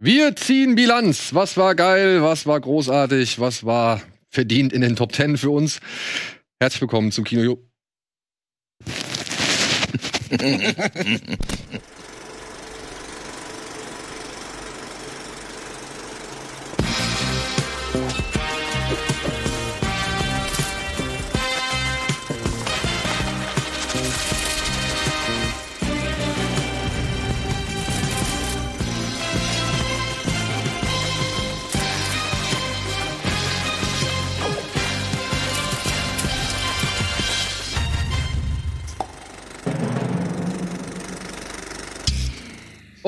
Wir ziehen Bilanz. Was war geil? Was war großartig? Was war verdient in den Top Ten für uns? Herzlich willkommen zum Kino.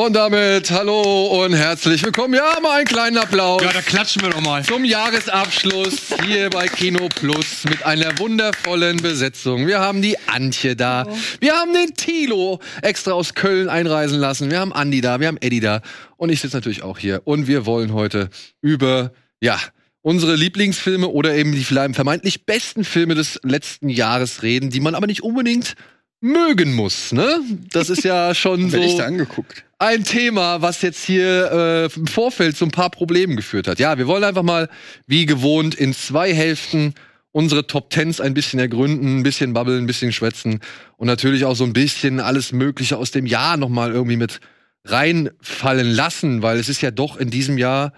Und damit hallo und herzlich willkommen. Ja, mal einen kleinen Applaus. Ja, da klatschen wir doch mal. Zum Jahresabschluss hier bei Kino Plus mit einer wundervollen Besetzung. Wir haben die Antje da. Wir haben den Tilo extra aus Köln einreisen lassen. Wir haben Andi da, wir haben Eddie da. Und ich sitze natürlich auch hier. Und wir wollen heute über, ja, unsere Lieblingsfilme oder eben die vielleicht vermeintlich besten Filme des letzten Jahres reden, die man aber nicht unbedingt mögen muss, ne? Das ist ja schon so. Ich da angeguckt. Ein Thema, was jetzt hier äh, im Vorfeld zu ein paar Problemen geführt hat. Ja, wir wollen einfach mal, wie gewohnt, in zwei Hälften unsere Top Tens ein bisschen ergründen, ein bisschen babbeln, ein bisschen schwätzen und natürlich auch so ein bisschen alles Mögliche aus dem Jahr nochmal irgendwie mit reinfallen lassen, weil es ist ja doch in diesem Jahr,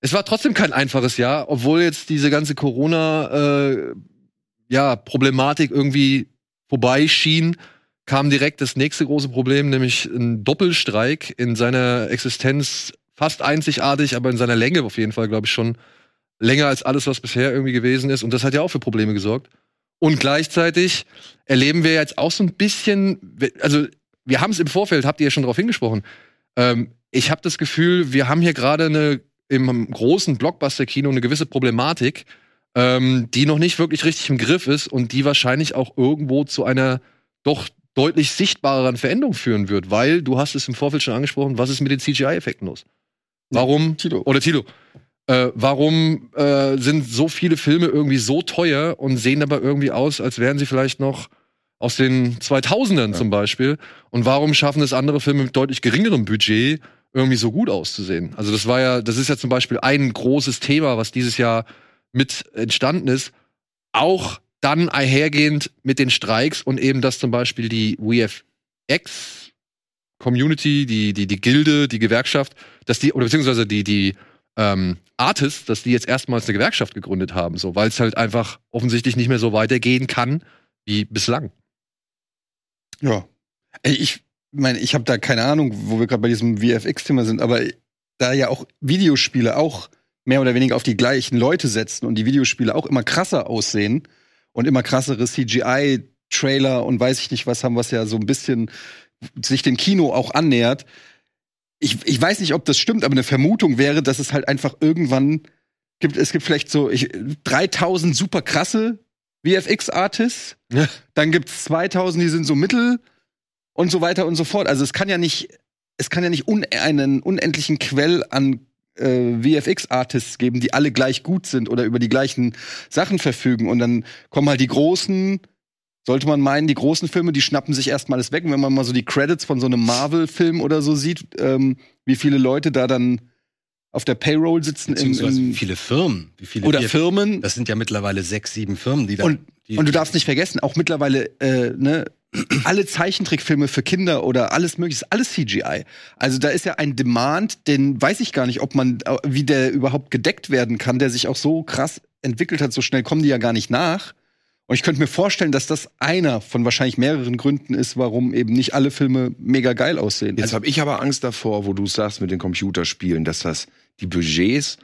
es war trotzdem kein einfaches Jahr, obwohl jetzt diese ganze Corona, äh, ja, Problematik irgendwie vorbeischien, kam direkt das nächste große Problem, nämlich ein Doppelstreik in seiner Existenz fast einzigartig, aber in seiner Länge auf jeden Fall, glaube ich, schon länger als alles, was bisher irgendwie gewesen ist. Und das hat ja auch für Probleme gesorgt. Und gleichzeitig erleben wir jetzt auch so ein bisschen, also wir haben es im Vorfeld, habt ihr ja schon darauf hingesprochen. Ähm, ich habe das Gefühl, wir haben hier gerade eine im großen Blockbuster-Kino eine gewisse Problematik, ähm, die noch nicht wirklich richtig im Griff ist und die wahrscheinlich auch irgendwo zu einer doch deutlich sichtbareren Veränderung führen wird, weil du hast es im Vorfeld schon angesprochen, was ist mit den CGI-Effekten los? Warum, Tilo. oder Tilo, äh, warum äh, sind so viele Filme irgendwie so teuer und sehen aber irgendwie aus, als wären sie vielleicht noch aus den 2000ern Ja. zum Beispiel? Und warum schaffen es andere Filme mit deutlich geringerem Budget irgendwie so gut auszusehen? Also das war ja, das ist ja zum Beispiel ein großes Thema, was dieses Jahr mit entstanden ist. Auch dann einhergehend mit den Streiks und eben, dass zum Beispiel die VFX Community, die, die, die Gilde, die Gewerkschaft, dass die, oder beziehungsweise die, die ähm, Artists, dass die jetzt erstmals eine Gewerkschaft gegründet haben, so, weil es halt einfach offensichtlich nicht mehr so weitergehen kann wie bislang. Ja. Ey, ich meine, ich habe da keine Ahnung, wo wir gerade bei diesem VFX-Thema sind, aber da ja auch Videospiele auch mehr oder weniger auf die gleichen Leute setzen und die Videospiele auch immer krasser aussehen und immer krassere CGI-Trailer und weiß ich nicht was haben, was ja so ein bisschen sich dem Kino auch annähert. Ich, ich weiß nicht, ob das stimmt, aber eine Vermutung wäre, dass es halt einfach irgendwann gibt, es gibt vielleicht so ich, 3000 super krasse VFX-Artists, Ja. dann gibt's 2000, die sind so mittel und so weiter und so fort. Also es kann ja nicht, es kann ja nicht un einen unendlichen Quell an äh, VFX-Artists geben, die alle gleich gut sind oder über die gleichen Sachen verfügen. Und dann kommen halt die großen, sollte man meinen, die großen Filme, die schnappen sich erstmal alles weg. Und wenn man mal so die Credits von so einem Marvel-Film oder so sieht, ähm, wie viele Leute da dann auf der Payroll sitzen in, Beziehungsweise wie in viele Firmen, wie viele oder Firmen. Das sind ja mittlerweile sechs, sieben Firmen, die da. Und, und du darfst nicht vergessen, auch mittlerweile, äh, ne, alle Zeichentrickfilme für Kinder oder alles mögliche, ist alles CGI. Also da ist ja ein Demand, den weiß ich gar nicht, ob man, äh, wie der überhaupt gedeckt werden kann, der sich auch so krass entwickelt hat, so schnell kommen die ja gar nicht nach. Und ich könnte mir vorstellen, dass das einer von wahrscheinlich mehreren Gründen ist, warum eben nicht alle Filme mega geil aussehen. Jetzt habe ich aber Angst davor, wo du sagst mit den Computerspielen, dass das die Budgets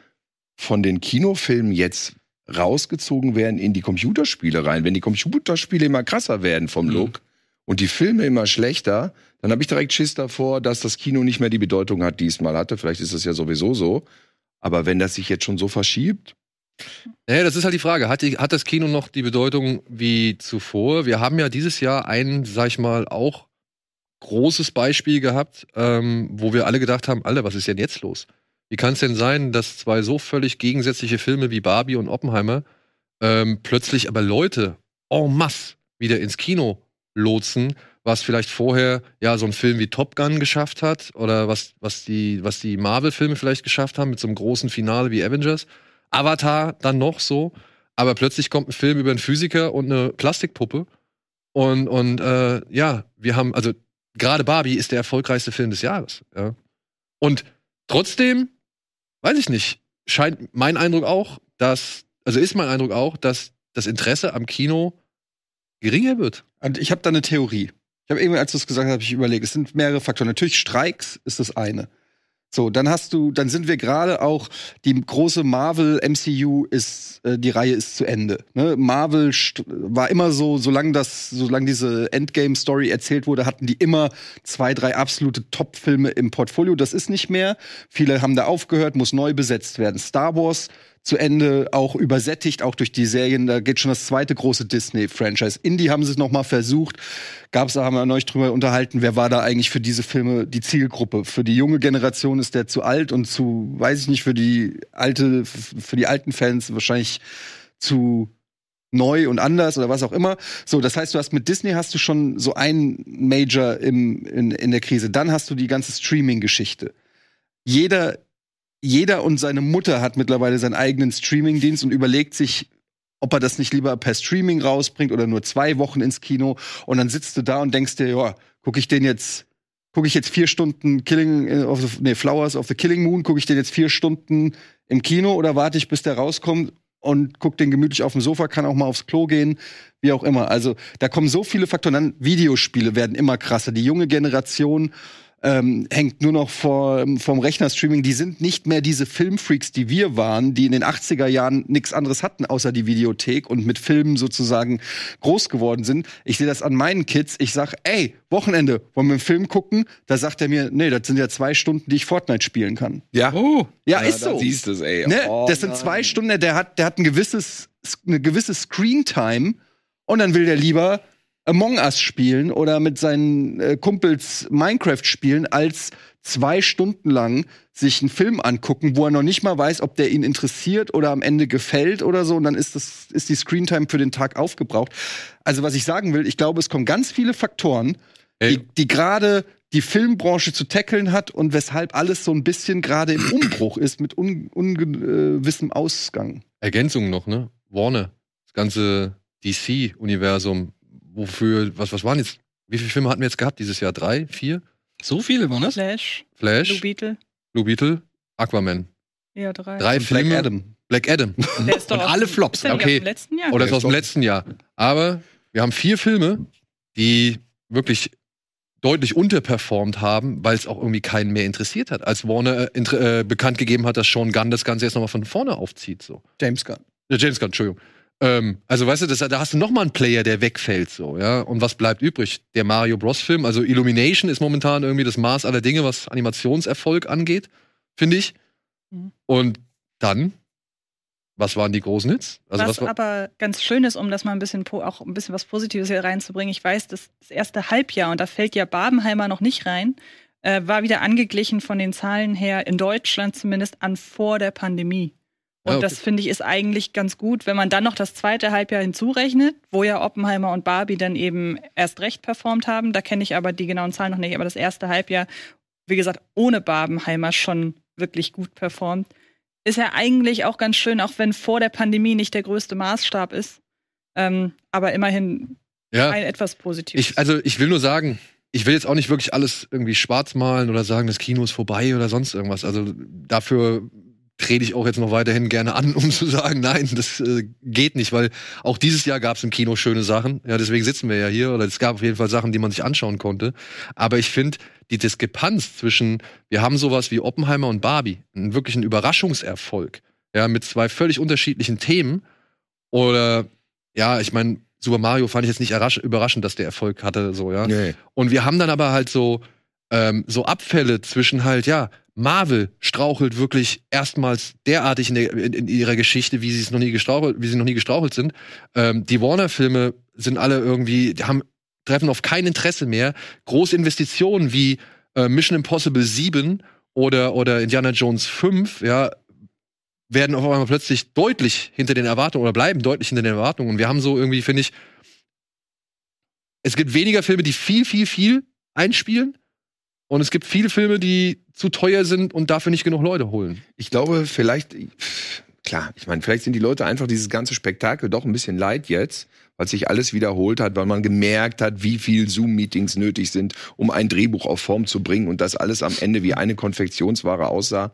von den Kinofilmen jetzt rausgezogen werden in die Computerspiele rein. Wenn die Computerspiele immer krasser werden vom Look und die Filme immer schlechter, dann habe ich direkt Schiss davor, dass das Kino nicht mehr die Bedeutung hat, die es mal hatte. Vielleicht ist es ja sowieso so. Aber wenn das sich jetzt schon so verschiebt, Naja, das ist halt die Frage. Hat, hat das Kino noch die Bedeutung wie zuvor? Wir haben ja dieses Jahr ein, sag ich mal, auch großes Beispiel gehabt, ähm, wo wir alle gedacht haben, Alter, was ist denn jetzt los? Wie kann es denn sein, dass zwei so völlig gegensätzliche Filme wie Barbie und Oppenheimer ähm, plötzlich aber Leute en masse wieder ins Kino lotsen, was vielleicht vorher ja so ein Film wie Top Gun geschafft hat oder was, was die, was die Marvel-Filme vielleicht geschafft haben mit so einem großen Finale wie Avengers. Avatar dann noch so, aber plötzlich kommt ein Film über einen Physiker und eine Plastikpuppe und, und äh, ja, wir haben, also gerade Barbie ist der erfolgreichste Film des Jahres. Ja. Und trotzdem, weiß ich nicht, scheint mein Eindruck auch, dass, also ist mein Eindruck auch, dass das Interesse am Kino geringer wird. Und ich habe da eine Theorie. Ich habe eben, als du es gesagt hast, habe ich überlegt, es sind mehrere Faktoren. Natürlich Streiks ist das eine. So, dann hast du, dann sind wir gerade auch, die große Marvel MCU ist, äh, die Reihe ist zu Ende. Ne? Marvel war immer so, solange das, solange diese Endgame-Story erzählt wurde, hatten die immer zwei, drei absolute Top-Filme im Portfolio. Das ist nicht mehr. Viele haben da aufgehört, muss neu besetzt werden. Star Wars zu Ende auch übersättigt, auch durch die Serien. Da geht schon das zweite große Disney-Franchise. Indie haben sie es noch mal versucht. Gab's da, haben wir neulich drüber unterhalten, wer war da eigentlich für diese Filme die Zielgruppe? Für die junge Generation ist der zu alt und zu, weiß ich nicht, für die alte, für die alten Fans wahrscheinlich zu neu und anders oder was auch immer. So, das heißt, du hast mit Disney hast du schon so ein Major im, in, in der Krise. Dann hast du die ganze Streaming-Geschichte. Jeder jeder und seine Mutter hat mittlerweile seinen eigenen Streaming-Dienst und überlegt sich, ob er das nicht lieber per Streaming rausbringt oder nur zwei Wochen ins Kino. Und dann sitzt du da und denkst dir, ja, gucke ich den jetzt, gucke ich jetzt vier Stunden Killing of the, nee, Flowers of the Killing Moon, gucke ich den jetzt vier Stunden im Kino oder warte ich, bis der rauskommt und guck den gemütlich auf dem Sofa, kann auch mal aufs Klo gehen, wie auch immer. Also da kommen so viele Faktoren an. Videospiele werden immer krasser. Die junge Generation ähm, hängt nur noch vor, vom Rechnerstreaming. Die sind nicht mehr diese Filmfreaks, die wir waren, die in den 80er Jahren nichts anderes hatten außer die Videothek und mit Filmen sozusagen groß geworden sind. Ich sehe das an meinen Kids. Ich sag, ey, Wochenende, wollen wir einen Film gucken? Da sagt er mir, nee, das sind ja zwei Stunden, die ich Fortnite spielen kann. Ja. Oh. Ja, ja ist da so. Siehst du's, ey. Ne? Oh, das sind nein. zwei Stunden, der hat, der hat ein gewisses, eine gewisse Screentime und dann will der lieber Among Us spielen oder mit seinen äh, Kumpels Minecraft spielen, als zwei Stunden lang sich einen Film angucken, wo er noch nicht mal weiß, ob der ihn interessiert oder am Ende gefällt oder so. Und dann ist das, ist die Screentime für den Tag aufgebraucht. Also was ich sagen will, ich glaube, es kommen ganz viele Faktoren, Ey. die, die gerade die Filmbranche zu tackeln hat und weshalb alles so ein bisschen gerade im Umbruch ist mit un, ungewissem Ausgang. Ergänzung noch, ne? Warner, das ganze DC-Universum, wofür, was, was waren jetzt, wie viele Filme hatten wir jetzt gehabt dieses Jahr? Drei, vier? So viele waren das? Flash, Flash, Blue Beetle. Blue Beetle, Aquaman. Ja, drei. Drei Und Black Filme. Adam. Black Adam. Der ist doch Und aus alle Flops, ist der okay. aus dem letzten Jahr. Oder ist aus dem letzten Jahr. Aber wir haben vier Filme, die wirklich deutlich unterperformt haben, weil es auch irgendwie keinen mehr interessiert hat. Als Warner äh, äh, bekannt gegeben hat, dass Sean Gunn das Ganze jetzt nochmal von vorne aufzieht. So. James Gunn. Äh, James Gunn, Entschuldigung. Ähm, also weißt du, das, da hast du noch mal einen Player, der wegfällt so, ja. Und was bleibt übrig? Der Mario Bros. Film, also Illumination ist momentan irgendwie das Maß aller Dinge, was Animationserfolg angeht, finde ich. Mhm. Und dann, was waren die großen Hits? Also was was, aber ganz schön ist, um das mal ein bisschen auch ein bisschen was Positives hier reinzubringen. Ich weiß, das, das erste Halbjahr, und da fällt ja Babenheimer noch nicht rein, äh, war wieder angeglichen von den Zahlen her, in Deutschland zumindest, an vor der Pandemie. Und Ah, okay. das finde ich ist eigentlich ganz gut, wenn man dann noch das zweite Halbjahr hinzurechnet, wo ja Oppenheimer und Barbie dann eben erst recht performt haben. Da kenne ich aber die genauen Zahlen noch nicht. Aber das erste Halbjahr, wie gesagt, ohne Barbenheimer schon wirklich gut performt. Ist ja eigentlich auch ganz schön, auch wenn vor der Pandemie nicht der größte Maßstab ist. Ähm, aber immerhin ja. ein etwas Positives. Ich, also ich will nur sagen, ich will jetzt auch nicht wirklich alles irgendwie schwarz malen oder sagen, das Kino ist vorbei oder sonst irgendwas. Also dafür trete ich auch jetzt noch weiterhin gerne an, um zu sagen, nein, das äh, geht nicht, weil auch dieses Jahr gab es im Kino schöne Sachen. Ja, deswegen sitzen wir ja hier oder es gab auf jeden Fall Sachen, die man sich anschauen konnte. Aber ich finde die Diskrepanz zwischen, wir haben sowas wie Oppenheimer und Barbie, einen wirklichen Überraschungserfolg, ja, mit zwei völlig unterschiedlichen Themen. Oder ja, ich meine, Super Mario fand ich jetzt nicht errasch- überraschend, dass der Erfolg hatte, so, ja. Nee. Und wir haben dann aber halt so, ähm, so Abfälle zwischen halt, ja, Marvel strauchelt wirklich erstmals derartig in, der, in, in ihrer Geschichte, wie sie es noch nie gestrauchelt, wie sie noch nie gestrauchelt sind. Ähm, die Warner-Filme sind alle irgendwie, haben, treffen auf kein Interesse mehr. Große Investitionen wie äh, Mission Impossible 7 oder, oder Indiana Jones 5, ja, werden auf einmal plötzlich deutlich hinter den Erwartungen oder bleiben deutlich hinter den Erwartungen. Und wir haben so irgendwie, finde ich, es gibt weniger Filme, die viel, viel, viel einspielen. Und es gibt viele Filme, die zu teuer sind und dafür nicht genug Leute holen. Ich glaube, vielleicht, klar, ich meine, vielleicht sind die Leute einfach dieses ganze Spektakel doch ein bisschen leid jetzt, weil sich alles wiederholt hat, weil man gemerkt hat, wie viel Zoom-Meetings nötig sind, um ein Drehbuch auf Form zu bringen und das alles am Ende wie eine Konfektionsware aussah.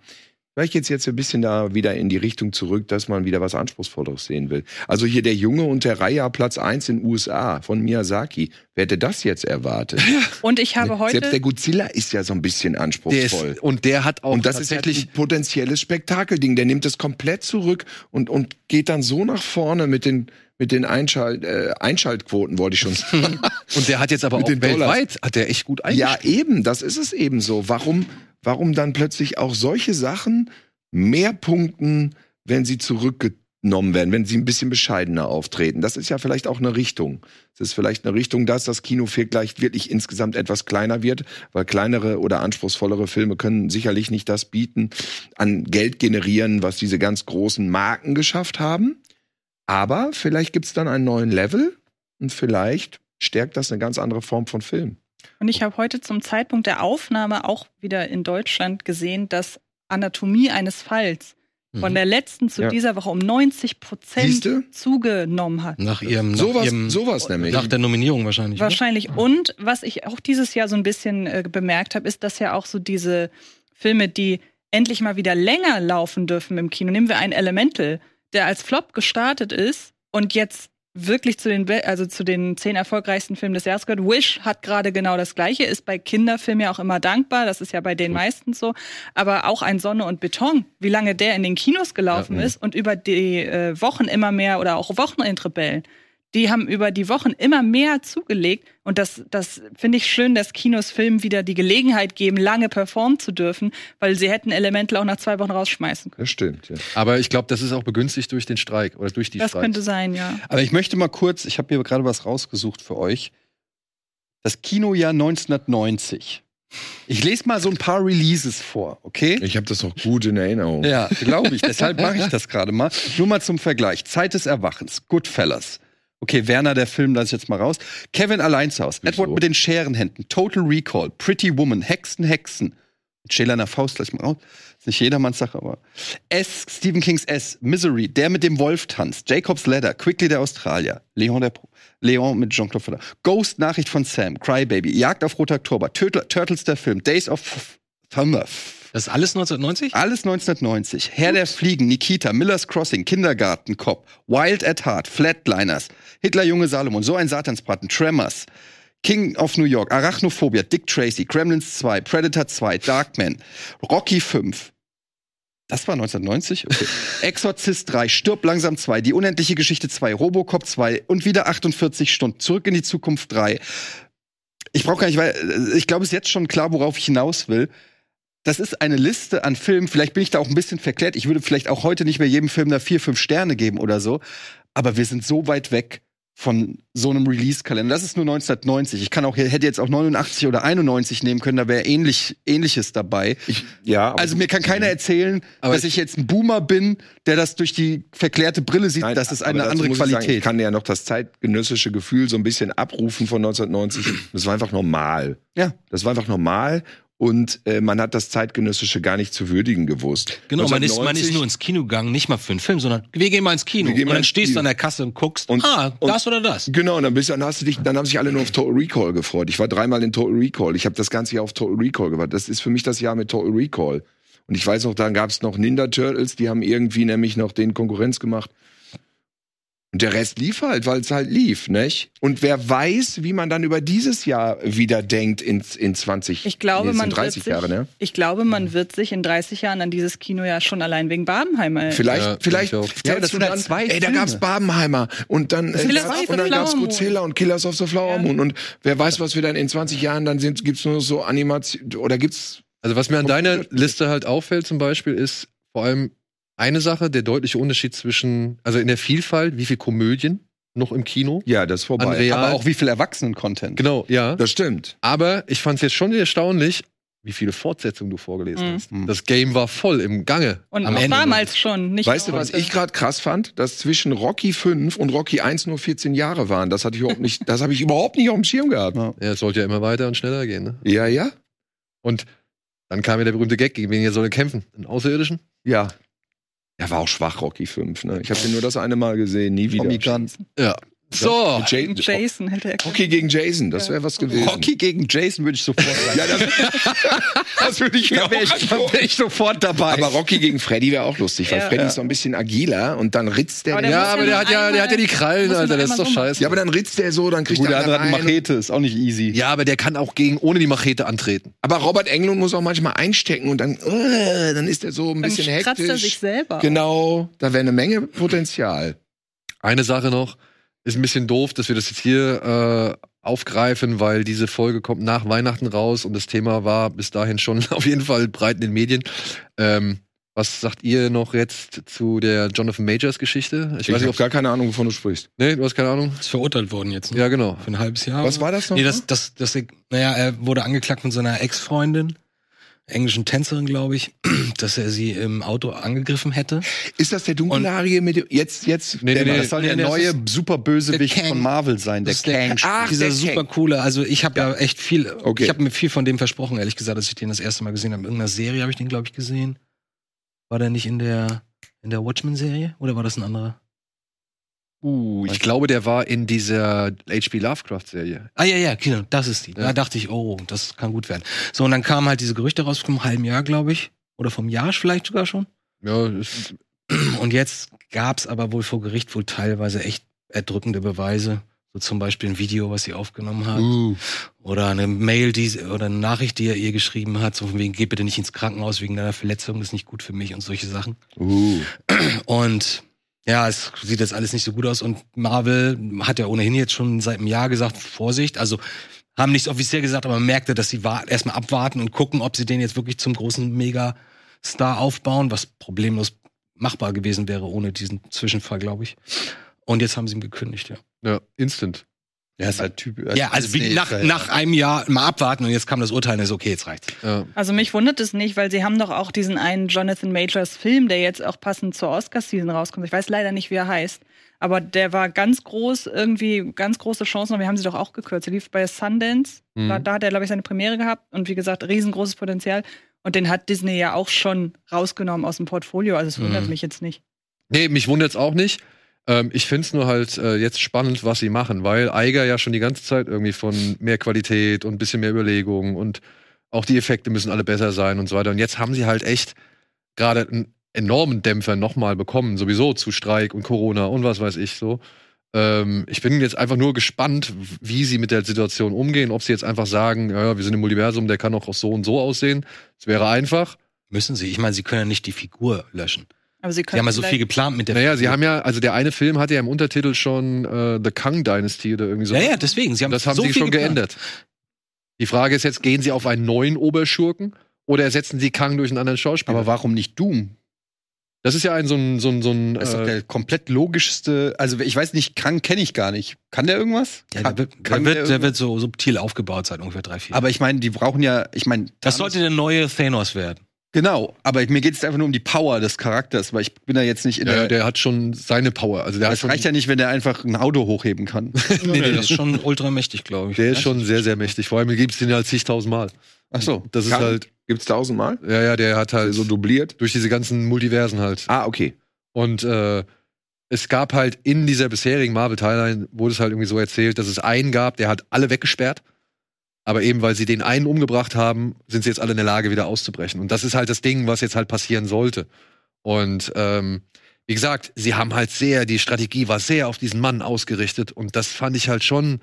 Vielleicht geht's jetzt ein bisschen da wieder in die Richtung zurück, dass man wieder was Anspruchsvolleres sehen will. Also hier der Junge und der Reiher Platz 1 in USA von Miyazaki. Wer hätte das jetzt erwartet? Und ich habe heute. Selbst der Godzilla ist ja so ein bisschen Der anspruchsvoll. ist, und der hat auch Und das ist tatsächlich ein potenzielles Spektakelding. Der nimmt es komplett zurück und, und geht dann so nach vorne mit den, mit den Einschalt, äh, Einschaltquoten, wollte ich schon sagen. Und der hat jetzt aber Mit auch den Dollars. weltweit, hat der echt gut ja, eingespielt. eben, das ist es eben so. Warum, warum dann plötzlich auch solche Sachen mehr punkten, wenn sie zurückgenommen werden, wenn sie ein bisschen bescheidener auftreten? Das ist ja vielleicht auch eine Richtung. Es ist vielleicht eine Richtung, dass das Kino vielleicht wirklich insgesamt etwas kleiner wird, weil kleinere oder anspruchsvollere Filme können sicherlich nicht das bieten, an Geld generieren, was diese ganz großen Marken geschafft haben. Aber vielleicht gibt's dann einen neuen Level und vielleicht stärkt das eine ganz andere Form von Film. Und ich habe heute zum Zeitpunkt der Aufnahme auch wieder in Deutschland gesehen, dass Anatomie eines Falls von Mhm. der letzten zu Ja. dieser Woche um 90 Prozent zugenommen hat. Nach ihrem, nach Sowas, ihrem, sowas nämlich. nach der Nominierung wahrscheinlich. ne? Wahrscheinlich. Und was ich auch dieses Jahr so ein bisschen äh, bemerkt habe, ist, dass ja auch so diese Filme, die endlich mal wieder länger laufen dürfen im Kino. Nehmen wir einen Elemental, der als Flop gestartet ist und jetzt wirklich zu den, also zu den zehn erfolgreichsten Filmen des Jahres gehört. Wish hat gerade genau das Gleiche, ist bei Kinderfilmen ja auch immer dankbar. Das ist ja bei den meisten so. Aber auch ein Sonne und Beton, wie lange der in den Kinos gelaufen Ja, ist und über die äh, Wochen immer mehr oder auch Wochenendrebellen. Die haben über die Wochen immer mehr zugelegt und das, das finde ich schön, dass Kinos Filmen wieder die Gelegenheit geben, lange performen zu dürfen, weil sie hätten Elemental auch nach zwei Wochen rausschmeißen können. Das stimmt, ja. Aber ich glaube, das ist auch begünstigt durch den Streik oder durch die Das Streiks. könnte sein, ja. Aber ich möchte mal kurz, ich habe hier gerade was rausgesucht für euch. Das Kinojahr 1990. Ich lese mal so ein paar Releases vor, okay? Ich habe das noch gut in Erinnerung. Ja, glaube ich. Deshalb mache ich das gerade mal. Nur mal zum Vergleich. Zeit des Erwachens, Goodfellas. Okay, Werner, der Film, lass ich jetzt mal raus. Kevin allein zu Hause. Edward mit den Scherenhänden. Total Recall. Pretty Woman. Hexen, Hexen. Mit Schälerner Faust gleich mal raus. Ist nicht jedermanns Sache, aber. S. Stephen Kings S. Misery. Der mit dem Wolf tanzt. Jacob's Ladder. Quickly der Australier. Leon der Pro Leon mit Jean-Claude Van. Ghost Nachricht von Sam. Crybaby. Jagd auf Roter Oktober. Turtle, Turtles der Film. Days of Thunder. Das ist alles 1990? Alles 1990. Herr der Fliegen, Nikita, Miller's Crossing, Kindergarten, Cop, Wild at Heart, Flatliners, Hitler, Junge Salomon, So ein Satansbraten, Tremors, King of New York, Arachnophobia, Dick Tracy, Gremlins 2, Predator 2, Darkman, Rocky 5. Das war 1990? Okay. Exorzist 3, Stirb langsam 2, Die unendliche Geschichte 2, Robocop 2 und wieder 48 Stunden. Zurück in die Zukunft 3. Ich brauche gar nicht, weil ich glaube, es ist jetzt schon klar, worauf ich hinaus will das ist eine Liste an Filmen. Vielleicht bin ich da auch ein bisschen verklärt. Ich würde vielleicht auch heute nicht mehr jedem Film da vier, fünf Sterne geben oder so. Aber wir sind so weit weg von so einem Release-Kalender. Das ist nur 1990. Ich kann auch, hätte jetzt auch 89 oder 91 nehmen können, da wäre ähnlich, ähnliches dabei. Ja, aber- Also mir kann keiner erzählen, dass ich jetzt ein Boomer bin, der das durch die verklärte Brille sieht. Nein, das ist eine andere ich sagen, Qualität. ich kann ja noch das zeitgenössische Gefühl so ein bisschen abrufen von 1990. Das war einfach normal. Ja. Das war einfach normal. Und äh, man hat das zeitgenössische gar nicht zu würdigen gewusst. Genau, man ist, man 1990 ist nur ins Kino gegangen, nicht mal für einen Film, sondern wir gehen mal ins Kino. Und dann stehst du an der Kasse und guckst, Und- ah, und- das oder das. Genau, und dann, bist, du- dann hast du dich, dann haben sich alle nur auf Total Recall gefreut. Ich war dreimal in Total Recall. Ich habe das ganze Jahr auf Total Recall gewartet. Das ist für mich das Jahr mit Total Recall. Und ich weiß noch, dann gab es noch Ninja Turtles, die haben irgendwie nämlich noch den Konkurrenz gemacht. Und der Rest lief halt, weil es halt lief, nicht? Und wer weiß, wie man dann über dieses Jahr wieder denkt in, in 20, Ich glaube, nee, man sind 30 wird sich, Jahre, ne? ich glaube, man wird sich in 30 Jahren an dieses Kino ja schon allein wegen Barbenheimer. Vielleicht, Ja, vielleicht. Ja, das du sind halt dann, zwei ey, da gab's Barbenheimer und dann, äh, gab's, und dann gab's. Godzilla und Killers of the Flower Moon und wer weiß, was wir dann in 20 Jahren dann sind, gibt's nur so Animation oder gibt's Also was mir an deiner Liste halt auffällt zum Beispiel, ist vor allem eine Sache, der deutliche Unterschied zwischen, also in der Vielfalt, wie viel Komödien noch im Kino. ja, das ist vorbei. Real- Aber auch wie viel Erwachsenen-Content. Genau, ja. Das stimmt. Aber ich fand es jetzt schon erstaunlich, wie viele Fortsetzungen du vorgelesen Mhm. hast. Mhm. Das Game war voll im Gange. Und Am auch Ende damals schon. Nicht Weißt du, was ich gerade krass fand? Dass zwischen Rocky 5 und Rocky 1 nur 14 Jahre waren. Das hatte ich überhaupt nicht, das habe ich überhaupt nicht auf dem Schirm gehabt. Ja. Ja, es sollte ja immer weiter und schneller gehen. Ne? Ja, ja. Und dann kam ja der berühmte Gag, gegen wen ihr soll er kämpfen? Einen Außerirdischen? Ja. Er war auch schwach, Rocky 5. Ne? Ich habe den nur das eine Mal gesehen, nie wieder. Tommy Gunn. Ja. So. Jason, Jason hätte er Rocky gegen Jason, das wäre was gewesen. Rocky gegen Jason würde ich sofort sagen. Ja, das, das würde ich mir auch da wäre ich, da wär ich sofort dabei. Aber Rocky gegen Freddy wäre auch lustig, weil Ja. Freddy Ja. ist so ein bisschen agiler und dann ritzt der. Aber der Ja, aber der hat ja, der hat ja die Krallen, Alter, das ist doch scheiße. ja, aber dann ritzt der so, dann kriegt Gut, der der andere hat eine. Machete, ist auch nicht easy. Ja, aber der kann auch gegen ohne die Machete antreten. Aber Robert Englund muss auch manchmal einstecken und dann, äh, dann ist er so ein Dann bisschen kratzt er sich hektisch. selber. Genau, da wäre eine Menge Potenzial. Eine Sache noch, ist ein bisschen doof, dass wir das jetzt hier äh, aufgreifen, weil diese Folge kommt nach Weihnachten raus und das Thema war bis dahin schon auf jeden Fall breit in den Medien. Ähm, was sagt ihr noch jetzt zu der Jonathan Majors Geschichte? Ich, weiß habe nicht, ob gar keine Ahnung, wovon du sprichst. Nee, du hast keine Ahnung? Ist verurteilt worden jetzt. Ne? Ja, genau. Für ein halbes Jahr. Was war das noch? Nee, das, das, das, naja, er wurde angeklagt von seiner Ex-Freundin, englischen Tänzerin, glaube ich, dass er sie im Auto angegriffen hätte. Ist das der dunkelhaarige mit dem- jetzt jetzt? Nee, der nee, nee. das soll nee, der das neue Superbösewicht von Marvel sein, der Das ist der- Kang. Ach, Dieser der super Kang. coole, also ich habe ja echt viel, Okay. ich habe mir viel von dem versprochen, ehrlich gesagt, dass ich den das erste Mal gesehen habe. In irgendeiner Serie habe ich den, glaube ich, gesehen. War der nicht in der, in der Watchmen-Serie? Oder war das ein anderer? Uh, ich glaube, der war in dieser H.P. Lovecraft-Serie. Ah ja, ja, genau, das ist die. Ja. Da dachte ich, oh, das kann gut werden. So, und dann kamen halt diese Gerüchte raus vom halben Jahr, glaube ich. Oder vom Jahr vielleicht sogar schon. Ja, ist, Und jetzt gab's aber wohl vor Gericht wohl teilweise echt erdrückende Beweise. So zum Beispiel ein Video, was sie aufgenommen hat. uh, Oder eine Mail, die sie- oder eine Nachricht, die er ihr geschrieben hat, so von wegen, geh bitte nicht ins Krankenhaus wegen deiner Verletzung, das ist nicht gut für mich und solche Sachen. Uh. Und ja, es sieht jetzt alles nicht so gut aus. Und Marvel hat ja ohnehin jetzt schon seit einem Jahr gesagt, Vorsicht, also haben nichts offiziell gesagt, aber man merkte, dass sie erstmal abwarten und gucken, ob sie den jetzt wirklich zum großen Mega-Star aufbauen, was problemlos machbar gewesen wäre ohne diesen Zwischenfall, glaube ich. Und jetzt haben sie ihm gekündigt, ja. ja, instant. Der ist halt Typ. Ja, also wie, nach, ja. nach einem Jahr mal abwarten und jetzt kam das Urteil und ist okay, jetzt reicht's. Ja. Also mich wundert es nicht, weil sie haben doch auch diesen einen Jonathan Majors Film, der jetzt auch passend zur Oscar-Season rauskommt. Ich weiß leider nicht, wie er heißt. Aber der war ganz groß, irgendwie ganz große Chancen. Und wir haben sie doch auch gekürzt. Er lief bei Sundance. Mhm. Da, da hat er, glaube ich, seine Premiere gehabt. Und wie gesagt, riesengroßes Potenzial. Und den hat Disney ja auch schon rausgenommen aus dem Portfolio. Also es wundert Mhm. mich jetzt nicht. Nee, mich wundert's auch nicht. Ähm, ich find's nur halt äh, jetzt spannend, was sie machen, weil Eiger ja schon die ganze Zeit irgendwie von mehr Qualität und ein bisschen mehr Überlegung und auch die Effekte müssen alle besser sein und so weiter. Und jetzt haben sie halt echt gerade einen enormen Dämpfer nochmal bekommen, sowieso zu Streik und Corona und was weiß ich so. Ähm, ich bin jetzt einfach nur gespannt, wie sie mit der Situation umgehen, ob sie jetzt einfach sagen, ja, wir sind im Multiversum, der kann auch so und so aussehen. Es wäre einfach. Müssen sie. Ich meine, sie können ja nicht die Figur löschen. Aber sie Sie können haben ja so viel geplant mit der Naja, sie Figur. haben ja, also der eine Film hatte ja im Untertitel schon äh, The Kang Dynasty oder irgendwie so. Ja, ja, deswegen. Sie haben das haben so sie viel schon geplant. geändert. Die Frage ist jetzt, gehen sie auf einen neuen Oberschurken oder ersetzen sie Kang durch einen anderen Schauspieler? Aber warum nicht Doom? das ist ja ein so ein so ein, so ein Das ist doch äh, der komplett logischste. Also ich weiß nicht, Kang kenne ich gar nicht. Kann der irgendwas? Ja, der wird, kann der, wird, der irgendwas? wird so subtil aufgebaut seit ungefähr drei, vier. Aber ich meine, die brauchen ja, ich meine, das sollte der neue Thanos werden. Genau. Aber mir geht es einfach nur um die Power des Charakters, weil ich bin da jetzt nicht in ja, der. der hat schon seine Power. Also der das reicht ja nicht, wenn der einfach ein Auto hochheben kann. nee, nee, das ist schon ultramächtig, glaube ich. der ist schon sehr, sehr mächtig. Vor allem gibt's den ja zigtausendmal. Ach so. Das ist Kang? halt, Gibt's tausendmal? ja, ja, der hat halt So dubliert? durch diese ganzen Multiversen halt. Ah, okay. Und äh, es gab halt in dieser bisherigen Marvel-Timeline, wurde es halt irgendwie so erzählt, dass es einen gab, der hat alle weggesperrt. Aber eben, weil sie den einen umgebracht haben, sind sie jetzt alle in der Lage, wieder auszubrechen. Und das ist halt das Ding, was jetzt halt passieren sollte. Und ähm, wie gesagt, sie haben halt sehr, die Strategie war sehr auf diesen Mann ausgerichtet. Und das fand ich halt schon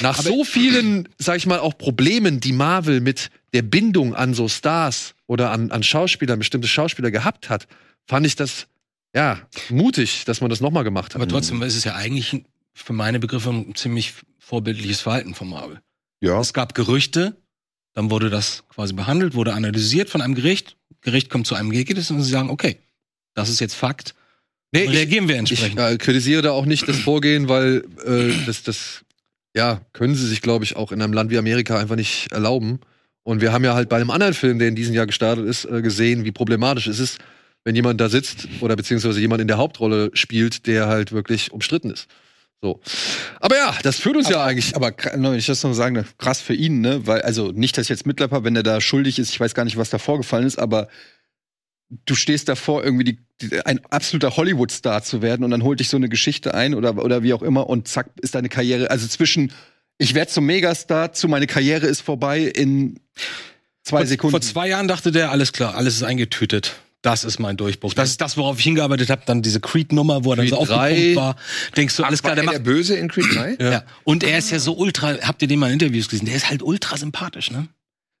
nach so vielen, sag ich mal, auch Problemen, die Marvel mit der Bindung an so Stars oder an, an Schauspieler, bestimmte Schauspieler gehabt hat, fand ich das ja mutig, dass man das nochmal gemacht hat. Aber trotzdem ist es ja eigentlich für meine Begriffe ein ziemlich vorbildliches Verhalten von Marvel. Ja. Es gab Gerüchte, dann wurde das quasi behandelt, wurde analysiert von einem Gericht. Gericht kommt zu einem Ergebnis und sie sagen, okay, das ist jetzt Fakt. nee, Und ich, reagieren wir ich entsprechend. äh, kritisiere da auch nicht das Vorgehen, weil äh, das, das ja können sie sich, glaube ich, auch in einem Land wie Amerika einfach nicht erlauben. Und wir haben ja halt bei einem anderen Film, der in diesem Jahr gestartet ist, äh, gesehen, wie problematisch es ist, wenn jemand da sitzt oder beziehungsweise jemand in der Hauptrolle spielt, der halt wirklich umstritten ist. So. Aber ja, das führt uns ja eigentlich. Aber wenn ich das noch sagen darf, krass für ihn, ne? Weil, also nicht, dass ich jetzt mitlepper, wenn er da schuldig ist, ich weiß gar nicht, was da vorgefallen ist, aber du stehst davor, irgendwie die, die, ein absoluter Hollywood-Star zu werden und dann holt dich so eine Geschichte ein oder, oder wie auch immer und zack, ist deine Karriere. Also zwischen ich werde zum Megastar zu meine Karriere ist vorbei in zwei vor, Sekunden. Vor zwei Jahren dachte der, alles klar, alles ist eingetütet. Das ist mein Durchbruch. Das ist das, worauf ich hingearbeitet habe. Dann diese Creed-Nummer, wo er dann Creed so 3. aufgepumpt war. Denkst du, alles klar, War der er macht der Böse in Creed 3? Ja. Und er ist ja so ultra, habt ihr den mal in Interviews gesehen? Der ist halt ultra sympathisch, ne?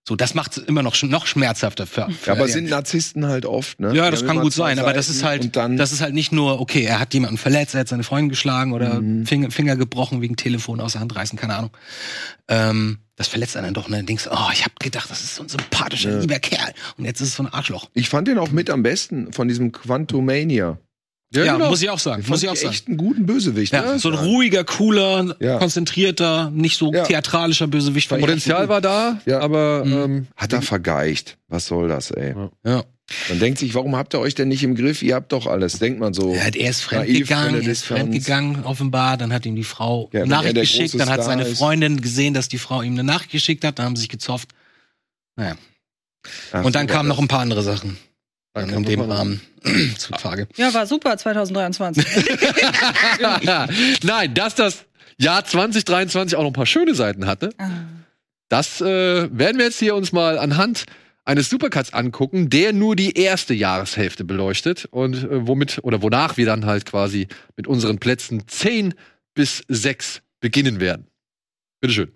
So, das macht immer noch, noch schmerzhafter für, für Ja, aber ja, sind Narzissten halt oft, ne? ja, das haben kann gut sein, aber das ist halt, das ist halt nicht nur, okay, er hat jemanden verletzt, er hat seine Freundin geschlagen oder Mhm. Finger, Finger gebrochen wegen Telefon aus der Hand reißen, keine Ahnung. Ähm, das verletzt einen doch, ne? Dann denkst oh, ich hab gedacht, das ist so ein sympathischer, Ja. lieber Kerl. Und jetzt ist es so ein Arschloch. ich fand den auch mit am besten von diesem Quantumania. Ja, genau. muss ich auch sagen, muss ich auch sagen. echt einen guten Bösewicht. Ja, ich so ein ruhiger, cooler, Ja. konzentrierter, nicht so Ja. theatralischer Bösewicht. Potenzial war da, Ja. aber Mhm. ähm, Hat er vergeicht. Was soll das, ey? Ja. Man denkt sich, warum habt ihr euch denn nicht im Griff? Ihr habt doch alles. Denkt man so. Er, hat, er ist fremdgegangen, er ist fremdgegangen offenbar, dann hat ihm die Frau Ja, eine Nachricht geschickt, dann hat seine ist. Freundin gesehen, dass die Frau ihm eine Nachricht geschickt hat, dann haben sie sich gezofft. Naja. Ach, Und dann so kamen noch ein paar andere Sachen. Dann in dem Rahmen zutage. Ja, war super 2023. nein, dass das Jahr 2023 auch noch ein paar schöne Seiten hatte, Ah. das äh, werden wir jetzt hier uns mal anhand eines Supercuts angucken, der nur die erste Jahreshälfte beleuchtet und äh, womit oder wonach wir dann halt quasi mit unseren Plätzen 10 bis 6 beginnen werden. Bitteschön.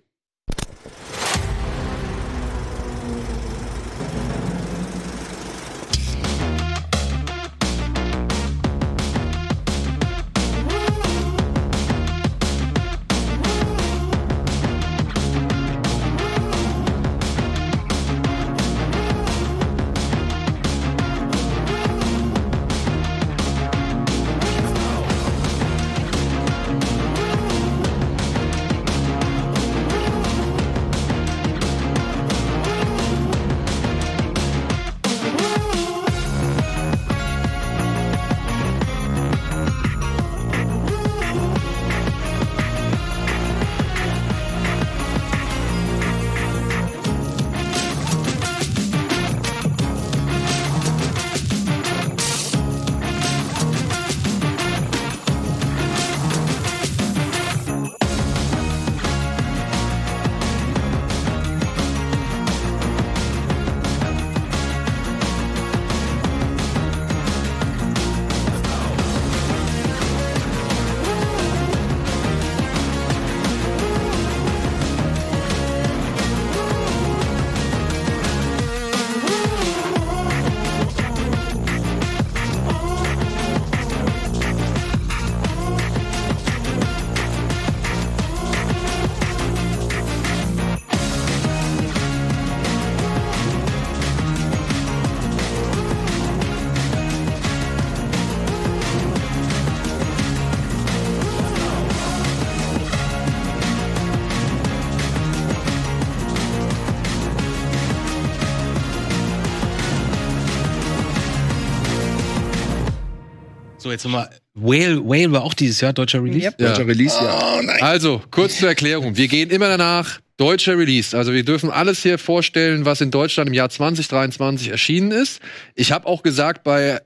So, jetzt nochmal. Whale, Whale war auch dieses Jahr deutscher Release. Yep. Ja. Deutscher Release, ja. Also, kurz zur Erklärung. Wir gehen immer danach, deutscher Release. Also wir dürfen alles hier vorstellen, was in Deutschland im Jahr 2023 erschienen ist. Ich habe auch gesagt, bei,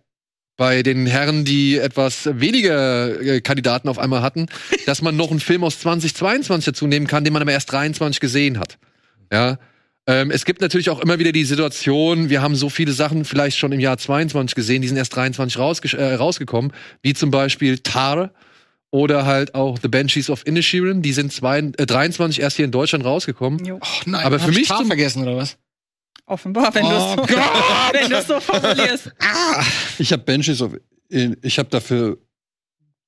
bei den Herren, die etwas weniger äh, Kandidaten auf einmal hatten, dass man noch einen Film aus 2022 dazu nehmen kann, den man aber erst 23 gesehen hat. Ja. Ähm, es gibt natürlich auch immer wieder die Situation, wir haben so viele Sachen vielleicht schon im Jahr 22 gesehen, die sind erst 23 rausge äh, rausgekommen, wie zum Beispiel Tar, oder halt auch The Banshees of Inisherin. Die sind zwei, äh, 23 erst hier in Deutschland rausgekommen. Jo. Ach nein, Aber für mich Tar zum- vergessen oder was? Offenbar, wenn Oh du es so, wenn formulierst. Ich habe Benches of. Ich habe dafür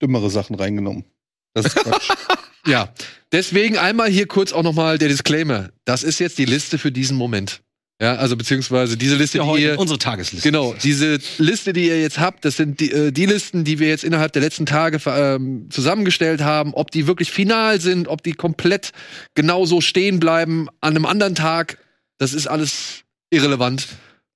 dümmere Sachen reingenommen. Das ist Quatsch. Ja. Deswegen einmal hier kurz auch nochmal der Disclaimer. Das ist jetzt die Liste für diesen Moment. Ja, also beziehungsweise diese Liste, Ja, die ihr, unsere Tagesliste. genau, diese Liste, die ihr jetzt habt, das sind die, äh, die Listen, die wir jetzt innerhalb der letzten Tage ähm, zusammengestellt haben. Ob die wirklich final sind, ob die komplett genauso stehen bleiben an einem anderen Tag, das ist alles irrelevant.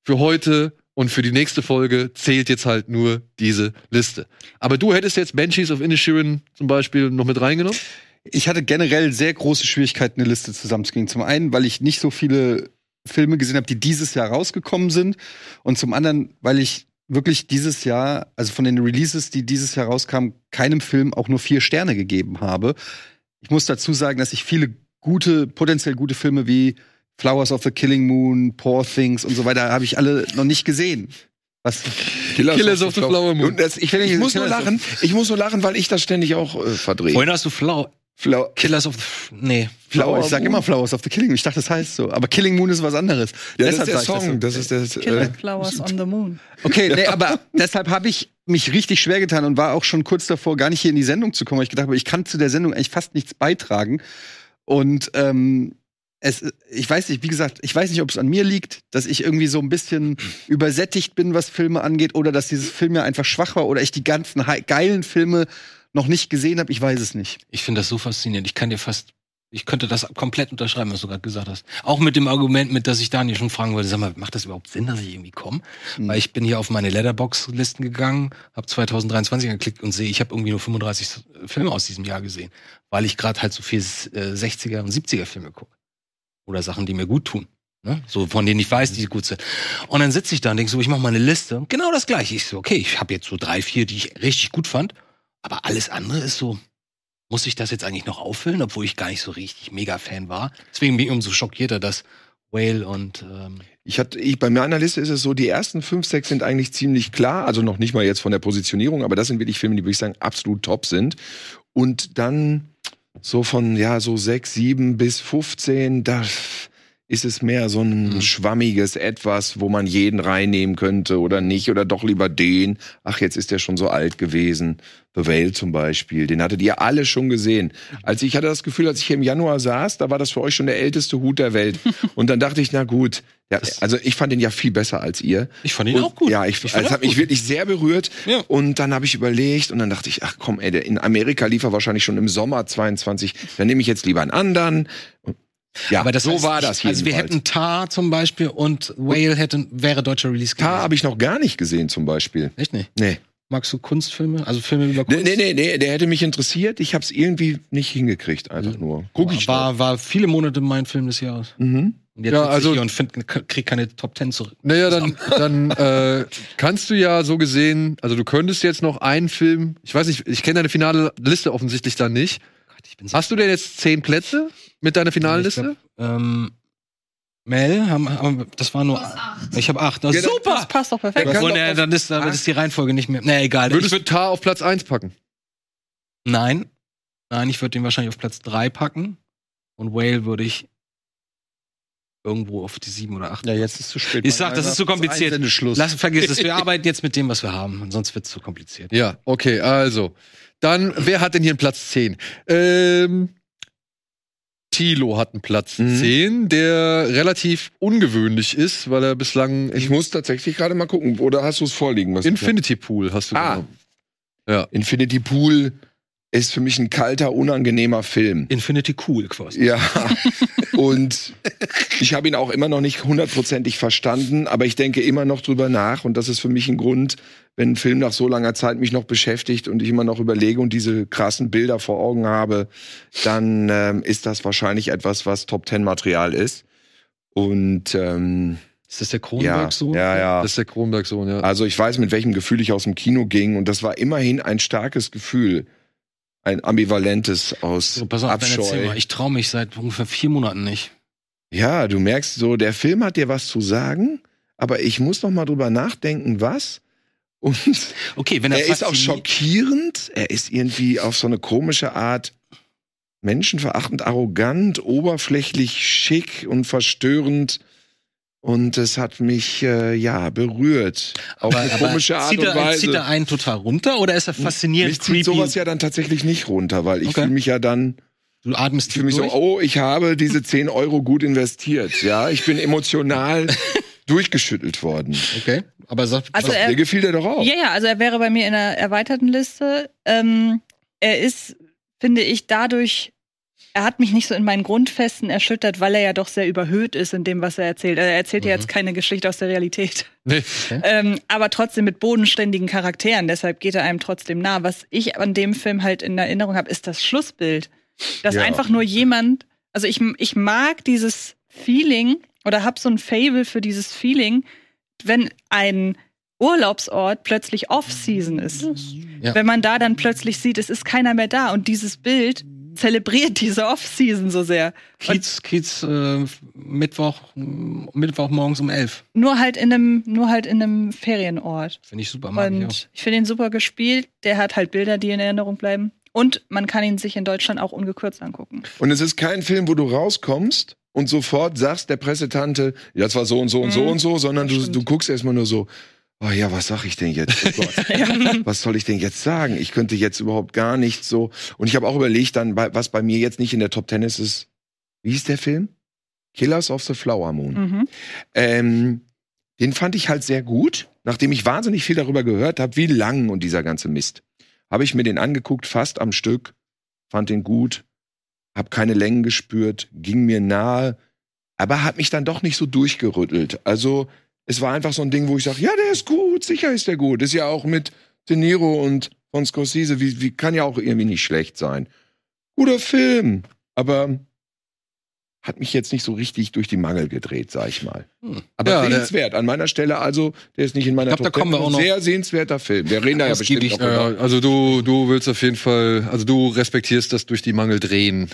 Für heute und für die nächste Folge zählt jetzt halt nur diese Liste. Aber du hättest jetzt Banshees of Inisherin zum Beispiel noch mit reingenommen? Ich hatte generell sehr große Schwierigkeiten, eine Liste zusammenzukriegen. Zum einen, weil ich nicht so viele Filme gesehen habe, die dieses Jahr rausgekommen sind. Und zum anderen, weil ich wirklich dieses Jahr, also von den Releases, die dieses Jahr rauskamen, keinem Film auch nur vier Sterne gegeben habe. Ich muss dazu sagen, dass ich viele gute, potenziell gute Filme wie Flowers of the Killing Moon, Poor Things und so weiter habe ich alle noch nicht gesehen. Was? Killers of the Flower Moon. Das, ich, ich muss nur lachen. Ich muss nur lachen, weil ich das ständig auch äh, verdrehe. Vorhin hast du Flau. Flau Killers of the. Nee. Flower, ich sag Moon. immer Flowers of the Killing Moon. Ich dachte, das heißt so. Aber Killing Moon ist was anderes. Ja, das ist der sag ich Song. so. Das ist das. Killer Äh, Flowers on the Moon. Okay, nee, aber deshalb habe ich mich richtig schwer getan und war auch schon kurz davor, gar nicht hier in die Sendung zu kommen, weil ich gedacht habe, ich kann zu der Sendung eigentlich fast nichts beitragen. Und ähm, es, ich weiß nicht, wie gesagt, ich weiß nicht, ob es an mir liegt, dass ich irgendwie so ein bisschen übersättigt bin, was Filme angeht, oder dass dieses Film ja einfach schwach war, oder ich die ganzen geilen Filme noch nicht gesehen habe. Ich weiß es nicht. Ich finde das so faszinierend. Ich kann dir fast. Ich könnte das komplett unterschreiben, was du gerade gesagt hast. Auch mit dem Argument, mit dass ich Daniel schon fragen wollte, sag mal, macht das überhaupt Sinn, dass ich irgendwie komme? Mhm. Weil ich bin hier auf meine Letterbox-Listen gegangen, habe 2023 geklickt und sehe, ich habe irgendwie nur 35 Filme aus diesem Jahr gesehen, weil ich gerade halt so viel äh, 60er und 70er Filme gucke. Oder Sachen, die mir gut tun. Ne? So, von denen ich weiß, die gut sind. Und dann sitze ich da und denke so, ich mache mal eine Liste. Genau das gleiche. Ich so, okay, ich habe jetzt so drei, vier, die ich richtig gut fand. Aber alles andere ist so, muss ich das jetzt eigentlich noch auffüllen, obwohl ich gar nicht so richtig mega Fan war. Deswegen bin ich umso schockierter, dass Whale und ähm, Ich hatte, ich, bei meiner Liste ist es so, die ersten fünf, sechs sind eigentlich ziemlich klar, also noch nicht mal jetzt von der Positionierung, aber das sind wirklich Filme, die würde ich sagen absolut top sind. Und dann so von, ja, so sechs, sieben bis 15, da ist es mehr so ein Mhm. schwammiges Etwas, wo man jeden reinnehmen könnte oder nicht oder doch lieber den. Ach, jetzt ist der schon so alt gewesen. The Whale zum Beispiel, den hattet ihr alle schon gesehen. Als ich hatte das Gefühl, als ich hier im Januar saß, da war das für euch schon der älteste Hut der Welt. Und dann dachte ich, na gut, ja, also ich fand den ja viel besser als ihr. ich fand ihn Und, auch gut. Ja, ich, Ich fand also ihn das hat mich wirklich sehr berührt. Ja. Und dann habe ich überlegt und dann dachte ich, ach komm, ey, der in Amerika lief er wahrscheinlich schon im Sommer 22. Dann nehme ich jetzt lieber einen anderen. Ja, aber das so heißt, war das Also wir hätten Tar zum Beispiel und Whale hätten, wäre deutscher Release gewesen. Tar habe ich noch gar nicht gesehen zum Beispiel. Echt nicht? Nee. Magst du Kunstfilme? Also Filme über Kunst? nee, nee, nee, der hätte mich interessiert. Ich habe es irgendwie nicht hingekriegt, einfach nur. Guck ich war, war viele Monate mein Film des Jahres. Mhm. Und jetzt Ja, also- ich hier und find, krieg keine Top Ten zurück. Naja, dann, dann äh, kannst du ja so gesehen, also du könntest jetzt noch einen Film, ich weiß nicht, ich kenne deine finale Liste offensichtlich dann nicht. Gott, ich bin so Hast du denn jetzt zehn Plätze mit deiner finalen Ich Liste? glaub, ähm, Mel, haben, haben, das war nur. Ich habe acht. Das Ja, super! Das passt doch perfekt. Nee, auf- dann, ist, dann ist die Reihenfolge nicht mehr. Nee, egal. Würdest ich du Tar auf Platz 1 packen? nein. Nein, ich würde den wahrscheinlich auf Platz drei packen. Und Whale würde ich irgendwo auf die sieben oder acht. Ja, jetzt ist es zu spät. Ich sag, das ist zu kompliziert. Lass, vergiss es. Wir arbeiten jetzt mit dem, was wir haben. Sonst wird es zu kompliziert. Ja, okay, also. Dann, wer hat denn hier einen Platz 10? Ähm, Tilo hat einen Platz Mhm. 10, der relativ ungewöhnlich ist, weil er bislang Ich muss tatsächlich gerade mal gucken. Oder hast du es vorliegen? Was Infinity Pool hast du Ah. genommen. Ja. Infinity Pool ist für mich ein kalter, unangenehmer Film. Infinity Cool quasi. Ja. und ich habe ihn auch immer noch nicht hundertprozentig verstanden, aber ich denke immer noch drüber nach und das ist für mich ein Grund, wenn ein Film nach so langer Zeit mich noch beschäftigt und ich immer noch überlege und diese krassen Bilder vor Augen habe, dann ähm, ist das wahrscheinlich etwas, was Top Ten Material ist. Und ähm, Ist das der ja, Kronberg so? ja, ja. Das ist der Kronberg-Sohn, ja. Also ich weiß, mit welchem Gefühl ich aus dem Kino ging und das war immerhin ein starkes Gefühl. Ein ambivalentes aus So, pass auf, Abscheu. mal. Ich traue mich seit ungefähr vier Monaten nicht. Ja, du merkst so, der Film hat dir was zu sagen, aber ich muss noch mal drüber nachdenken, was. Und Okay, wenn er, er ist auch schockierend. Er ist irgendwie auf so eine komische Art menschenverachtend, arrogant, oberflächlich, schick und verstörend. Und es hat mich äh, ja berührt. Auf Aber, eine komische Art zieht und er, Weise. Zieht er einen total runter oder ist er faszinierend mich zieht creepy? sowas ja dann tatsächlich nicht runter, weil ich Okay. fühle mich ja dann, du atmest ich fühle mich so, durch? oh, ich habe diese 10 Euro gut investiert. Ja, ich bin emotional durchgeschüttelt worden. Okay, aber sag, Also er- gefiel der doch auch. Ja, ja, also er wäre bei mir in einer erweiterten Liste. Ähm, er ist, finde ich, dadurch er hat mich nicht so in meinen Grundfesten erschüttert, weil er ja doch sehr überhöht ist in dem, was er erzählt. Er erzählt ja Mhm. jetzt keine Geschichte aus der Realität. Nee. Ähm, aber trotzdem mit bodenständigen Charakteren. Deshalb geht er einem trotzdem nah. Was ich an dem Film halt in Erinnerung habe, ist das Schlussbild. Dass Ja. einfach nur jemand, also ich, ich mag dieses Feeling oder hab so ein Fable für dieses Feeling, wenn ein Urlaubsort plötzlich Off-Season ist. Ja. Wenn man da dann plötzlich sieht, es ist keiner mehr da und dieses Bild zelebriert diese Off-Season so sehr. Kiez, Kiez äh, Mittwoch, Mittwoch morgens um elf. nur halt in einem, nur halt in einem Ferienort. Finde ich super, mag ich auch. Und ich finde ihn super gespielt. Der hat halt Bilder, die in Erinnerung bleiben. Und man kann ihn sich in Deutschland auch ungekürzt angucken. Und es ist kein Film, wo du rauskommst und sofort sagst der Pressetante, ja, das war so und so und so Mhm, und so, sondern du, du guckst erstmal nur so, oh ja, was sag ich denn jetzt? Oh Gott. was soll ich denn jetzt sagen? Ich könnte jetzt überhaupt gar nicht so. Und ich habe auch überlegt, dann, was bei mir jetzt nicht in der Top Ten ist, ist, wie hieß der Film? Killers of the Flower Moon. Mhm. Ähm, den fand ich halt sehr gut, nachdem ich wahnsinnig viel darüber gehört habe, wie lang und dieser ganze Mist. Habe ich mir den angeguckt, fast am Stück, fand den gut, habe keine Längen gespürt, ging mir nahe, aber hat mich dann doch nicht so durchgerüttelt. Also es war einfach so ein Ding, wo ich sage, ja, der ist gut, sicher ist der gut. Ist ja auch mit De Niro und von Scorsese, wie, wie kann ja auch irgendwie nicht schlecht sein. Guter Film, aber hat mich jetzt nicht so richtig durch die Mangel gedreht, sag ich mal. Hm. Aber Ja, sehenswert. An meiner Stelle also, der ist nicht in meiner Ich glaub, da kommen wir auch noch- Sehr sehenswerter Film. Wir reden da ja bestimmt Ausgiebig, noch drüber. also du, du willst auf jeden Fall, also du respektierst das durch die Mangel drehen.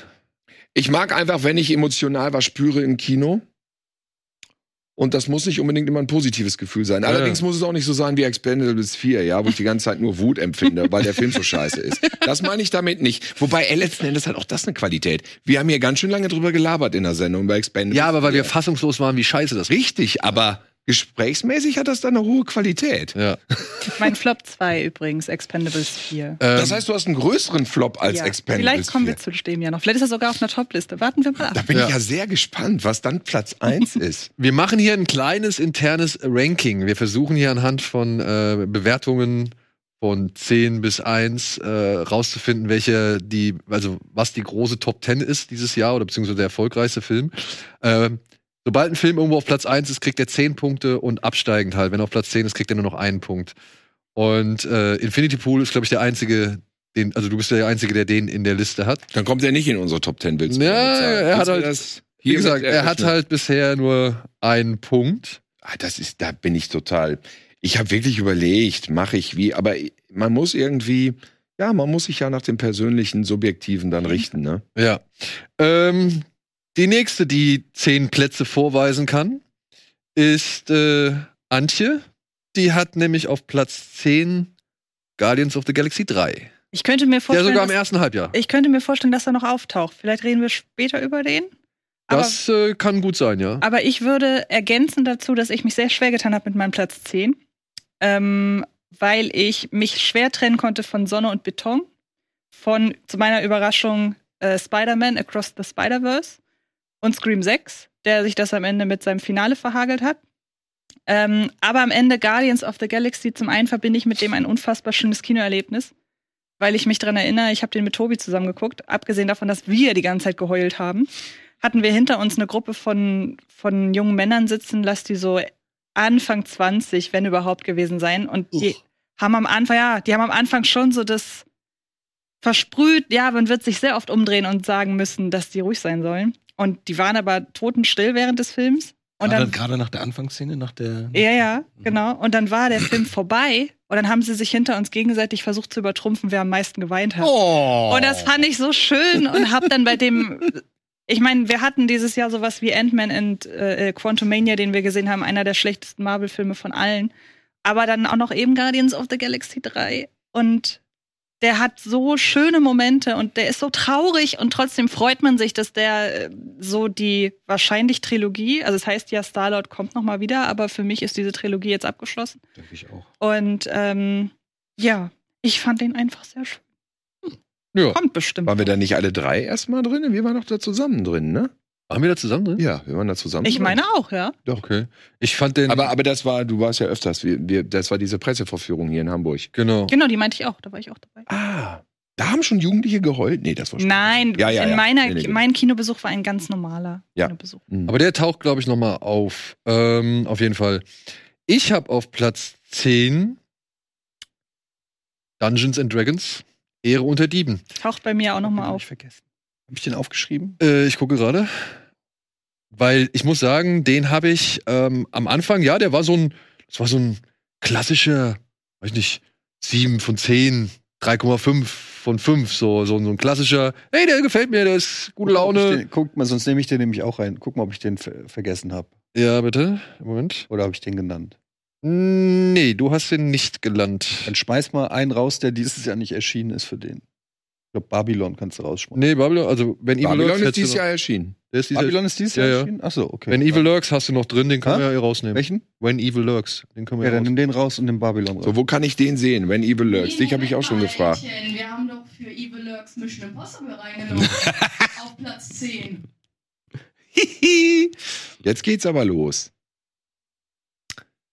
Ich mag einfach, wenn ich emotional was spüre im Kino. Und das muss nicht unbedingt immer ein positives Gefühl sein. Ja. Allerdings muss es auch nicht so sein wie Expendables 4, ja, wo ich die ganze Zeit nur Wut empfinde, weil der Film so scheiße ist. Das meine ich damit nicht. Wobei, ey, letzten Endes hat auch das eine Qualität. Wir haben hier ganz schön lange drüber gelabert in der Sendung bei Expendables. Ja, aber weil 4. wir fassungslos waren, wie scheiße das Richtig, aber gesprächsmäßig hat das dann eine hohe Qualität. Ja. Mein Flop 2 übrigens, Expendables 4. Ähm, Das heißt, du hast einen größeren Flop als Ja. Expendables Vielleicht kommen 4. wir zu dem ja noch. Vielleicht ist er sogar auf einer Top-Liste. Warten wir mal Da ab. bin Ja. ich ja sehr gespannt, was dann Platz 1 ist. Wir machen hier ein kleines internes Ranking. Wir versuchen hier anhand von äh, Bewertungen von 10 bis 1 äh, rauszufinden, welche die, also was die große Top 10 ist dieses Jahr oder beziehungsweise der erfolgreichste Film. Ähm, sobald ein Film irgendwo auf Platz 1 ist, kriegt er 10 Punkte und absteigend halt. Wenn er auf Platz 10 ist, kriegt er nur noch einen Punkt. Und äh, Infinity Pool ist, glaube ich, der einzige, den, also du bist der Einzige, der den in der Liste hat. Dann kommt er nicht in unsere Top 10 willst du Ja, er hat halt- Wie gesagt, er hat halt bisher nur einen Punkt. Ah, das ist, da bin ich total. Ich habe wirklich überlegt, mache ich wie, aber man muss irgendwie, ja, man muss sich ja nach dem persönlichen, subjektiven dann richten, ne? Ja. Ähm, die nächste, die zehn Plätze vorweisen kann, ist äh, Antje. Die hat nämlich auf Platz 10 Guardians of the Galaxy 3. Ich könnte mir vorstellen, sogar im dass, ersten Halbjahr. ich könnte mir vorstellen, dass er noch auftaucht. Vielleicht reden wir später über den. Aber, Das äh, kann gut sein, ja. aber ich würde ergänzen dazu, dass ich mich sehr schwer getan habe mit meinem Platz 10. Ähm, weil ich mich schwer trennen konnte von Sonne und Beton. Von, zu meiner Überraschung, äh, Spider-Man Across the Spider-Verse und Scream 6, der sich das am Ende mit seinem Finale verhagelt hat. Ähm, aber am Ende Guardians of the Galaxy, zum einen verbinde ich mit dem ein unfassbar schönes Kinoerlebnis, weil ich mich daran erinnere, ich habe den mit Tobi zusammen geguckt, abgesehen davon, dass wir die ganze Zeit geheult haben, hatten wir hinter uns eine Gruppe von, von jungen Männern sitzen, lass die so Anfang 20, wenn überhaupt gewesen sein. Und die haben am Anfang, ja, die haben am Anfang schon so das versprüht, ja, man wird sich sehr oft umdrehen und sagen müssen, dass die ruhig sein sollen. Und die waren aber totenstill während des Films. Und Gerade, dann, gerade nach der Anfangsszene, nach der. ja, ja, genau. Und dann war der Film vorbei und dann haben sie sich hinter uns gegenseitig versucht zu übertrumpfen, wer am meisten geweint hat. Oh. Und das fand ich so schön und hab dann bei dem, ich meine, wir hatten dieses Jahr sowas wie Ant-Man und äh, Quantumania, den wir gesehen haben, einer der schlechtesten Marvel-Filme von allen. Aber dann auch noch eben Guardians of the Galaxy 3 und der hat so schöne Momente und der ist so traurig und trotzdem freut man sich, dass der äh, so die wahrscheinlich Trilogie, also es heißt ja Star-Lord kommt noch mal wieder, aber für mich ist diese Trilogie jetzt abgeschlossen. Denke ich auch. Und ähm, ja, ich fand den einfach sehr schön. Ja. Kommt bestimmt. Waren wir noch. da nicht alle drei erstmal drin? Wir waren doch da zusammen drin, ne? Waren wir da zusammen drin? Ja, wir waren da zusammen Ich meine auch, ja. Doch. Okay. Ich fand den. Aber, aber das war, du warst ja öfters, wir, wir, das war diese Pressevorführung hier in Hamburg. genau. Genau, die meinte ich auch. Da war ich auch dabei. Ah. Da haben schon Jugendliche geheult? Nee, das war schon. Nein, Ja, ja, in ja. meiner, Nee, nee, mein Kinobesuch war ein ganz normaler Ja. Kinobesuch. Mhm. Aber der taucht, glaube ich, noch mal auf. Ähm, auf jeden Fall. Ich habe auf Platz 10 Dungeons and Dragons Ehre unter Dieben. Taucht bei mir auch noch mal Hab auf. ich vergessen. Hab ich den aufgeschrieben? Äh, ich gucke gerade. Weil ich muss sagen, den habe ich ähm, am Anfang, ja, der war so ein, das war so ein klassischer, weiß nicht, 7 von 10, 3,5 von 5, so, so, so ein klassischer, hey, der gefällt mir, der ist gute ich Laune. Den, guck mal, sonst nehme ich den nämlich auch rein. Guck mal, ob ich den ver vergessen habe. Ja, bitte, Moment. Oder habe ich den genannt? Nee, du hast den nicht gelandet. Dann schmeiß mal einen raus, der dieses Jahr nicht erschienen ist für den. Ich glaube, Babylon kannst du rausschmeißen. Nee, Babylon, also wenn Evil Babylon Lurks ist dieses Jahr erschienen. der ist dieses Babylon ist dieses Ja, Jahr ja. erschienen? Achso, okay. Wenn Evil Lurks hast du noch drin, den können Ha? wir ja rausnehmen. Welchen? When Evil Lurks, den können wir Ja, ja dann nimm den raus und den Babylon raus. So, wo kann ich den sehen? When Evil Lurks? Dich habe ich auch schon gefragt. Wir haben doch für Evil Lurks Mission Impossible reingenommen. auf Platz 10. Jetzt geht's aber los.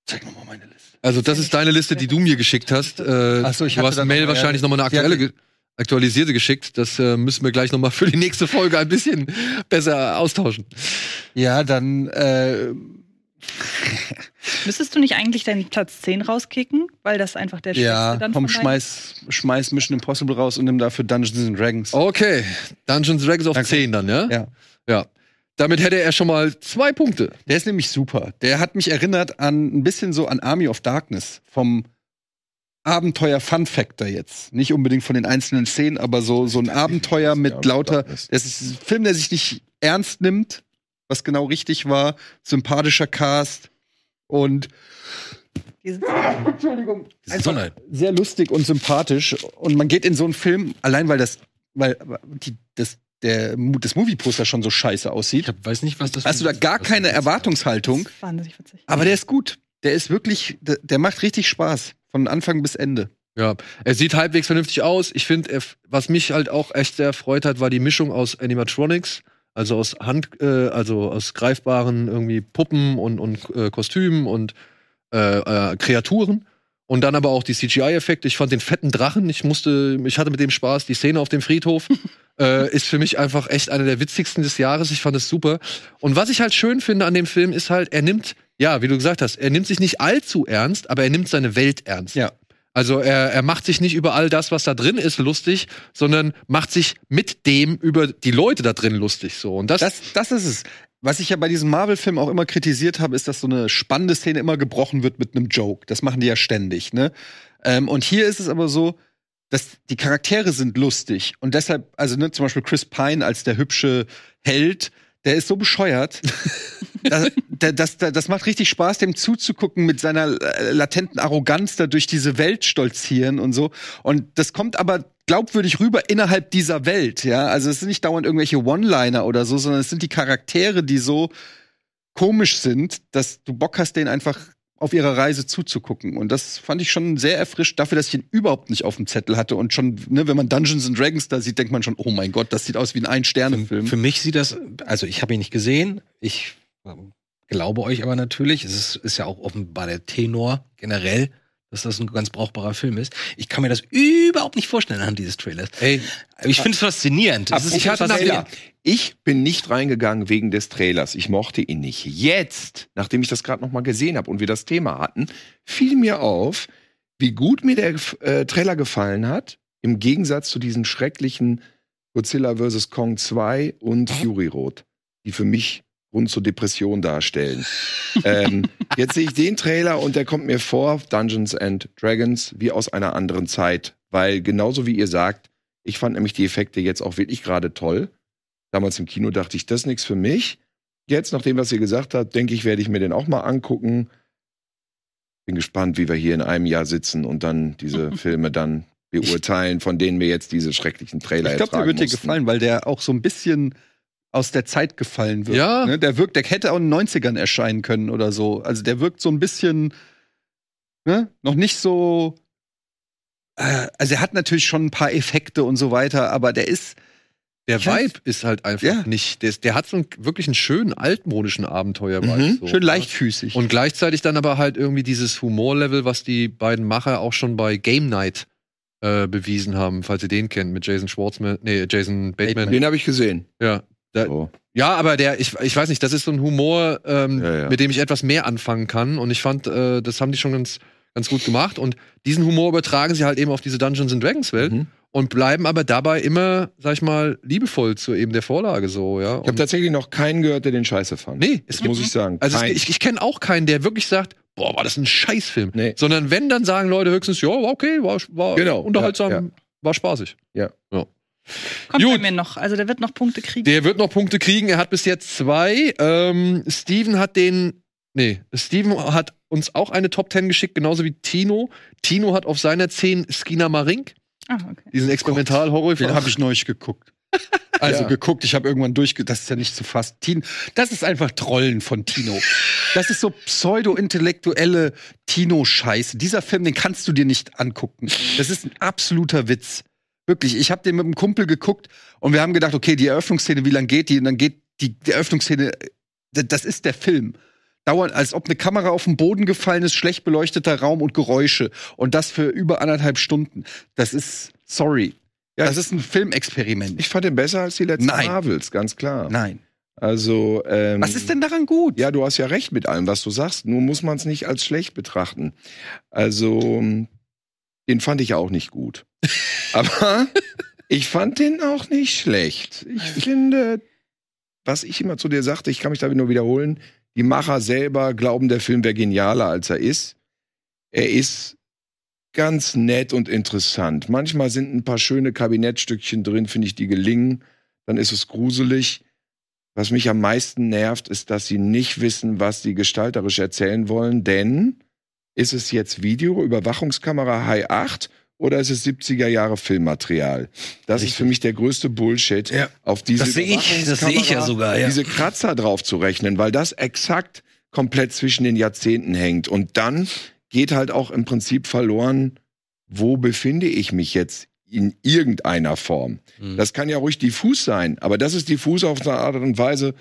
Zeig nochmal meine Liste. Also das ist deine Liste, die du mir geschickt hast. Äh, Ach so, ich du hast Mail wahrscheinlich ja, nochmal eine aktuelle, hatte- ge- aktualisierte geschickt. Das äh, müssen wir gleich nochmal für die nächste Folge ein bisschen besser austauschen. Ja, dann, äh, Müsstest du nicht eigentlich deinen Platz 10 rauskicken? Weil das einfach der ja, dann komm, schmeiß, schmeiß Mission Impossible raus und nimm dafür Dungeons and Dragons. Okay, Dungeons Dragons auf Danke. 10 dann, ja? Ja. Ja. Damit hätte er schon mal zwei Punkte. Der ist nämlich super. Der hat mich erinnert an ein bisschen so an Army of Darkness vom Abenteuer Fun Factor jetzt. Nicht unbedingt von den einzelnen Szenen, aber so, so ein Abenteuer mit lauter. Das ist ein Film, der sich nicht ernst nimmt, was genau richtig war. Sympathischer Cast und Entschuldigung, einfach sehr lustig und sympathisch. Und man geht in so einen Film, allein weil das, weil die, das, der, das Movie-Poster schon so scheiße aussieht. Ich weiß nicht, was das Hast du da gar keine das ist. Erwartungshaltung? Wahnsinnig witzig. Aber der ist gut. Der ist wirklich, der, der macht richtig Spaß. Von Anfang bis Ende. Ja, er sieht halbwegs vernünftig aus. Ich finde, was mich halt auch echt sehr erfreut hat, war die Mischung aus Animatronics, also aus Hand, äh, also aus greifbaren irgendwie Puppen und, und äh, Kostümen und äh, äh, Kreaturen. Und dann aber auch die CGI-Effekte. Ich fand den fetten Drachen, ich musste, ich hatte mit dem Spaß. Die Szene auf dem Friedhof äh, ist für mich einfach echt eine der witzigsten des Jahres. Ich fand es super. Und was ich halt schön finde an dem Film ist halt, er nimmt, ja, wie du gesagt hast, er nimmt sich nicht allzu ernst, aber er nimmt seine Welt ernst. Ja. Also er, er macht sich nicht über all das, was da drin ist, lustig, sondern macht sich mit dem über die Leute da drin lustig. So. Und das, Das, das ist es. Was ich ja bei diesem Marvel-Film auch immer kritisiert habe, ist, dass so eine spannende Szene immer gebrochen wird mit einem Joke. Das machen die ja ständig, ne? Ähm, und hier ist es aber so, dass die Charaktere sind lustig. Und deshalb, also ne, zum Beispiel Chris Pine als der hübsche Held, der ist so bescheuert. das, das, das, das macht richtig Spaß, dem zuzugucken mit seiner äh, latenten Arroganz da durch diese Welt stolzieren und so. Und das kommt aber glaubwürdig rüber innerhalb dieser Welt, ja. Also es sind nicht dauernd irgendwelche One-Liner oder so, sondern es sind die Charaktere, die so komisch sind, dass du Bock hast, denen einfach auf ihrer Reise zuzugucken. Und das fand ich schon sehr erfrischt dafür, dass ich ihn überhaupt nicht auf dem Zettel hatte. Und schon, ne, wenn man Dungeons and Dragons da sieht, denkt man schon, oh mein Gott, das sieht aus wie ein Für, Ein-Sterne-Film. für mich sieht das, also ich habe ihn nicht gesehen. Ich ähm, glaube euch aber natürlich, es ist, ist ja auch offenbar der Tenor generell, dass das ein ganz brauchbarer Film ist. Ich kann mir das überhaupt nicht vorstellen anhand dieses Trailers. ey, Ich finde es faszinierend. Ist ich. Trailer. ich bin nicht reingegangen wegen des Trailers. Ich mochte ihn nicht. Jetzt, nachdem ich das gerade noch mal gesehen habe und wir das Thema hatten, fiel mir auf, wie gut mir der äh, Trailer gefallen hat, im Gegensatz zu diesen schrecklichen Godzilla vs. Kong 2 und Fury Road, die für mich Grund zur Depression darstellen. ähm, jetzt sehe ich den Trailer und der kommt mir vor, Dungeons and Dragons, wie aus einer anderen Zeit. Weil genauso wie ihr sagt, ich fand nämlich die Effekte jetzt auch wirklich gerade toll. Damals im Kino dachte ich, das ist nichts für mich. Jetzt, nach dem, was ihr gesagt habt, denke ich, werde ich mir den auch mal angucken. Bin gespannt, wie wir hier in einem Jahr sitzen und dann diese Filme dann beurteilen, von denen wir jetzt diese schrecklichen Trailer Ich glaube, der wird dir gefallen, weil der auch so ein bisschen aus der Zeit gefallen wird. Ja. Ne? Der wirkt, der hätte auch in den 90ern erscheinen können oder so. Also der wirkt so ein bisschen, ne? Noch nicht so. Äh, also er hat natürlich schon ein paar Effekte und so weiter, aber der ist. der Ich Vibe ist halt einfach Ja. nicht, der, ist- der hat so einen, wirklich einen schönen altmodischen Abenteuer-Vibe. Mhm. so. Schön leichtfüßig. Und gleichzeitig dann aber halt irgendwie dieses Humorlevel, was die beiden Macher auch schon bei Game Night äh, bewiesen haben, falls ihr den kennt, mit Jason Schwartzman, nee, Jason Bateman. Den habe ich gesehen. Ja. Da, So. ja, aber der, ich, ich weiß nicht, das ist so ein Humor, ähm, Ja, ja. mit dem ich etwas mehr anfangen kann. Und ich fand, äh, das haben die schon ganz, ganz gut gemacht. Und diesen Humor übertragen sie halt eben auf diese Dungeons and Dragons Welt Mhm. und bleiben aber dabei immer, sag ich mal, liebevoll zu eben der Vorlage so, ja. Ich habe Und- tatsächlich noch keinen gehört, der den scheiße fand. Nee, es muss ich sagen. Also es, ich, ich kenne auch keinen, der wirklich sagt, boah, war das ein Scheißfilm. Nee. Sondern wenn, dann sagen Leute höchstens, ja, okay, war, war Genau, unterhaltsam, ja, ja. war spaßig. Kommt Gut. bei mir noch. Also der wird noch Punkte kriegen. Der wird noch Punkte kriegen. Er hat bis jetzt zwei. Ähm, Steven hat den. Nee, Steven hat uns auch eine Top 10 geschickt, genauso wie Tino. Tino hat auf seiner 10 Skina Marink, ah, okay. diesen Experimentalhorror. Den habe ich neulich geguckt. Also Ja. geguckt, ich habe irgendwann durchge... Das ist ja nicht zu fassen. Tin- Das ist einfach Trollen von Tino. Das ist so pseudo-intellektuelle Tino-Scheiße. Dieser Film, den kannst du dir nicht angucken. Das ist ein absoluter Witz. Wirklich, ich habe den mit einem Kumpel geguckt und wir haben gedacht, okay, die Eröffnungsszene, wie lang geht die? Und dann geht die, die Eröffnungsszene, d- das ist der Film. Dauernd, als ob eine Kamera auf den Boden gefallen ist, schlecht beleuchteter Raum und Geräusche. Und das für über anderthalb Stunden. Das ist, sorry. Ja, das ist ein Filmexperiment. ich fand den besser als die letzten Nein. Marvels, ganz klar. Nein. Also, ähm, Was ist denn daran gut? Ja, du hast ja recht mit allem, was du sagst. Nur muss man es nicht als schlecht betrachten. Also, den fand ich auch nicht gut. Aber ich fand den auch nicht schlecht. Ich finde, was ich immer zu dir sagte, ich kann mich da nur wiederholen, die Macher selber glauben, der Film wäre genialer, als er ist. Er ist ganz nett und interessant. Manchmal sind ein paar schöne Kabinettstückchen drin, finde ich, die gelingen. Dann ist es gruselig. Was mich am meisten nervt, ist, dass sie nicht wissen, was sie gestalterisch erzählen wollen, denn ist es jetzt Video, Überwachungskamera High 8 oder ist es 70er Jahre Filmmaterial? Das ist für mich der größte Bullshit, Ja. auf diese Das sehe ich, das sehe ich ja sogar, ja. diese Kratzer drauf zu rechnen, weil das exakt komplett zwischen den Jahrzehnten hängt. Und dann geht halt auch im Prinzip verloren, wo befinde ich mich jetzt in irgendeiner Form. Mhm. Das kann ja ruhig diffus sein, aber das ist diffus auf eine Art und Weise,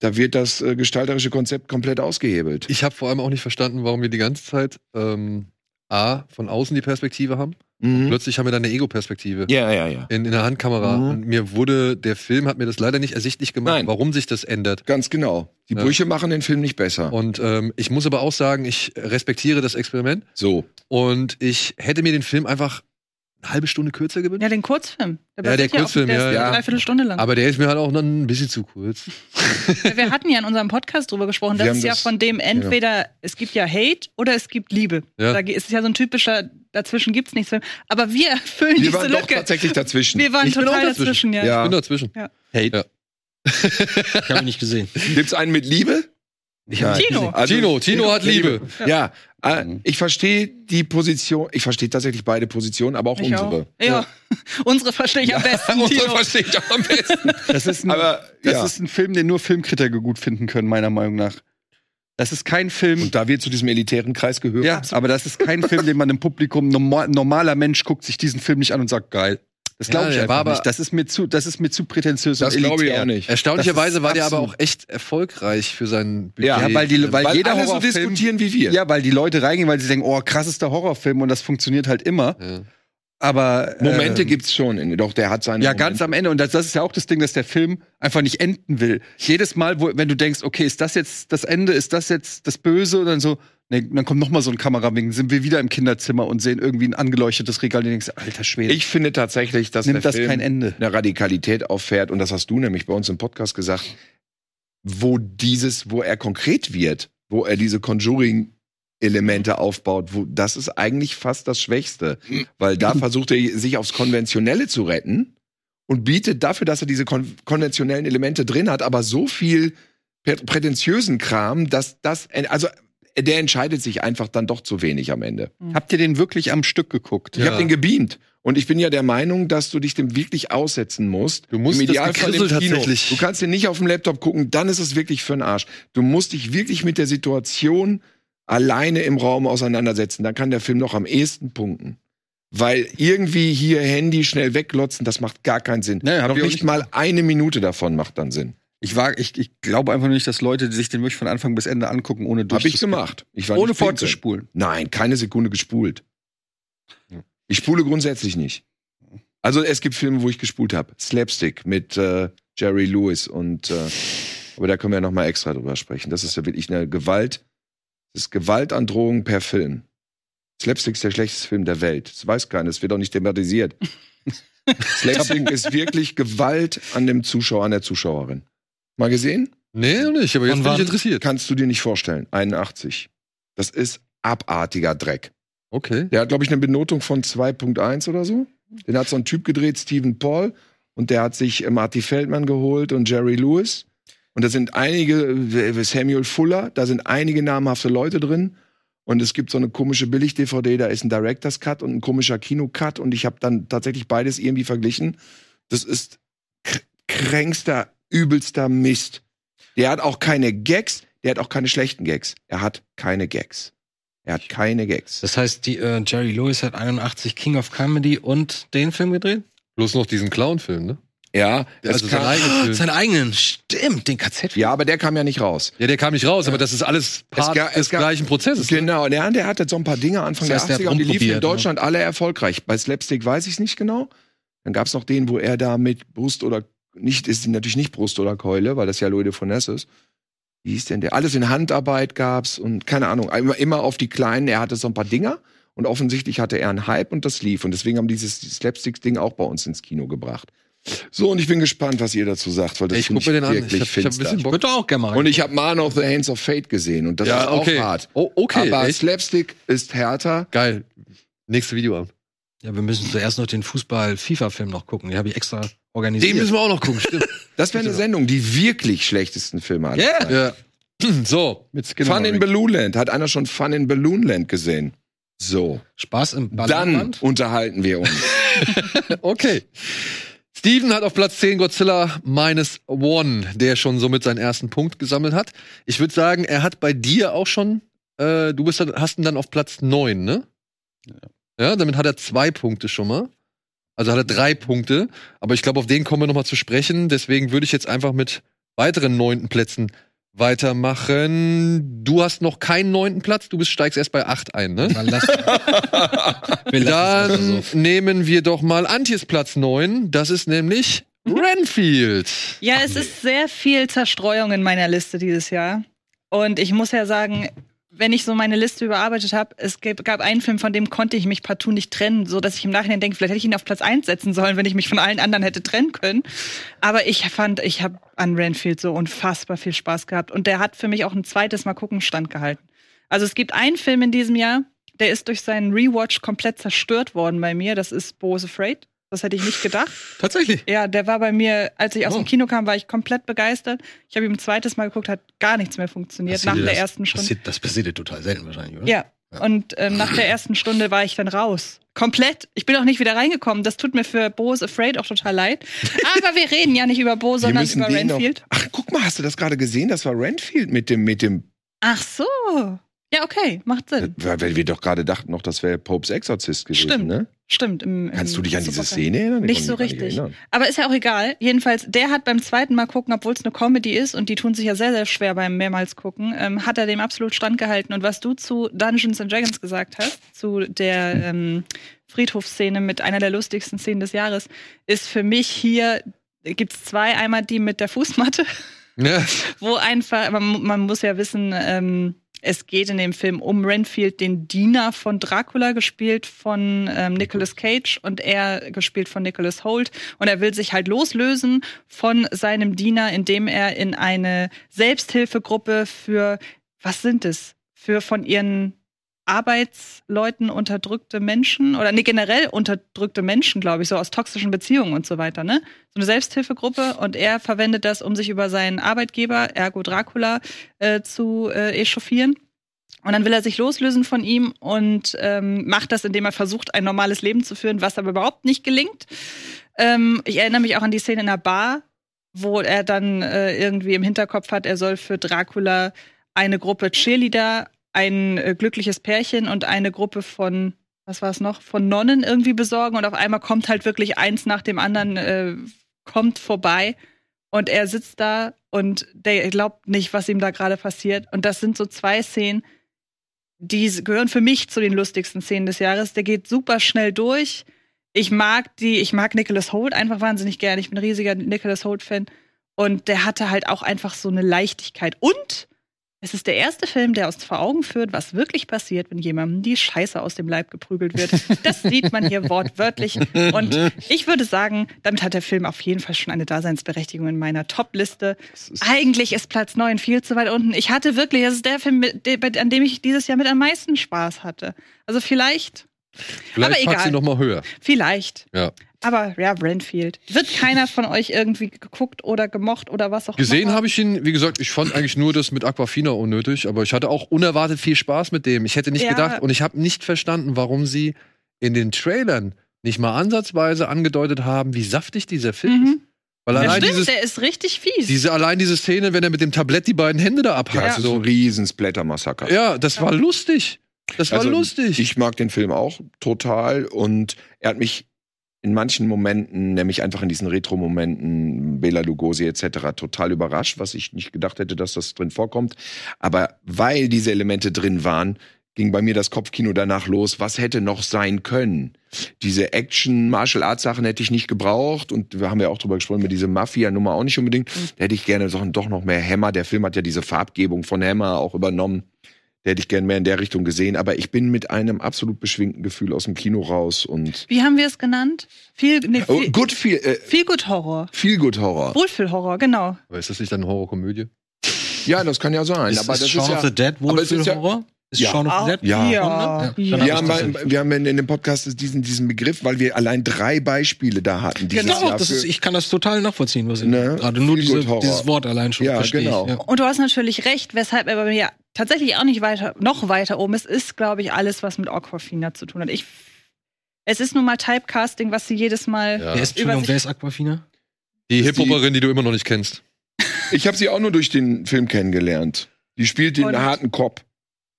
da wird das äh, gestalterische Konzept komplett ausgehebelt. Ich habe vor allem auch nicht verstanden, warum wir die ganze Zeit ähm, A, von außen die Perspektive haben. Mhm. Plötzlich haben wir dann eine Ego-Perspektive. Ja, ja, ja. In, in der Handkamera. Mhm. Und mir wurde, der Film hat mir das leider nicht ersichtlich gemacht, Nein. warum sich das ändert. Ganz genau. Die Ja. Brüche machen den Film nicht besser. Und ähm, ich muss aber auch sagen, ich respektiere das Experiment so. und ich hätte mir den Film einfach halbe Stunde kürzer gewünscht. Ja, den Kurzfilm. Ja, basiert der Kurzfilm, der ja, ist ja. eine Dreiviertelstunde lang. Aber der ist mir halt auch dann ein bisschen zu kurz. wir hatten ja in unserem Podcast drüber gesprochen, Wir das haben ist ja das- von dem entweder, es gibt ja Hate oder es gibt Liebe. Ja. Da ist es ja so ein typischer, dazwischen gibt's nichts. Wir füllen Wir diese waren doch Lücke. tatsächlich dazwischen. Wir waren Ich auch total dazwischen. dazwischen, ja. Ja. Ich bin dazwischen. Hate. Ich habe ihn nicht gesehen. Gibt's einen mit Liebe? Tino. Also- Tino, Tino hat Liebe. Ja, äh, Mhm. ich verstehe die Position, ich verstehe tatsächlich beide Positionen, aber auch Ich unsere. auch. Ja. unsere verstehe ich am besten. unsere Tino. verstehe ich auch am besten. Das ist ein, Aber das ja. ist ein Film, den nur Filmkritiker gut finden können, meiner Meinung nach. Das ist kein Film. Und da wir zu diesem elitären Kreis gehören. ja, aber das ist kein Film, den man im Publikum, normal, normaler Mensch guckt sich diesen Film nicht an und sagt, geil. Das glaube Ja, ich einfach aber- nicht. Das ist mir zu, das ist mir zu prätentiös das und glaube ich elitär. auch nicht. Erstaunlicherweise war der aber auch echt erfolgreich für sein Budget. Ja, Ja, weil die, weil, Weil jeder alle so Horrorfilm, diskutieren wie wir. ja, weil die Leute reingehen, weil sie denken, oh, krassester Horrorfilm und das funktioniert halt immer. Ja. Aber Momente ähm, gibt's schon, in- doch der hat seine Ja, Momente. ganz am Ende. Und das, das ist ja auch das Ding, dass der Film einfach nicht enden will. Jedes Mal, wo, wenn du denkst, okay, ist das jetzt das Ende, ist das jetzt das Böse? Und dann so, nee, dann kommt noch mal so ein Kamerawinkel, sind wir wieder im Kinderzimmer und sehen irgendwie ein angeleuchtetes Regal. Und denkst, alter Schwede, Ich finde tatsächlich, dass nimmt der das Film kein Ende. eine Radikalität auffährt und das hast du nämlich bei uns im Podcast gesagt, wo dieses, wo er konkret wird, wo er diese Conjuring Elemente aufbaut, wo das ist eigentlich fast das Schwächste, weil da versucht er sich aufs konventionelle zu retten und bietet dafür, dass er diese kon konventionellen Elemente drin hat, aber so viel prä- prätentiösen Kram, dass das also der entscheidet sich einfach dann doch zu wenig am Ende. Habt ihr den wirklich am Stück geguckt? Ich Ja. habe den gebeamt. Und ich bin ja der Meinung, dass du dich dem wirklich aussetzen musst. Du musst Im das Idealfall im Kino. tatsächlich- Du kannst den nicht auf dem Laptop gucken, dann ist es wirklich für den Arsch. Du musst dich wirklich mit der Situation alleine im Raum auseinandersetzen. Dann kann der Film noch am ehesten punkten. Weil irgendwie hier Handy schnell weglotzen, das macht gar keinen Sinn. Nee, noch nicht nicht mal eine Minute davon macht dann Sinn. Ich, war, ich, ich glaube einfach nur nicht, dass Leute sich den wirklich von Anfang bis Ende angucken, ohne Hab ich gemacht. Ich war Ohne vorzuspulen. Nein, keine Sekunde gespult. Ich spule grundsätzlich nicht. Also es gibt Filme, wo ich gespult habe. Slapstick mit äh, Jerry Lewis und äh, aber da können wir ja noch mal extra drüber sprechen. Das ist ja wirklich eine Gewalt. Das ist Gewaltandrohung per Film. Slapstick ist der schlechteste Film der Welt. Das weiß keiner, das wird auch nicht thematisiert. Slapstick ist wirklich Gewalt an dem Zuschauer, an der Zuschauerin. Mal gesehen? Nee, noch nicht, aber jetzt bin ich interessiert. Kannst du dir nicht vorstellen. 81. Das ist abartiger Dreck. Okay. Der hat, glaube ich, eine Benotung von 2.1 oder so. Den hat so ein Typ gedreht, Stephen Paul. Und der hat sich Marty Feldman geholt und Jerry Lewis. Und da sind einige, äh, Samuel Fuller, da sind einige namhafte Leute drin. Und es gibt so eine komische Billig-DVD, da ist ein Director's Cut und ein komischer Kino-Cut. Und ich habe dann tatsächlich beides irgendwie verglichen. Das ist kr- kränkster, übelster Mist. Der hat auch keine Gags, der hat auch keine schlechten Gags. Er hat keine Gags. Er hat keine Gags. Das heißt, die, äh, Jerry Lewis hat 81 King of Comedy und den Film gedreht? Bloß noch diesen Clown-Film, ne? Ja, es Also sein kam, eigenes Film. Seinen eigenen, stimmt, den KZ-Film. ja, aber der kam ja nicht raus. Ja, der kam nicht raus, aber das ist alles Part ga- des es gab- gleichen Prozesses. ne? Genau, der, der hatte so ein paar Dinge Anfang Das heißt, der der hat 80er und die liefen in ne? Deutschland alle erfolgreich. Bei Slapstick weiß ich es nicht genau. Dann gab es noch den, wo er da mit Brust oder nicht, ist natürlich nicht Brust oder Keule, weil das ja Louis de Funès ist. Wie hieß denn der? Alles in Handarbeit gab's und keine Ahnung, immer, immer auf die Kleinen. Er hatte so ein paar Dinger und offensichtlich hatte er einen Hype und das lief. Und deswegen haben dieses Slapstick-Ding auch bei uns ins Kino gebracht. So, und ich bin gespannt, was ihr dazu sagt, weil das Ich find guck mir den an. Ich wirklich hab, ich hab ein bisschen Bock. Würde auch gerne mal. Und ich habe Man of the Hands of Fate gesehen und das Ja, ist auch okay. hart. Oh, okay, Aber echt? Slapstick ist härter. Geil. Nächste Video an. ja, wir müssen zuerst noch den Fußball-FIFA-Film noch gucken. Den habe ich extra organisiert. Den müssen wir auch noch gucken, stimmt. Das wäre eine Sendung, die wirklich schlechtesten Filme hat. Ja. ja. So, Mit Skinner. Fun in Balloonland. Hat einer schon Fun in Balloonland gesehen? So. Spaß im Dann Ballerland. unterhalten wir uns. okay. Steven hat auf Platz 10 Godzilla Minus One, der schon somit seinen ersten Punkt gesammelt hat. Ich würde sagen, er hat bei dir auch schon, äh, du bist hast ihn dann auf Platz 9, ne? Ja. damit hat er zwei Punkte schon mal. Also hat er drei Punkte. Aber ich glaube, auf den kommen wir noch mal zu sprechen. Deswegen würde ich jetzt einfach mit weiteren neunten Plätzen weitermachen. Du hast noch keinen neunten Platz. Du bist, steigst erst bei acht ein, ne? Dann lass- Wir Dann so. nehmen wir doch mal Antjes Platz 9. Das ist nämlich Renfield. Ja, es ist sehr viel Zerstreuung in meiner Liste dieses Jahr. Und ich muss ja sagen, wenn ich so meine Liste überarbeitet habe, es gab, einen Film, von dem konnte ich mich partout nicht trennen, so dass ich im Nachhinein denke, vielleicht hätte ich ihn auf Platz 1 setzen sollen, wenn ich mich von allen anderen hätte trennen können. Aber ich fand, ich habe an Renfield so unfassbar viel Spaß gehabt. Und der hat für mich auch ein zweites Mal gucken standgehalten. Also es gibt einen Film in diesem Jahr, der ist durch seinen Rewatch komplett zerstört worden bei mir. Das ist Bo is Afraid. Das hätte ich nicht gedacht. Tatsächlich. Ja, der war bei mir, als ich aus Oh. dem Kino kam, war ich komplett begeistert. Ich habe ihm ein zweites Mal geguckt, hat gar nichts mehr funktioniert nach der das- ersten Stunde. Passiert, das passiert dir total selten wahrscheinlich, oder? Ja. Und ähm, nach der ersten Stunde war ich dann raus. Komplett. Ich bin auch nicht wieder reingekommen. Das tut mir für Bo is Afraid auch total leid. Aber wir reden ja nicht über Bo, sondern über den noch- Renfield. Ach, guck mal, hast du das gerade gesehen? Das war Renfield mit dem, mit dem, Ach so. Ja, okay, macht Sinn. weil weil wir doch gerade dachten noch, das wäre Popes Exorzist gewesen, Stimmt. ne? Stimmt. Im, Kannst im du dich an diese. Szene erinnern? Ich Nicht so richtig. erinnern. Aber ist ja auch egal. Jedenfalls, der hat beim zweiten Mal gucken, obwohl es eine Comedy ist und die tun sich ja sehr, sehr schwer beim mehrmals gucken, ähm, hat er dem absolut standgehalten. Und was du zu Dungeons and Dragons gesagt hast, zu der ähm, Friedhofsszene mit einer der lustigsten Szenen des Jahres, ist für mich hier, gibt es zwei. Einmal die mit der Fußmatte, Ja. wo einfach, man, man muss ja wissen, ähm, es geht in dem Film um Renfield, den Diener von Dracula, gespielt von ähm, Nicolas Cage und er gespielt von Nicholas Holt. Und er will sich halt loslösen von seinem Diener, indem er in eine Selbsthilfegruppe für, was sind es? Für von ihren Arbeitsleuten unterdrückte Menschen oder nee, generell unterdrückte Menschen, glaube ich, so aus toxischen Beziehungen und so weiter, ne? So eine Selbsthilfegruppe und er verwendet das, um sich über seinen Arbeitgeber, ergo Dracula, äh, zu äh, echauffieren. Und dann will er sich loslösen von ihm und ähm, macht das, indem er versucht, ein normales Leben zu führen, was aber überhaupt nicht gelingt. Ähm, ich erinnere mich auch an die Szene in der Bar, wo er dann äh, irgendwie im Hinterkopf hat, er soll für Dracula eine Gruppe Cheerleader, ein äh, glückliches Pärchen und eine Gruppe von, was war es noch, von Nonnen irgendwie besorgen. Und auf einmal kommt halt wirklich eins nach dem anderen, äh, kommt vorbei. Und er sitzt da und der glaubt nicht, was ihm da gerade passiert. Und das sind so zwei Szenen, die gehören für mich zu den lustigsten Szenen des Jahres. Der geht super schnell durch. Ich mag die, ich mag Nicholas Holt einfach wahnsinnig gerne. Ich bin ein riesiger Nicholas Holt-Fan. Und der hatte halt auch einfach so eine Leichtigkeit. Und es ist der erste Film, der uns vor Augen führt, was wirklich passiert, wenn jemandem die Scheiße aus dem Leib geprügelt wird. Das sieht man hier wortwörtlich. Und ich würde sagen, damit hat der Film auf jeden Fall schon eine Daseinsberechtigung in meiner Top-Liste. Eigentlich ist Platz 9 viel zu weit unten. Ich hatte wirklich, das ist der Film, an dem ich dieses Jahr mit am meisten Spaß hatte. Also vielleicht, Vielleicht Aber packt egal. sie noch mal höher. vielleicht. Ja. Aber ja, Renfield. Wird keiner von euch irgendwie geguckt oder gemocht oder was auch Gesehen immer? habe ich ihn, wie gesagt, ich fand eigentlich nur das mit Aquafina unnötig, aber ich hatte auch unerwartet viel Spaß mit dem. Ich hätte nicht Ja. gedacht und ich habe nicht verstanden, warum sie in den Trailern nicht mal ansatzweise angedeutet haben, wie saftig dieser Film ist. Mhm. Weil Ja, allein stimmt, dieses, der ist richtig fies. diese, allein diese Szene, wenn er mit dem Tablett die beiden Hände da Ja, ist ein so. riesen Splatter-Massaker. ja, das war lustig. Das war Also, lustig. Ich mag den Film auch total und er hat mich in manchen Momenten, nämlich einfach in diesen Retro-Momenten, Bela Lugosi etc., total überrascht, was ich nicht gedacht hätte, dass das drin vorkommt. Aber weil diese Elemente drin waren, ging bei mir das Kopfkino danach los, was hätte noch sein können. Diese Action-Martial-Arts-Sachen hätte ich nicht gebraucht und wir haben ja auch drüber gesprochen, mit dieser Mafia-Nummer auch nicht unbedingt. Da hätte ich gerne doch noch mehr Hammer. Der Film hat ja diese Farbgebung von Hammer auch übernommen. Der hätte ich gerne mehr in der Richtung gesehen, aber ich bin mit einem absolut beschwingten Gefühl aus dem Kino raus und Wie haben wir es genannt? Viel, nee, oh, viel, good feel, äh, viel gut Horror. viel good Horror. Wohlfühlhorror, genau. aber ist das nicht eine Horrorkomödie? Ja, das kann ja sein, Ist, aber ist das Shaun ist of ja the Dead wohl aber es für ist ja-. Shaun of the Dead? Ja. ja. Ja. ja. Wir hab haben, ich bei, wir haben in, in dem Podcast diesen, diesen Begriff, weil wir allein drei Beispiele da hatten. Genau, Jahr das ist, ich kann das total nachvollziehen, was ihr Ne? gerade nur diese, dieses Wort allein schon Ja, verstehe ich, genau. Ja. Und du hast natürlich recht, weshalb er bei mir tatsächlich auch nicht weiter, noch weiter oben ist, ist, glaube ich, alles, was mit Aquafina zu tun hat. Ich, es ist nun mal Typecasting, was sie jedes Mal. Ja. Wer ist, Über wer ist Aquafina? Die Hip-Hopperin, die du immer noch nicht kennst. ich habe sie auch nur durch den Film kennengelernt. Die spielt den Und- harten Kopf.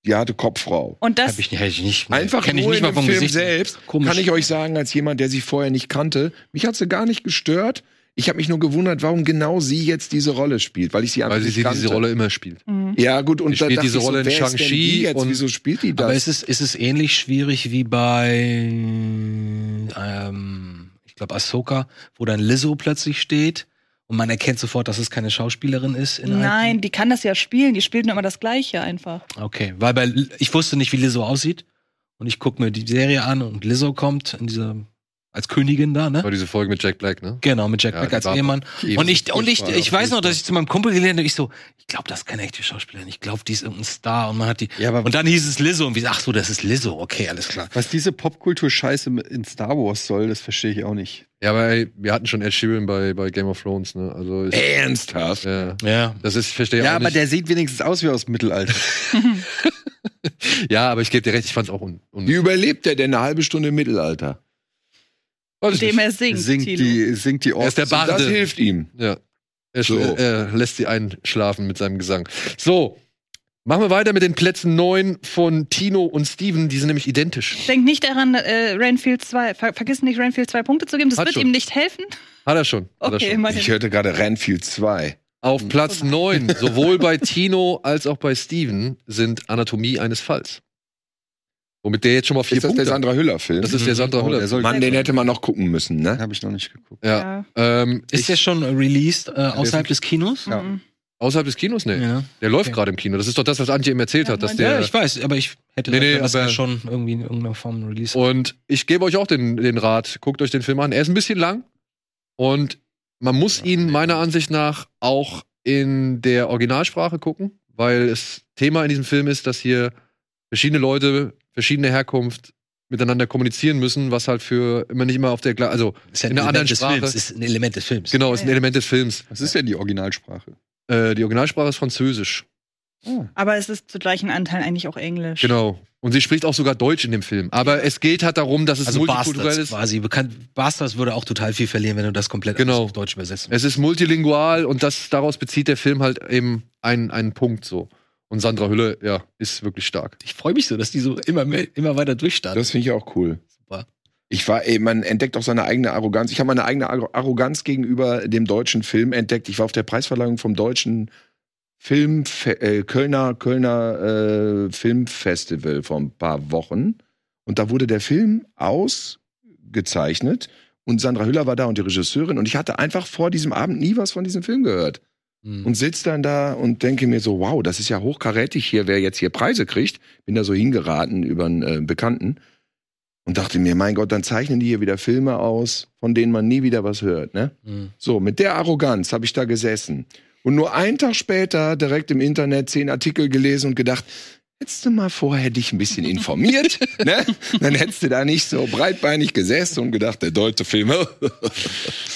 Die harte Kopffrau. Und das, ich, ich nicht. Einfach kenn ich nur nicht in mal dem vom Film Gesicht. selbst Komisch. kann ich euch sagen, als jemand, der sie vorher nicht kannte, mich hat sie gar nicht gestört. Ich habe mich nur gewundert, warum genau sie jetzt diese Rolle spielt, weil ich sie einfach Weil sie, sie kannte. diese Rolle immer spielt. Mhm. Ja, gut, und Sie da spielt dachte diese ich so, Rolle in wer ist denn Shang-Chi die jetzt? und- Wieso spielt die das? Aber ist es, ist es ähnlich schwierig wie bei, ähm, ich glaube, Ahsoka, wo dann Lizzo plötzlich steht und man erkennt sofort, dass es keine Schauspielerin ist? in nein, die kann das ja spielen. Die spielt nur immer das Gleiche einfach. Okay, weil bei, ich wusste nicht, wie Lizzo aussieht. Und ich gucke mir die Serie an und Lizzo kommt in dieser, als Königin da, ne? War diese Folge mit Jack Black, ne? Genau, mit Jack Ja, Black als Ehemann. Und ich, und ich, ich weiß noch, dass ich zu meinem Kumpel gelernt habe, ich so, ich glaube, das ist keine echte Schauspielerin. Ich glaube, die ist irgendein Star. Und man hat die, Ja, aber und dann hieß es Lizzo und wie, ach so, das ist Lizzo. Okay, alles klar. was diese Popkultur-Scheiße in Star Wars soll, das verstehe ich auch nicht. Ja, aber ey, wir hatten schon Ed Sheeran bei, bei Game of Thrones, ne? Also ich, Ernsthaft? ja, Ja. das ist, ich verstehe Ja, auch aber nicht. der sieht wenigstens aus wie aus dem Mittelalter. ja, aber ich gebe dir recht, ich fand's auch un, un Wie überlebt der denn eine halbe Stunde im Mittelalter? Indem er singt. singt, Thilo. die, singt die Er ist der Orks. Barde. Das hilft ihm. Ja. Er, So. er, er lässt sie einschlafen mit seinem Gesang. So. Machen wir weiter mit den Plätzen 9 von Tino und Steven. Die sind nämlich identisch. Denk nicht daran, äh, Renfield 2, ver vergiss nicht, Renfield 2 Punkte zu geben. Das Hat wird schon. ihm nicht helfen. Hat er schon. Hat er Okay, schon. immerhin. Ich hörte gerade Renfield 2. Auf Platz 9, sowohl bei Tino als auch bei Steven, sind Anatomie eines Falls. Womit der jetzt schon mal vier Ist das Punkte der Sandra Hüller-Film? Das ist der Sandra Oh, Hüller. der soll- Mann, den hätte man noch gucken müssen, ne? Habe ich noch nicht geguckt. ja. Ähm, Ist ich, der schon released äh, außerhalb des Kinos? Ja. Mhm. außerhalb des Kinos? Nee. Ja. Der läuft Okay. gerade im Kino. Das ist doch das, was Antje ihm erzählt Ja, hat, dass der. ja, ich weiß, aber ich hätte Nee, nee, dass aber- er schon irgendwie in irgendeiner Form released. Und ich gebe euch auch den, den Rat, guckt euch den Film an. Er ist ein bisschen lang und man muss ihn meiner Ansicht nach auch in der Originalsprache gucken, weil das Thema in diesem Film ist, dass hier verschiedene Leute, verschiedene Herkunft miteinander kommunizieren müssen, was halt für immer nicht immer auf der gleichen, also ist ja in einer anderen des Sprache. Films. Ist ein Element des Films. genau, ist ein Ja. Element des Films. Was ist denn die Originalsprache? Äh, die Originalsprache ist Französisch. Aber es ist zu gleichen Anteilen eigentlich auch Englisch. Genau. Und sie spricht auch sogar Deutsch in dem Film. Aber es geht halt darum, dass es Also multikulturell Bastards ist. quasi. Bekannt, Bastards würde auch total viel verlieren, wenn du das komplett Genau. auf Deutsch übersetzt. Es ist multilingual und das, daraus bezieht der Film halt eben einen, einen Punkt so. Und Sandra Hülle, ja, ist wirklich stark. Ich freue mich so, dass die so immer, mehr, immer weiter durchstarten. Das finde ich auch cool. Super. Ich war, ey, man entdeckt auch seine eigene Arroganz. Ich habe meine eigene Arro- Arroganz gegenüber dem deutschen Film entdeckt. Ich war auf der Preisverleihung vom deutschen Film, äh, Kölner, Kölner äh, Filmfestival vor ein paar Wochen. Und da wurde der Film ausgezeichnet. Und Sandra Hüller war da und die Regisseurin. Und ich hatte einfach vor diesem Abend nie was von diesem Film gehört. Hm. Und sitze dann da und denke mir so, wow, das ist ja hochkarätig hier, wer jetzt hier Preise kriegt. Bin da so hingeraten über einen äh, Bekannten. Und dachte mir, mein Gott, dann zeichnen die hier wieder Filme aus, von denen man nie wieder was hört. Ne? Hm. So, mit der Arroganz habe ich da gesessen. Und nur einen Tag später direkt im Internet zehn Artikel gelesen und gedacht, hättest du mal vorher dich ein bisschen informiert, ne? Dann hättest du da nicht so breitbeinig gesessen und gedacht, der deutsche Film.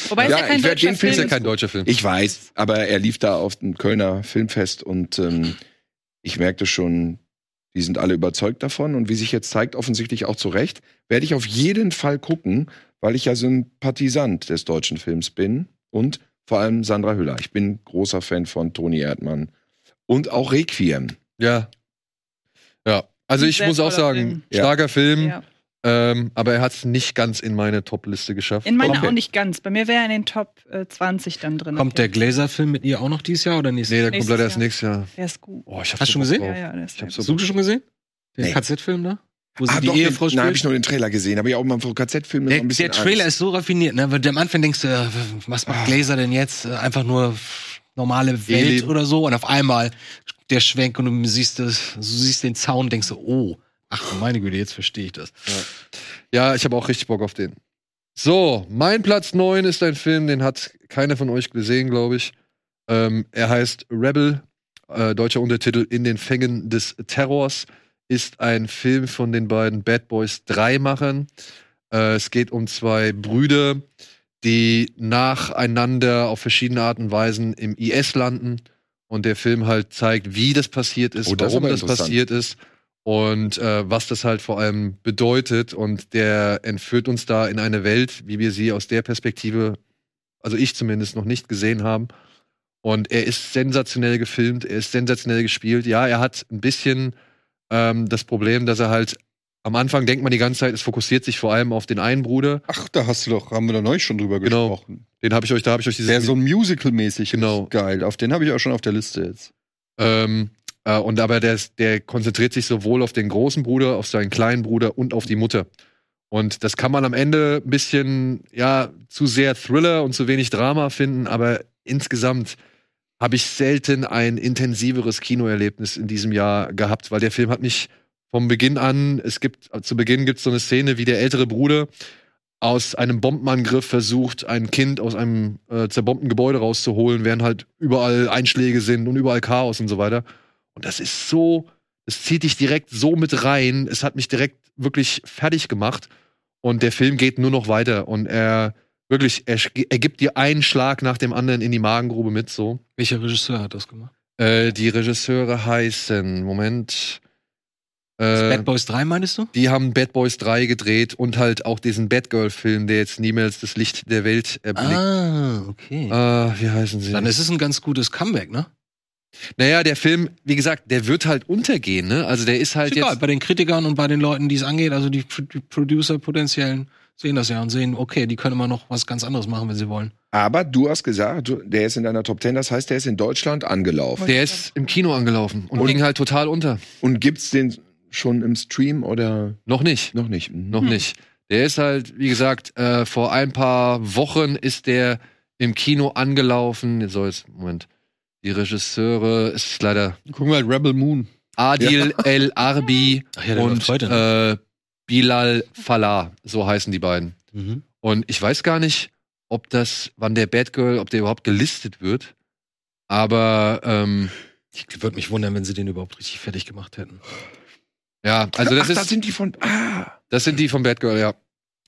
Wobei Ja, es ja kein deutscher den Ist ja Film kein deutscher Film. ich weiß, aber er lief da auf dem Kölner Filmfest und ähm, ich merkte schon, die sind alle überzeugt davon und wie sich jetzt zeigt, offensichtlich auch zu Recht, werde ich auf jeden Fall gucken, weil ich ja Sympathisant des deutschen Films bin und vor allem Sandra Hüller. Ich bin großer Fan von Toni Erdmann und auch Requiem. Ja. Ja. Also ich muss auch sagen, Film. Ja. starker Film, Ja. ähm, aber er hat es nicht ganz in meine Top-Liste geschafft. In meiner Okay. auch nicht ganz. Bei mir wäre er in den Top äh, 20 dann drin. Kommt der Glazer-Film mit ihr auch noch dieses Jahr oder nächstes Nee, Jahr? der kommt leider erst nächstes Jahr. Der ist gut. Oh, ich hab Hast du schon gesehen? drauf. Ja, ja, der ist Ich so Hast du schon gesehen? Den Nee. KZ-Film da? Wo sie Ah, die doch, Ehefrau den, nein, habe ich spielt? nur den Trailer gesehen, aber ja auch mal vom KZ-Film Der, der Trailer ist so raffiniert, ne? Weil du am Anfang denkst, du, äh, was macht Glazer denn jetzt? Äh, Einfach nur normale Welt Eheleben. oder so. Und auf einmal der Schwenk und du siehst das, du siehst den Zaun und denkst so, oh, ach meine Güte, jetzt verstehe ich das. Ja, ich habe auch richtig Bock auf den. So, mein Platz 9 ist ein Film, den hat keiner von euch gesehen, glaube ich. Ähm, er heißt Rebel, äh, deutscher Untertitel In den Fängen des Terrors, ist ein Film von den beiden Bad Boys 3 Machern. Äh, es geht um zwei Brüder, die nacheinander auf verschiedene Arten und Weisen im IS landen und der Film halt zeigt, wie das passiert ist, Oh, das ist warum aber das passiert ist und äh, was das halt vor allem bedeutet. Und der entführt uns da in eine Welt, wie wir sie aus der Perspektive, also ich zumindest, noch nicht gesehen haben. Und er ist sensationell gefilmt, er ist sensationell gespielt. Ja, er hat ein bisschen ähm, das Problem, dass er halt am Anfang denkt man die ganze Zeit, es fokussiert sich vor allem auf den einen Bruder. Ach, da hast du doch, haben wir doch neulich schon drüber Genau. gesprochen. Den habe ich euch, da habe ich euch dieses Der so Musical-mäßig Genau. Geil. Auf den habe ich auch schon auf der Liste jetzt. Ähm, äh, und aber der, der konzentriert sich sowohl auf den großen Bruder, auf seinen kleinen Bruder und auf die Mutter. Und das kann man am Ende ein bisschen, ja, zu sehr Thriller und zu wenig Drama finden, aber insgesamt habe ich selten ein intensiveres Kinoerlebnis in diesem Jahr gehabt, weil der Film hat mich vom Beginn an, es gibt, zu Beginn gibt es so eine Szene, wie der ältere Bruder aus einem Bombenangriff versucht, ein Kind aus einem äh, zerbombten Gebäude rauszuholen, während halt überall Einschläge sind und überall Chaos und so weiter. Und das ist so, es zieht dich direkt so mit rein. Es hat mich direkt wirklich fertig gemacht. Und der Film geht nur noch weiter. Und er wirklich, er, er gibt dir einen Schlag nach dem anderen in die Magengrube mit so. Welcher Regisseur hat das gemacht? Äh, die Regisseure heißen, Moment. Äh, Bad Boys 3 meinst du? die haben Bad Boys 3 gedreht und halt auch diesen Batgirl-Film, der jetzt niemals das Licht der Welt erblickt. Ah, okay. Ah, wie heißen sie? Dann ist es ein ganz gutes Comeback, ne? naja, der Film, wie gesagt, der wird halt untergehen, ne? Also der ist halt Ist egal, jetzt. bei den Kritikern und bei den Leuten, die es angeht, also die, Pro- die Producer potenziellen sehen das ja und sehen, okay, die können immer noch was ganz anderes machen, wenn sie wollen. Aber du hast gesagt, du, der ist in deiner Top 10, das heißt, der ist in Deutschland angelaufen. Der ist im Kino angelaufen und ging halt total unter. Und gibt's den schon im Stream oder Noch nicht. noch nicht? Mhm. Noch nicht. Der ist halt, wie gesagt, äh, vor ein paar Wochen ist der im Kino angelaufen. Jetzt soll jetzt, Moment. Die Regisseure ist leider Gucken wir halt Rebel Moon. Adil El Arbi Ach ja, und äh, Bilal Falah. So heißen die beiden. Mhm. Und ich weiß gar nicht, ob das, wann der Batgirl, ob der überhaupt gelistet wird. Aber ähm, Ich würde mich wundern, wenn sie den überhaupt richtig fertig gemacht hätten. Ja, also das Ach, das ist, sind die von. Ah, das sind die von Batgirl, ja.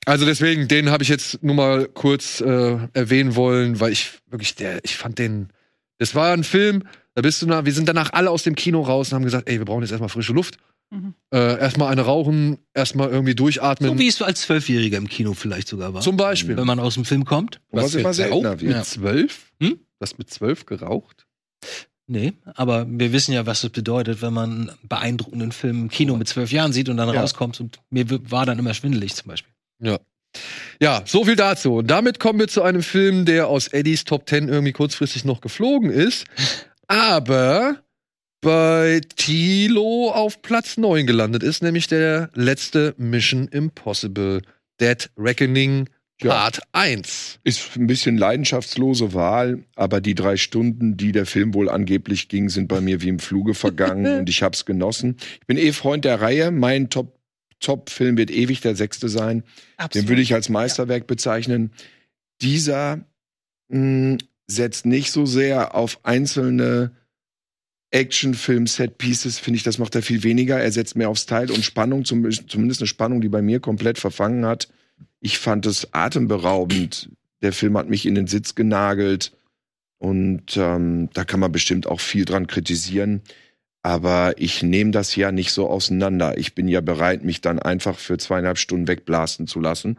Also deswegen, den habe ich jetzt nur mal kurz äh, erwähnen wollen, weil ich wirklich, der, ich fand den, das war ein Film, da bist du nach, wir sind danach alle aus dem Kino raus und haben gesagt, ey, wir brauchen jetzt erstmal frische Luft. Mhm. Äh, erstmal eine rauchen, erstmal irgendwie durchatmen. So wie es als Zwölfjähriger im Kino vielleicht sogar war. Zum Beispiel. Wenn man aus dem Film kommt. was immer seltener wird. Mit zwölf? Hm? Was mit zwölf geraucht? Nee, aber wir wissen ja, was das bedeutet, wenn man einen beeindruckenden Film im Kino mit zwölf Jahren sieht und dann Ja. rauskommt und mir war dann immer schwindelig zum Beispiel. Ja, so viel dazu. Und damit kommen wir zu einem Film, der aus Eddies Top 10 irgendwie kurzfristig noch geflogen ist. aber bei Tilo auf Platz 9 gelandet ist, nämlich der letzte Mission Impossible Dead Reckoning Ja. Part 1. Ist ein bisschen leidenschaftslose Wahl, aber die drei Stunden, die der Film wohl angeblich ging, sind bei mir wie im Fluge vergangen und ich hab's genossen. Ich bin eh Freund der Reihe. Mein Top- Top-Film wird ewig der sechste sein. Den würde ich als Meisterwerk bezeichnen. Dieser mh, setzt nicht so sehr auf einzelne Actionfilm-Set-Pieces, finde ich, das macht er viel weniger. Er setzt mehr auf Style und Spannung, zum, zumindest eine Spannung, die bei mir komplett verfangen hat. Ich fand es atemberaubend. Der Film hat mich in den Sitz genagelt und ähm, da kann man bestimmt auch viel dran kritisieren. Aber ich nehme das ja nicht so auseinander. Ich bin ja bereit, mich dann einfach für zweieinhalb Stunden wegblasten zu lassen.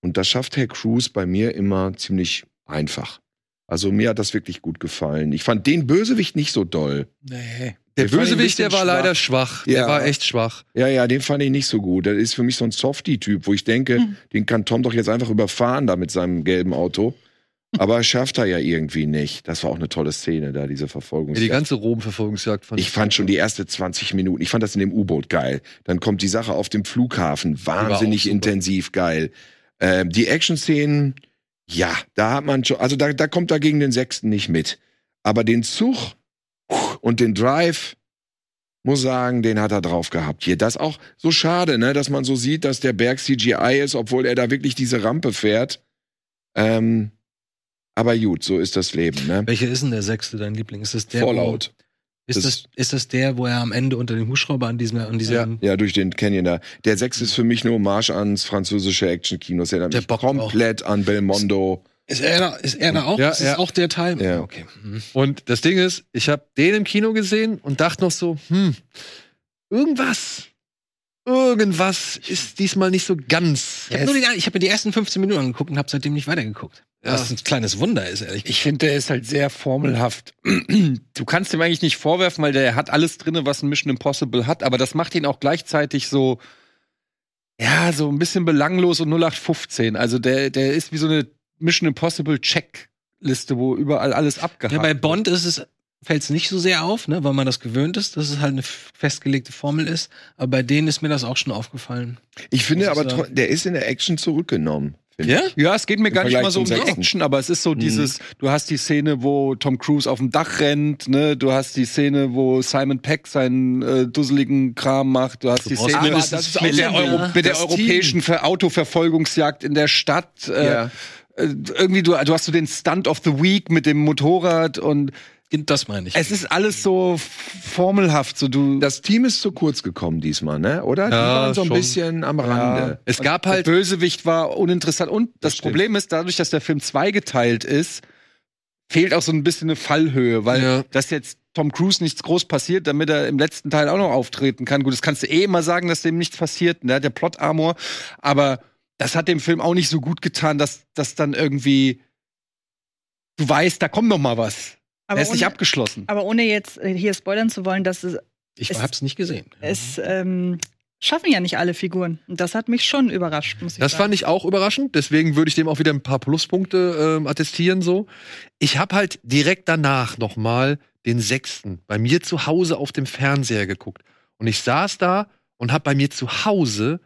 Und das schafft Herr Cruz bei mir immer ziemlich einfach. Also mir hat das wirklich gut gefallen. Ich fand den Bösewicht nicht so doll. Nee. Der ich Bösewicht, der war schwach. leider schwach. Der Ja. war echt schwach. Ja, ja, den fand ich nicht so gut. Das ist für mich so ein Softie-Typ, wo ich denke, Hm. den kann Tom doch jetzt einfach überfahren da mit seinem gelben Auto. Aber schafft er ja irgendwie nicht. Das war auch eine tolle Szene da, diese Ja, Verfolgung. die ganze Rom-Verfolgungsjagd fand ich fand schon die erste 20 Minuten, ich fand das in dem U-Boot geil. Dann kommt die Sache auf dem Flughafen, wahnsinnig intensiv geil. Ähm, die Action-Szenen, ja, da hat man schon, also da, da kommt er gegen den Sechsten nicht mit. Aber den Zug und den Drive, muss sagen, den hat er drauf gehabt. Hier, das auch so schade, ne, dass man so sieht, dass der Berg CGI ist, obwohl er da wirklich diese Rampe fährt. Ähm, aber gut, so ist das Leben, ne? Welcher ist denn der sechste, dein Liebling? Ist das der? Fallout. Ist Das- das, ist das der, wo er am Ende unter dem Hubschrauber an diesem, an diesem Ja, durch den Canyon da. Der Sechs ist für mich eine Hommage ans französische Actionkino. Erinnert Der mich Bock komplett an Belmondo. Ist er da, ist er da auch? Ja, ist ja. auch der Teil? Ja. Okay. Mhm. Und das Ding ist, ich habe den im Kino gesehen und dachte noch so, hm, irgendwas, irgendwas ist diesmal nicht so ganz. Ich habe hab mir die ersten 15 Minuten angeguckt und habe seitdem nicht weitergeguckt. Ja. Was ein kleines Wunder ist, ehrlich Ich finde, der ist halt sehr formelhaft. Du kannst ihm eigentlich nicht vorwerfen, weil der hat alles drinne, was ein Mission Impossible hat, aber das macht ihn auch gleichzeitig so, ja, so ein bisschen belanglos und 0815. Also der, der ist wie so eine Mission Impossible Checkliste, wo überall alles abgehakt Ja, bei. Bond ist es fällt es nicht so sehr auf, ne, weil man das gewöhnt ist, dass es halt eine festgelegte Formel ist. Aber bei denen ist mir das auch schon aufgefallen. Ich finde aber, sagen. der ist in der Action zurückgenommen. finde Ja? ich. Ja, es geht mir Im gar nicht Vergleich mal so um die. Action, aber es ist so dieses, du hast die Szene, wo Tom Cruise auf dem Dach rennt, ne, du hast die Szene, wo Simon Peck seinen äh, dusseligen Kram macht, du hast die brauchst Szene mit, der, Euro, mit der europäischen Ver Autoverfolgungsjagd in der Stadt. Äh, Ja. Äh, irgendwie, du, du hast so den Stunt of the Week mit dem Motorrad und Das meine ich. es ist alles so formelhaft, so du. Das Team ist zu kurz gekommen diesmal, ne? Oder? Die Ja, waren so ein schon. bisschen am Rande. Es gab der halt, Bösewicht war uninteressant. Und das, Das. Problem ist, dadurch, dass der Film zweigeteilt ist, fehlt auch so ein bisschen eine Fallhöhe, weil Ja. dass jetzt Tom Cruise nichts groß passiert, damit er im letzten Teil auch noch auftreten kann. Gut, das kannst du eh immer sagen, dass dem nichts passiert, ne? der Plot-Armor. Aber das hat dem Film auch nicht so gut getan, dass das dann irgendwie du weißt, da kommt noch mal was. Aber er ist nicht ohne- abgeschlossen. Aber ohne jetzt hier spoilern zu wollen, dass es, ich es- hab's nicht gesehen. es ähm, schaffen ja nicht alle Figuren. Und das hat mich schon überrascht, muss ich das sagen. fand ich auch überraschend, deswegen würde ich dem auch wieder ein paar Pluspunkte ähm, attestieren so. Ich habe halt direkt danach noch mal den sechsten bei mir zu Hause auf dem Fernseher geguckt und ich saß da und habe bei mir zu Hause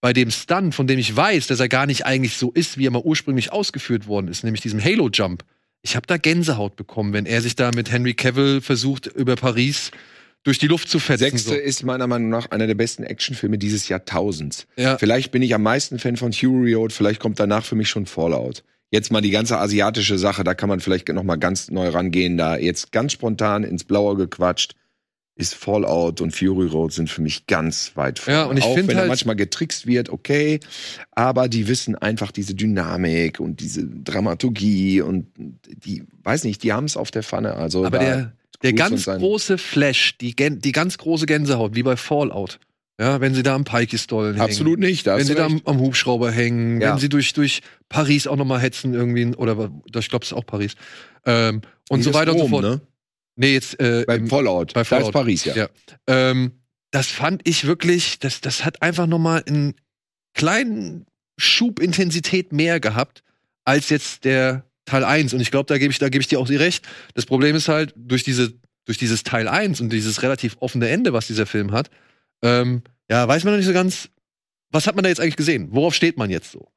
bei dem Stunt, von dem ich weiß, dass er gar nicht eigentlich so ist, wie er mal ursprünglich ausgeführt worden ist, nämlich diesem Halo Jump. Ich habe da Gänsehaut bekommen, wenn er sich da mit Henry Cavill versucht über Paris durch die Luft zu fetzen. Sechste so. ist meiner Meinung nach einer der besten Actionfilme dieses Jahrtausends. Ja. Vielleicht bin ich am meisten Fan von Fury Road, vielleicht kommt danach für mich schon Fallout. Jetzt mal die ganze asiatische Sache, da kann man vielleicht noch mal ganz neu rangehen. Da jetzt ganz spontan ins Blaue gequatscht, ist Fallout und Fury Road sind für mich ganz weit vorne. Ja, und ich Auch find wenn da halt- manchmal getrickst wird, okay, aber die wissen einfach diese Dynamik und diese Dramaturgie und die, weiß nicht, die haben es auf der Pfanne. Also Aber der, der ganz große Flash, die, Gän- die ganz große Gänsehaut, wie bei Fallout. Ja, wenn sie da am Pikestollen hängen. absolut nicht. Da Wenn sie du da am, recht. am Hubschrauber hängen, Ja. wenn sie durch, durch Paris auch nochmal hetzen irgendwie, oder ich glaube, es ist auch Paris. Ähm, und Hier so weiter und so Rom, fort. Ne? Nee, jetzt äh, Beim im- Fallout. bei Da Fallout. ist Paris, ja. Ja. Ähm, das fand ich wirklich, das, das hat einfach nochmal einen kleinen Schub Intensität mehr gehabt, als jetzt der Teil 1. Und ich glaube, da gebe ich, da gebe ich dir auch recht. Das Problem ist halt, durch diese, durch dieses Teil 1 und dieses relativ offene Ende, was dieser Film hat, ähm, ja, weiß man noch nicht so ganz, was hat man da jetzt eigentlich gesehen? Worauf steht man jetzt so?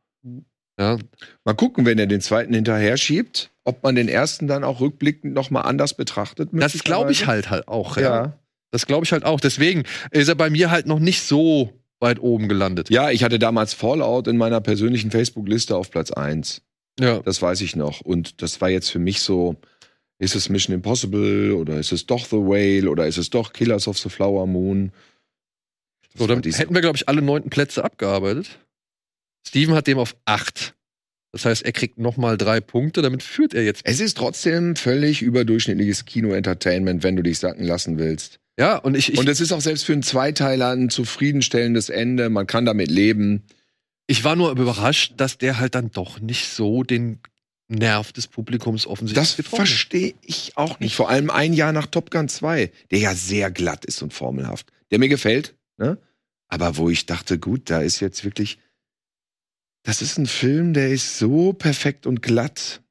Ja, Mal gucken, wenn er den zweiten hinterher schiebt, ob man den ersten dann auch rückblickend noch mal anders betrachtet. das glaube ich halt halt auch, ja. Ja. Das glaube ich halt auch. Deswegen ist er bei mir halt noch nicht so weit oben gelandet. Ja, ich hatte damals Fallout in meiner persönlichen Facebook-Liste auf Platz 1. Ja. Das weiß ich noch. Und das war jetzt für mich so, ist es Mission Impossible oder ist es doch The Whale oder ist es doch Killers of the Flower Moon? Das So, dann hätten wir, glaube ich, alle neunten Plätze abgearbeitet. Steven hat dem auf acht. Das heißt, er kriegt noch mal drei Punkte. Damit führt er jetzt. es ist trotzdem völlig überdurchschnittliches Kino-Entertainment, wenn du dich sacken lassen willst. Ja, und ich, ich, Und es ist auch selbst für einen Zweiteiler ein zufriedenstellendes Ende. Man kann damit leben. ich war nur überrascht, dass der halt dann doch nicht so den Nerv des Publikums offensichtlich Das verstehe ich auch nicht. Vor allem ein Jahr nach Top Gun 2, der ja sehr glatt ist und formelhaft. Der mir gefällt, ne? Aber wo ich dachte, gut, da ist jetzt wirklich. Das ist ein Film, der ist so perfekt und glatt.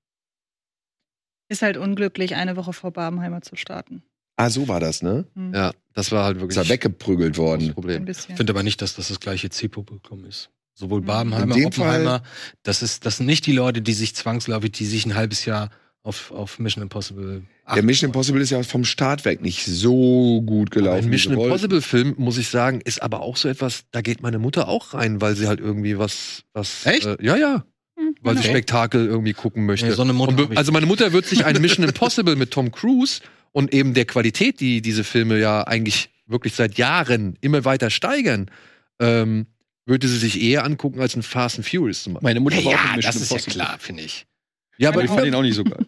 Ist halt unglücklich, eine Woche vor Barbenheimer zu starten. Ah, so war das, ne? Hm. Ja, das war halt Ist wirklich er weggeprügelt das worden. Problem. Ich finde aber nicht, dass das das gleiche Zielpublikum ist. Sowohl Mhm. Barbenheimer, Oppenheimer, das ist, das sind nicht die Leute, die sich zwangsläufig, die sich ein halbes Jahr auf, auf Mission Impossible Der achten Mission. Impossible ist ja vom Start weg nicht so gut gelaufen. ein Mission sie. Impossible Film, muss ich sagen, ist aber auch so etwas, da geht meine Mutter auch rein, weil sie halt irgendwie was, was. Echt? Äh, ja, ja. Hm, Weil sie Okay. Spektakel irgendwie gucken möchte. Nee, so eine Mutter Und also meine Mutter wird sich ein Mission Impossible mit Tom Cruise und eben der Qualität, die diese Filme ja eigentlich wirklich seit Jahren immer weiter steigern, ähm, würde sie sich eher angucken als ein Fast and Furious zum Beispiel. Meine Mutter war auch Ja, in Mission das ist ja Impossible. klar, finde ich. Ja, Aber aber ich fand ihn auch nicht so geil.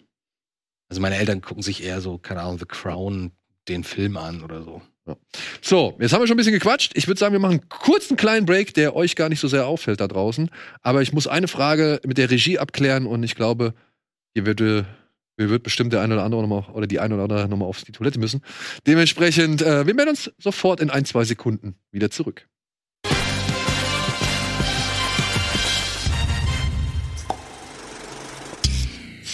Also meine Eltern gucken sich eher so, keine Ahnung, The Crown, den Film an oder so. So, jetzt haben wir schon ein bisschen gequatscht. Ich würde sagen, wir machen einen kurzen kleinen Break, der euch gar nicht so sehr auffällt da draußen. Aber ich muss eine Frage mit der Regie abklären und ich glaube, hier wird, äh, hier wird bestimmt der eine oder andere noch mal, oder die eine oder andere nochmal auf die Toilette müssen. Dementsprechend, äh, wir melden uns sofort in ein, zwei Sekunden wieder zurück.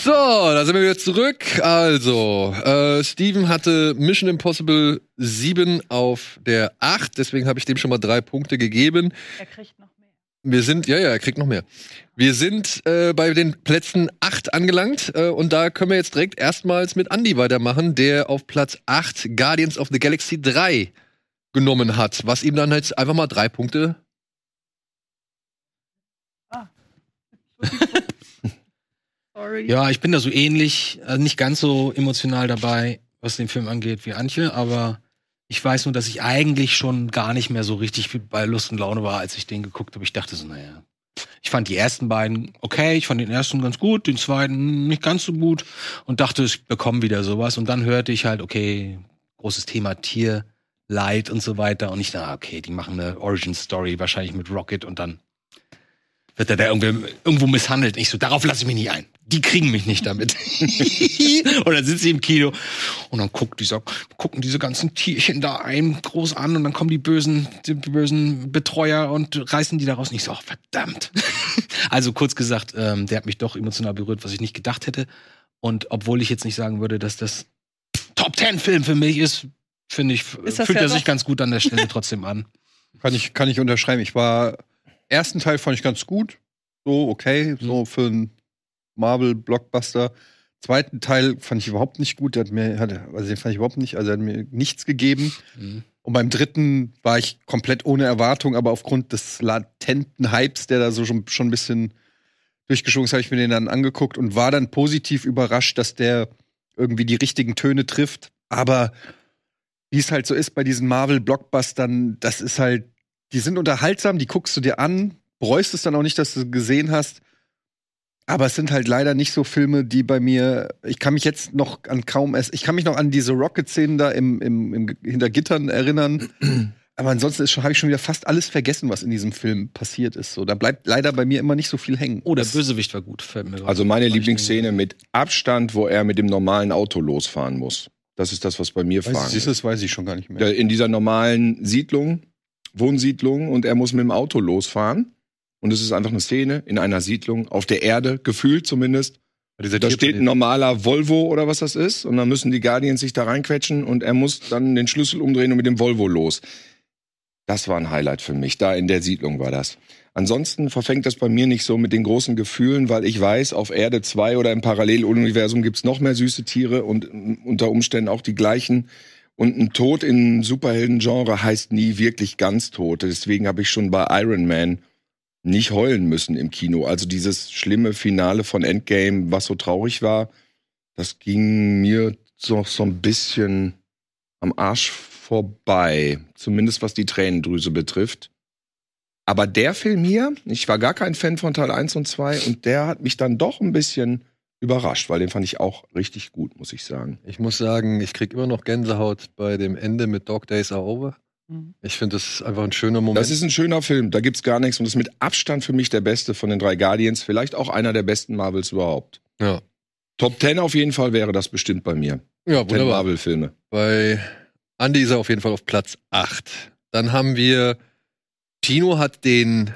So, da sind wir wieder zurück. Also, äh, Steven hatte Mission Impossible 7 auf der 8, deswegen habe ich dem schon mal drei Punkte gegeben. Er kriegt noch mehr. Wir sind, ja, ja, er kriegt noch mehr. Wir sind äh, bei den Plätzen 8 angelangt äh, und da können wir jetzt direkt erstmals mit Andy weitermachen, der auf Platz 8 Guardians of the Galaxy 3 genommen hat, was ihm dann jetzt einfach mal drei Punkte. Sorry. Ja, ich bin da so ähnlich, also nicht ganz so emotional dabei, was den Film angeht, wie Antje, aber ich weiß nur, dass ich eigentlich schon gar nicht mehr so richtig bei Lust und Laune war, als ich den geguckt habe. Ich dachte so, naja, ich fand die ersten beiden okay, ich fand den ersten ganz gut, den zweiten nicht ganz so gut und dachte, ich bekomme wieder sowas. Und dann hörte ich halt, okay, großes Thema Tierleid und so weiter. Und ich dachte, okay, die machen eine Origin-Story wahrscheinlich mit Rocket und dann wird er da irgendwo, irgendwo misshandelt. Ich so, darauf lasse ich mich nicht ein. Die kriegen mich nicht damit. und dann sitze ich im Kino und dann guckt dieser, gucken diese ganzen Tierchen da ein groß an und dann kommen die bösen, die bösen Betreuer und reißen die da raus. Und ich so, oh, verdammt. also kurz gesagt, ähm, der hat mich doch emotional berührt, was ich nicht gedacht hätte. Und obwohl ich jetzt nicht sagen würde, dass das Top Ten Film für mich ist, finde ich, fühlt ja er sich doch. ganz gut an der Stelle trotzdem an. Kann ich, kann ich unterschreiben. Ich war, ersten Teil fand ich ganz gut. So, okay, so für einen Marvel-Blockbuster. Zweiten Teil fand ich überhaupt nicht gut. Der hat mir, hat, also den fand ich überhaupt nicht, also er hat mir nichts gegeben. Mhm. Und beim dritten war ich komplett ohne Erwartung, aber aufgrund des latenten Hypes, der da so schon, schon ein bisschen durchgeschwungen ist, habe ich mir den dann angeguckt und war dann positiv überrascht, dass der irgendwie die richtigen Töne trifft. Aber wie es halt so ist bei diesen Marvel-Blockbustern, das ist halt, die sind unterhaltsam, die guckst du dir an, bereust es dann auch nicht, dass du gesehen hast. Aber es sind halt leider nicht so Filme, die bei mir, ich kann mich jetzt noch an kaum es, ich kann mich noch an diese Rocket-Szenen da im, im, im, hinter Gittern erinnern. Aber ansonsten ist schon, habe ich schon wieder fast alles vergessen, was in diesem Film passiert ist. So, da bleibt leider bei mir immer nicht so viel hängen. Oh, der Das- Bösewicht war gut. Fällt mir Also meine ein. Lieblingsszene mit Abstand, wo er mit dem normalen Auto losfahren muss. Das ist das, was bei mir fahren. siehst du, das weiß ich schon gar nicht mehr. In dieser normalen Siedlung, Wohnsiedlung, und er muss mit dem Auto losfahren. Und es ist einfach eine Szene in einer Siedlung, auf der Erde, gefühlt zumindest. Da steht ein normaler Volvo oder was das ist und dann müssen die Guardians sich da reinquetschen und er muss dann den Schlüssel umdrehen und mit dem Volvo los. Das war ein Highlight für mich. Da in der Siedlung war das. Ansonsten verfängt das bei mir nicht so mit den großen Gefühlen, weil ich weiß, auf Erde 2 oder im Paralleluniversum gibt's noch mehr süße Tiere und unter Umständen auch die gleichen. Und ein Tod im Superhelden-Genre heißt nie wirklich ganz tot. Deswegen habe ich schon bei Iron Man nicht heulen müssen im Kino. Also dieses schlimme Finale von Endgame, was so traurig war, das ging mir so, so ein bisschen am Arsch vorbei. Zumindest was die Tränendrüse betrifft. Aber der Film hier, ich war gar kein Fan von Teil 1 und 2 und der hat mich dann doch ein bisschen überrascht, weil den fand ich auch richtig gut, muss ich sagen. Ich muss sagen, ich krieg immer noch Gänsehaut bei dem Ende mit Dog Days Are Over. Mhm. Ich finde, das ist einfach ein schöner Moment. Das ist ein schöner Film, da gibt's gar nichts und ist mit Abstand für mich der beste von den drei Guardians, vielleicht auch einer der besten Marvels überhaupt. ja. Top 10 auf jeden Fall wäre das bestimmt bei mir. ja, 10 wunderbar. Marvel-Filme. Bei Andy ist er auf jeden Fall auf Platz 8. Dann haben wir, Tino hat den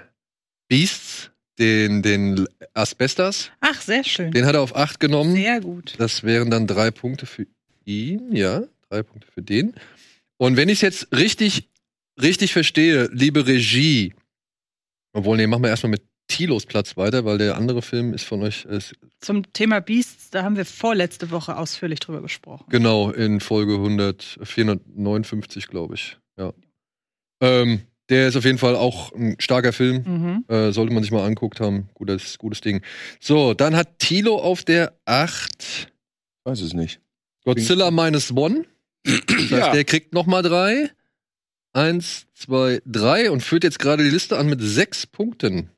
Beasts, den, den Asbestas, Ach, sehr schön. den hat er auf 8 genommen. Sehr gut. Das wären dann drei Punkte für ihn, ja, drei Punkte für den. Und wenn ich es jetzt richtig, richtig verstehe, liebe Regie, obwohl, nee, machen wir erstmal mit Tilos Platz weiter, weil der andere Film ist von euch, ist, Zum Thema Beasts, da haben wir vorletzte Woche ausführlich drüber gesprochen. genau, in Folge 100, 459, glaube ich, ja. Ähm, der ist auf jeden Fall auch ein starker Film. Mhm. Äh, sollte man sich mal anguckt haben. Gutes, gutes Ding. So, dann hat Tilo auf der 8 Weiß es nicht. Godzilla minus one. Das heißt, Ja. der kriegt noch mal drei. Eins, zwei, drei und führt jetzt gerade die Liste an mit sechs Punkten.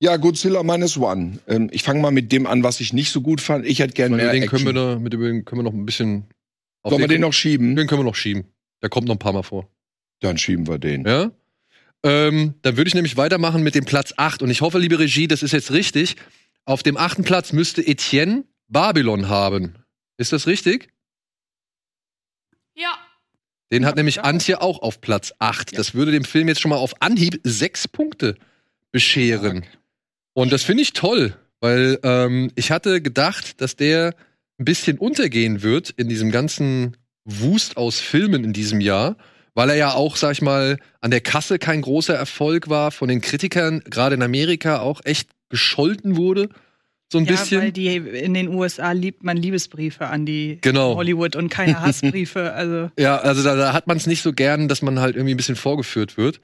Ja, Godzilla Minus One. Ähm, ich fange mal mit dem an, was ich nicht so gut fand. Ich hätte gerne mehr den Action. können wir, da, mit dem können wir noch ein bisschen. Sollen wir den noch schieben? Den können wir noch schieben. Der kommt noch ein paar Mal vor. Dann schieben wir den. Ja? Ähm, dann würde ich nämlich weitermachen mit dem Platz 8. Und ich hoffe, liebe Regie, das ist jetzt richtig. Auf dem achten Platz müsste Etienne Babylon haben. Ist das richtig? Ja. Den hat Ja, nämlich ja. Antje auch auf Platz 8. Das würde dem Film jetzt schon mal auf Anhieb sechs Punkte bescheren. Und das finde ich toll, weil ähm, ich hatte gedacht, dass der ein bisschen untergehen wird in diesem ganzen Wust aus Filmen in diesem Jahr, weil er ja auch, sag ich mal, an der Kasse kein großer Erfolg war, von den Kritikern, gerade in Amerika, auch echt gescholten wurde. So ein ja, bisschen. weil die in den USA liebt man Liebesbriefe an die Genau. Hollywood und keine Hassbriefe. Also Ja, also da, da hat man es nicht so gern, dass man halt irgendwie ein bisschen vorgeführt wird.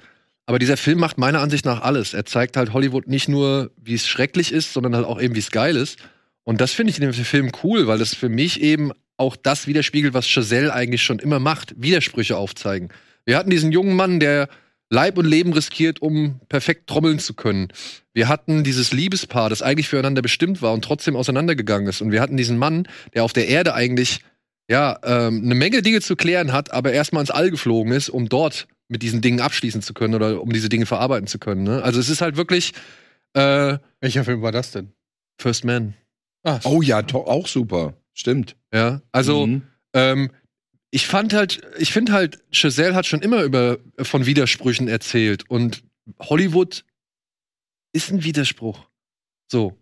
Aber dieser Film macht meiner Ansicht nach alles. Er zeigt halt Hollywood nicht nur, wie es schrecklich ist, sondern halt auch eben, wie es geil ist. Und das finde ich in dem Film cool, weil das für mich eben auch das widerspiegelt, was Chazelle eigentlich schon immer macht: Widersprüche aufzeigen. Wir hatten diesen jungen Mann, der Leib und Leben riskiert, um perfekt trommeln zu können. Wir hatten dieses Liebespaar, das eigentlich füreinander bestimmt war und trotzdem auseinandergegangen ist. Und wir hatten diesen Mann, der auf der Erde eigentlich ja, ähm, eine Menge Dinge zu klären hat, aber erstmal ins All geflogen ist, um dort mit diesen Dingen abschließen zu können oder um diese Dinge verarbeiten zu können. Ne? Also es ist halt wirklich äh, Welcher Film war das denn? First Man. Ah, Oh ja, auch super. Stimmt. Ja, also Mhm. ähm, ich fand halt, ich finde halt, Chazelle hat schon immer über von Widersprüchen erzählt und Hollywood ist ein Widerspruch. So.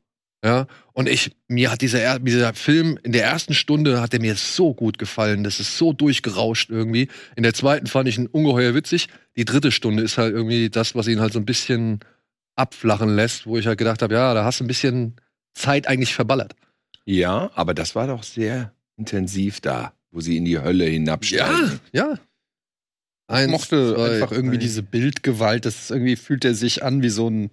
Ja, und ich, mir hat dieser, er- dieser Film in der ersten Stunde hat er mir so gut gefallen. Das ist so durchgerauscht irgendwie. In der zweiten fand ich ihn ungeheuer witzig. Die dritte Stunde ist halt irgendwie das, was ihn halt so ein bisschen abflachen lässt, wo ich halt gedacht habe, ja, da hast du ein bisschen Zeit eigentlich verballert. Ja, aber das war doch sehr intensiv da, wo sie in die Hölle hinabsteigen. ja. Ich Eins, mochte zwei, einfach irgendwie drei. diese Bildgewalt. Das ist irgendwie fühlt er sich an wie so ein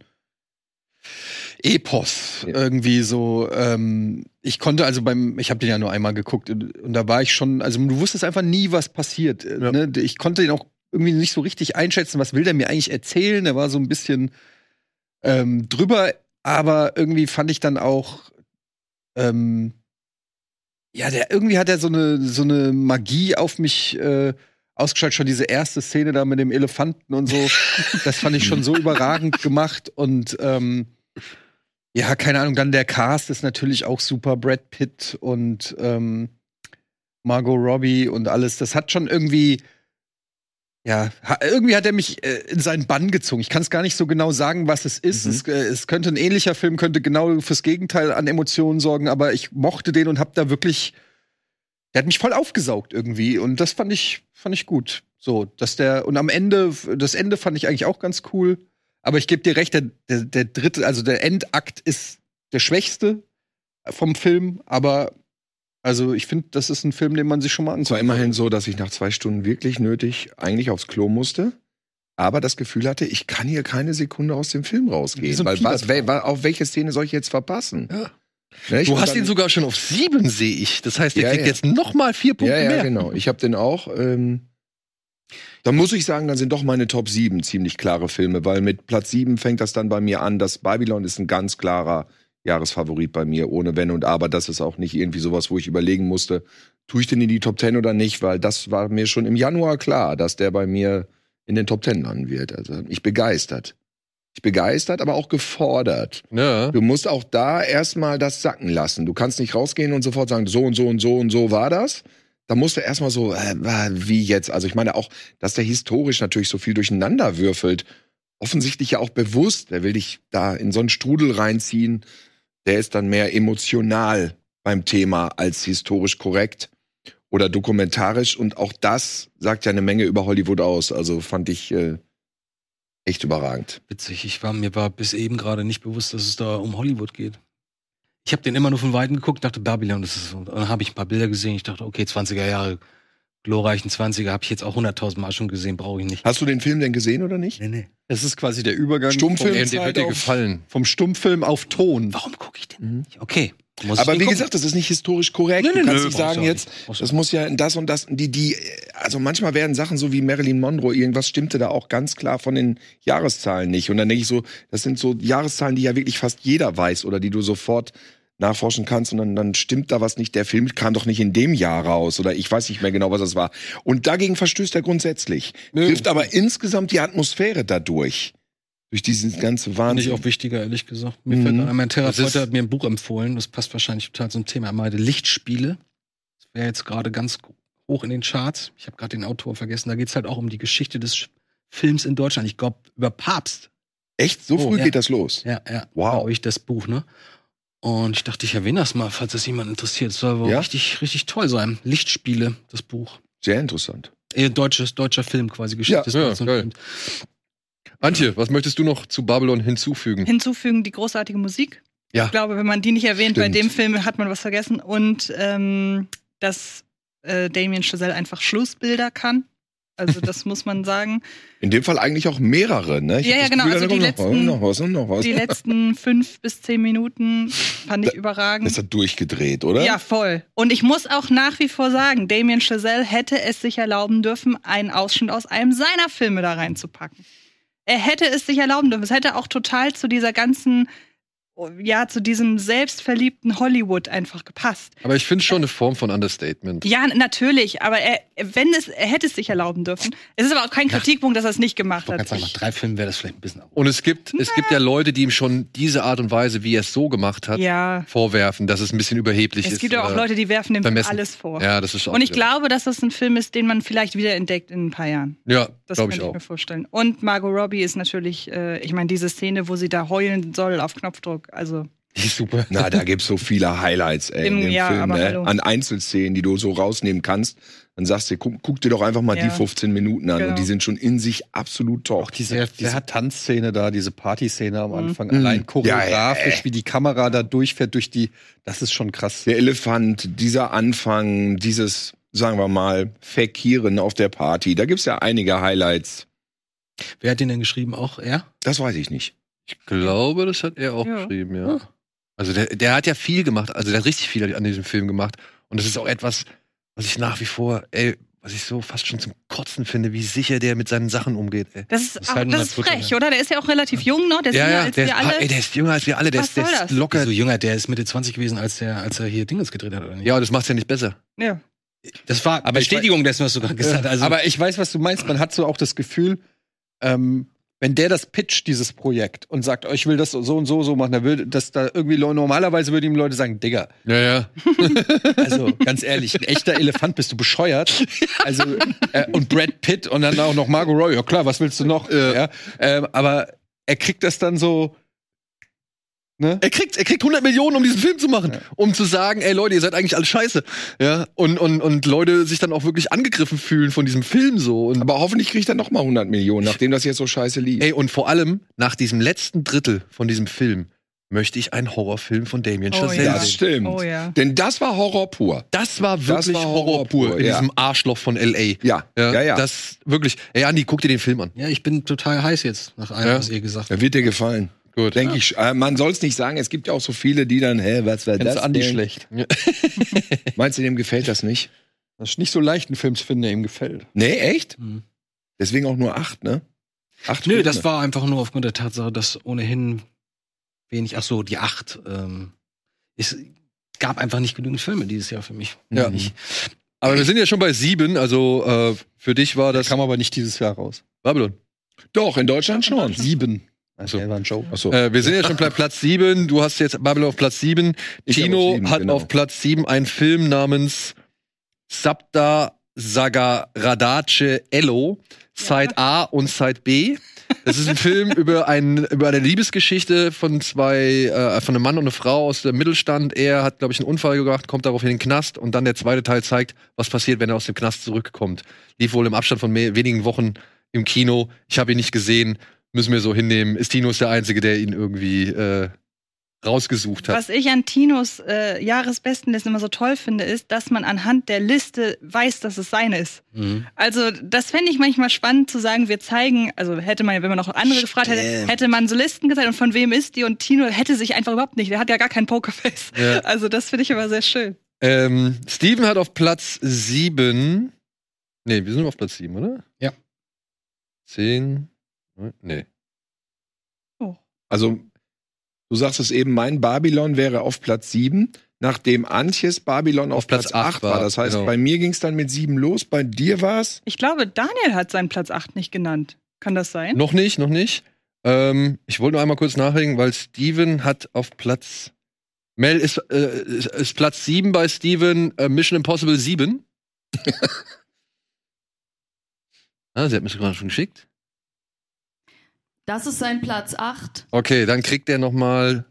Epos. Ja. Irgendwie so. Ähm, ich konnte also beim, ich habe den ja nur einmal geguckt und, und da war ich schon, also du wusstest einfach nie, was passiert. äh, Ja. Ne? Ich konnte den auch irgendwie nicht so richtig einschätzen, was will der mir eigentlich erzählen. Der war so ein bisschen ähm, drüber, aber irgendwie fand ich dann auch, ähm, ja, der irgendwie hat er so eine so eine Magie auf mich äh, ausgestrahlt. Schon diese erste Szene da mit dem Elefanten und so, das fand ich schon so überragend gemacht und ähm, ja, keine Ahnung. Dann der Cast ist natürlich auch super. Brad Pitt und ähm, Margot Robbie und alles. Das hat schon irgendwie ja, irgendwie hat er mich äh, in seinen Bann gezogen. Ich kann es gar nicht so genau sagen, was es ist. Mhm. Es, äh, es könnte ein ähnlicher Film, könnte genau fürs Gegenteil an Emotionen sorgen, aber ich mochte den und hab da wirklich, der hat mich voll aufgesaugt irgendwie und das fand ich, fand ich gut. So, dass der, und am Ende, das Ende fand ich eigentlich auch ganz cool. Aber ich gebe dir recht, der, der, der dritte, also der Endakt ist der schwächste vom Film, aber also ich finde, das ist ein Film, den man sich schon mal Es war immerhin so, dass ich nach zwei Stunden wirklich nötig eigentlich aufs Klo musste. Aber das Gefühl hatte, ich kann hier keine Sekunde aus dem Film rausgehen. so weil was, wel, wa- auf welche Szene soll ich jetzt verpassen? Ja. Ne, ich Du hast dann- ihn sogar schon auf sieben, sehe ich. Das heißt, der Ja, kriegt ja. jetzt noch mal vier Punkte Ja, ja, mehr. genau. Ich habe den auch. Ähm, dann muss ich sagen, dann sind doch meine Top 7 ziemlich klare Filme, weil mit Platz 7 fängt das dann bei mir an. Das Babylon ist ein ganz klarer Jahresfavorit bei mir, ohne Wenn und Aber. Das ist auch nicht irgendwie sowas, wo ich überlegen musste, tue ich den in die Top 10 oder nicht, weil das war mir schon im Januar klar, dass der bei mir in den Top 10 landen wird. Also ich begeistert. Ich begeistert, aber auch gefordert. Ja. Du musst auch da erstmal das sacken lassen. Du kannst nicht rausgehen und sofort sagen, so und so und so und so war das. Da musst du erstmal so, äh, wie jetzt? Also ich meine auch, dass der historisch natürlich so viel durcheinander würfelt. Offensichtlich ja auch bewusst. Der will dich da in so einen Strudel reinziehen. Der ist dann mehr emotional beim Thema als historisch korrekt oder dokumentarisch. Und auch das sagt ja eine Menge über Hollywood aus. Also fand ich äh, echt überragend. Witzig, ich war, mir war bis eben gerade nicht bewusst, dass es da um Hollywood geht. Ich habe den immer nur von Weitem geguckt, dachte Babylon, das ist so. Dann habe ich ein paar Bilder gesehen, ich dachte, okay, 20er Jahre, glorreichen 20er, habe ich jetzt auch 100.000 Mal schon gesehen, brauche ich nicht. Hast du den Film denn gesehen oder nicht? Nee, nee. Es ist quasi der Übergang Stummfilm? Wird dir auf- gefallen. vom Stummfilm auf Ton. Warum gucke ich den Mhm. nicht? Okay. muss Aber wie gucken. gesagt, das ist nicht historisch korrekt. Nee, nee, du kannst nö, nicht sagen jetzt, nicht. Das muss ja in das und das, die, die, also manchmal werden Sachen so wie Marilyn Monroe, irgendwas stimmte da auch ganz klar von den Jahreszahlen nicht. Und dann denke ich so, das sind so Jahreszahlen, die ja wirklich fast jeder weiß oder die du sofort nachforschen kannst und dann, dann stimmt da was nicht. Der Film kam doch nicht in dem Jahr raus oder ich weiß nicht mehr genau, was das war. Und dagegen verstößt er grundsätzlich. Trifft aber insgesamt die Atmosphäre dadurch. Durch diesen ganzen Finde Wahnsinn. ich auch wichtiger, ehrlich gesagt. Mir Mhm. fällt mein Therapeut hat mir ein Buch empfohlen, das passt wahrscheinlich total zum Thema. Er meinte Lichtspiele. Das wäre jetzt gerade ganz hoch in den Charts. Ich habe gerade den Autor vergessen. Da geht es halt auch um die Geschichte des Films in Deutschland. Ich glaube, über Papst. Echt? So Oh, früh ja. geht das los? Ja, ja. Wow. Glaube ich, das Buch, ne? Und ich dachte, ich erwähne das mal, falls das jemand interessiert. Es soll wohl Ja? richtig, richtig toll sein. Lichtspiele, das Buch. Sehr interessant. Äh, deutsches, deutscher Film quasi, Geschichte Ja, des ja, geil. Antje, was möchtest du noch zu Babylon hinzufügen? Hinzufügen die großartige Musik. Ja. Ich glaube, wenn man die nicht erwähnt, bei Stimmt. dem Film hat man was vergessen. Und ähm, dass äh, Damien Chazelle einfach Schlussbilder kann. Also das muss man sagen. In dem Fall eigentlich auch mehrere, ne? Ich Ja, ja, genau, Gefühl, also die letzten- noch was und noch was. Die letzten fünf bis zehn Minuten fand ich Da- überragend. Das hat durchgedreht, oder? Ja, voll. Und ich muss auch nach wie vor sagen, Damien Chazelle hätte es sich erlauben dürfen, einen Ausschnitt aus einem seiner Filme da reinzupacken. Er hätte es sich erlauben dürfen. Es hätte auch total zu dieser ganzen, ja, zu diesem selbstverliebten Hollywood einfach gepasst. Aber ich finde schon eine Form von Understatement. Ja, natürlich, aber er, wenn es, er hätte es sich erlauben dürfen. Es ist aber auch kein Kritikpunkt, dass er es nicht gemacht Ich wollte hat. gerade sagen, nach drei Filmen wäre das vielleicht ein bisschen Und es gibt, es gibt ja Leute, die ihm schon diese Art und Weise, wie er es so gemacht hat, ja, vorwerfen, dass es ein bisschen überheblich ist. es gibt ja auch Leute, die werfen dem Film vermessen. alles vor. Ja, das ist auch Und ich wieder- glaube, dass das ein Film ist, den man vielleicht wiederentdeckt in ein paar Jahren. Ja, Das glaube kann ich ich auch. mir vorstellen. Und Margot Robbie ist natürlich, äh, ich meine, diese Szene, wo sie da heulen soll auf Knopfdruck. Also, Die ist super. Na, da gibt's so viele Highlights ey, in Im- dem ja, Film, ne? hallo. An Einzelszenen, die du so rausnehmen kannst. Dann sagst du, guck, guck dir doch einfach mal Ja. die 15 Minuten an Genau. und die sind schon in sich absolut top. Auch diese, diese Tanzszene da, diese Partyszene am Anfang, Mhm. allein choreografisch, ja, wie die Kamera da durchfährt durch die, das ist schon krass. Der Elefant, dieser Anfang, dieses, sagen wir mal, Verkehren auf der Party. Da gibt's ja einige Highlights. Wer hat den denn geschrieben? Auch er? Das weiß ich nicht. Ich glaube, das hat er auch Ja. geschrieben, ja. Ah. Also der, der hat ja viel gemacht, also der hat richtig viel an diesem Film gemacht. Und das ist auch etwas, was ich nach wie vor, ey, was ich so fast schon zum Kotzen finde, wie sicher der mit seinen Sachen umgeht, ey. das ist, Das ist halt das ist frech, oder? Der ist ja auch relativ jung noch. Der ist jünger als der, wir ist, alle. ey, der ist jünger als wir alle, der Was ist, der soll ist das? locker. So jünger, der ist Mitte 20 gewesen, als er, als er hier Dinges gedreht hat, oder nicht? Ja, das macht's ja nicht besser. ja. Das war Aber ich Bestätigung dessen, was du gerade gesagt hast. Also, aber ich weiß, was du meinst. Man hat so auch das Gefühl, ähm, wenn der das pitcht, dieses Projekt, und sagt, oh, ich will das so und so so machen, dann würde das da irgendwie normalerweise würden ihm Leute sagen, Digga, Ja, ja. also ganz ehrlich, ein echter Elefant bist du bescheuert. Also äh, und Brad Pitt und dann auch noch Margot Roy, ja klar, was willst du noch? Ja. Ähm, aber er kriegt das dann so. Ne? Er kriegt, er kriegt 100 Millionen, um diesen Film zu machen. Ja. Um zu sagen, ey Leute, ihr seid eigentlich alle scheiße. Ja. Und, und, und Leute sich dann auch wirklich angegriffen fühlen von diesem Film so. Und, Aber hoffentlich kriegt er noch mal 100 Millionen, nachdem das jetzt so scheiße lief. ey, und vor allem, nach diesem letzten Drittel von diesem Film, möchte ich einen Horrorfilm von Damien Oh, Chazelle ja. das stimmt. Oh ja. Denn das war Horror pur. Das war wirklich war Horror, Horror pur in ja. diesem Arschloch von L.A. Ja, ja, ja. Das wirklich. Ey, Andi, guck dir den Film an. Ja, ich bin total heiß jetzt, nach allem, Ja. was ihr gesagt Er habt. wird dir gefallen. Gut. Denke ich. Äh, man soll es nicht sagen. Es gibt ja auch so viele, die dann, hä, was war Kennst das? Andi denn? schlecht. Meinst du, dem gefällt das nicht? Das ist nicht so leicht, einen Film zu finden, der ihm gefällt. Nee, echt? Mhm. Deswegen auch nur acht, ne? Acht Nö, Filme. das war einfach nur aufgrund der Tatsache, dass ohnehin wenig, ach so, die acht, ähm, es gab einfach nicht genügend Filme dieses Jahr für mich. Ja. Nicht. Aber wir sind ja schon bei sieben, also äh, für dich war Das das kam aber nicht dieses Jahr raus. Babylon. Doch, in Deutschland schon. Sieben. Ach so. der war ein Joke. Achso. Äh, wir sind ja schon bei Platz sieben. Du hast jetzt Babylon auf Platz sieben. Ich hab Tino sieben, hat genau. auf Platz sieben einen Film namens Sapta Sagaradace Ello, Side A und Side B. Das ist ein Film über, ein, über eine Liebesgeschichte von zwei, äh, von einem Mann und einer Frau aus dem Mittelstand. Er hat, glaube ich, einen Unfall gemacht, kommt darauf in den Knast und dann der zweite Teil zeigt, was passiert, wenn er aus dem Knast zurückkommt. Lief wohl im Abstand von me- wenigen Wochen im Kino. Ich habe ihn nicht gesehen. Müssen wir so hinnehmen. Ist Tino ist der Einzige, der ihn irgendwie äh, rausgesucht hat. Was ich an Tinos äh, Jahresbestenlisten immer so toll finde, ist, dass man anhand der Liste weiß, dass es seine ist. Mhm. Also, das fände ich manchmal spannend zu sagen, wir zeigen, also hätte man, wenn man noch andere gefragt hätte, Stimmt. hätte man so Listen gezeigt und von wem ist die und Tino hätte sich einfach überhaupt nicht, der hat ja gar kein Pokerface. Ja. Also, das finde ich aber sehr schön. Ähm, Steven hat auf Platz 7. Nee, wir sind auf Platz 7, oder? Ja. 10. Nee. Also, du sagst es eben, mein Babylon wäre auf Platz sieben, nachdem Antjes Babylon auf, Auf Platz Platz, acht acht war. war, Das heißt, genau. bei mir ging es dann mit sieben los, bei dir war es. Ich glaube, Daniel hat seinen Platz 8 nicht genannt. Kann das sein? Noch nicht, noch nicht. Ähm, ich wollte nur einmal kurz nachlegen, weil Steven hat auf Platz. Mel ist, äh, ist, ist Platz 7 bei Steven, äh, Mission Impossible 7. ah, sie hat mich gerade schon geschickt. Das ist sein Platz 8. Okay, dann kriegt er noch mal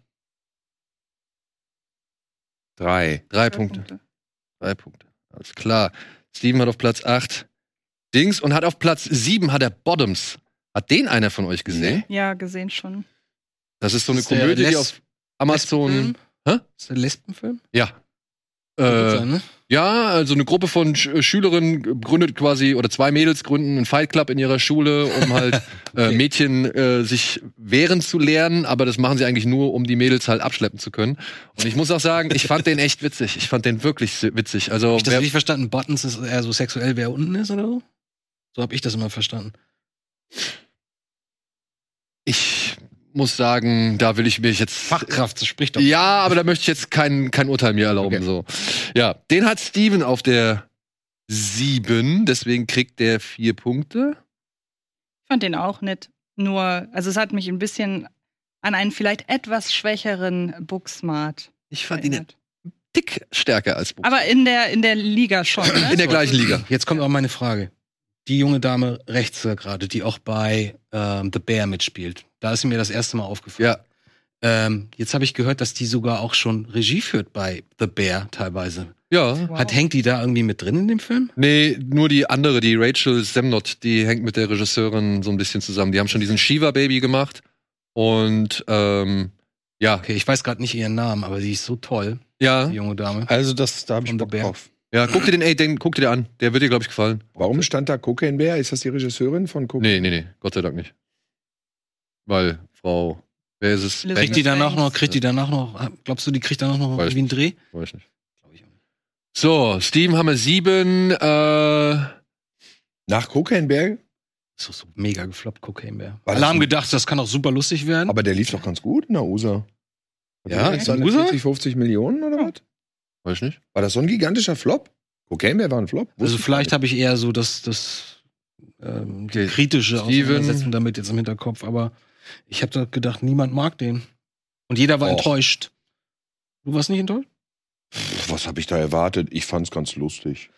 Drei. drei Punkte. Drei Punkte. Alles klar. Steven hat auf Platz 8 Dings und hat auf Platz 7 hat er Bottoms. Hat den einer von euch gesehen? Ja, gesehen schon. Das ist so eine Ist Komödie, die auf Amazon. Lesbenfilm? Hä? Ist der Lesbenfilm? Ja. Äh, sein, ne? Ja, also eine Gruppe von Sch äh, Schülerinnen gründet quasi, oder zwei Mädels gründen einen Fight Club in ihrer Schule, um halt äh, Mädchen äh, sich wehren zu lernen, aber das machen sie eigentlich nur, um die Mädels halt abschleppen zu können. Und ich muss auch sagen, ich fand den echt witzig. Ich fand den wirklich witzig. Also, Hab ich das wer- richtig verstanden? Buttons ist eher so sexuell, wer unten ist oder so? So habe ich das immer verstanden. ich muss sagen, da will ich mich jetzt Fachkraft, das spricht doch. Ja, aber da möchte ich jetzt kein, kein Urteil mir erlauben. Okay. So. Ja, den hat Steven auf der 7, deswegen kriegt der vier Punkte. Ich fand den auch nett. Nur, also es hat mich ein bisschen an einen vielleicht etwas schwächeren Booksmart Ich fand ihn erinnert. Tick stärker als Buch. Aber in der, in der Liga schon, ne? In der gleichen Liga. Jetzt kommt auch meine Frage. Die junge Dame rechts gerade, die auch bei ähm, The Bear mitspielt, da ist mir das erste Mal aufgefallen. Ja. Ähm, jetzt habe ich gehört, dass die sogar auch schon Regie führt bei The Bear teilweise. Ja. Wow. Hat hängt die da irgendwie mit drin in dem Film? Nee, nur die andere, die Rachel Semnot, die hängt mit der Regisseurin so ein bisschen zusammen. Die haben schon diesen Shiva Baby gemacht. Und ähm, ja, Okay, ich weiß gerade nicht ihren Namen, aber sie ist so toll, ja, die junge Dame. Also, das, da habe ich Bock drauf. Ja, guck dir den, ey, den, guck dir den an. Der wird dir, glaube ich, gefallen. Warum stand da Cocaine Bear? Ist das die Regisseurin von Cocaine? Nee, nee, nee, Gott sei Dank nicht. Weil, Frau, wer ist es? Kriegt die danach noch, kriegt die danach noch, glaubst du, die kriegt danach noch Weiß irgendwie einen Dreh? Weiß ich nicht. So, Steam haben wir sieben. Äh, Nach Cocaine Bear? Ist doch so mega gefloppt, Cocaine Bear. War Alle das haben gedacht, das kann auch super lustig werden. Aber der lief doch ganz gut in der USA. Ja, in seine USA? 40, 50 Millionen oder was? Weiß ich nicht. War das so ein gigantischer Flop? Cocaine Bear war ein Flop? also Wusste ich vielleicht habe ich eher so das, das ähm, Okay. kritische Steven. Auseinandersetzung damit jetzt im Hinterkopf, aber ich habe da gedacht, niemand mag den. Und jeder war Och. enttäuscht. Du warst nicht enttäuscht? Pff, Was habe ich da erwartet? Ich fand's ganz lustig.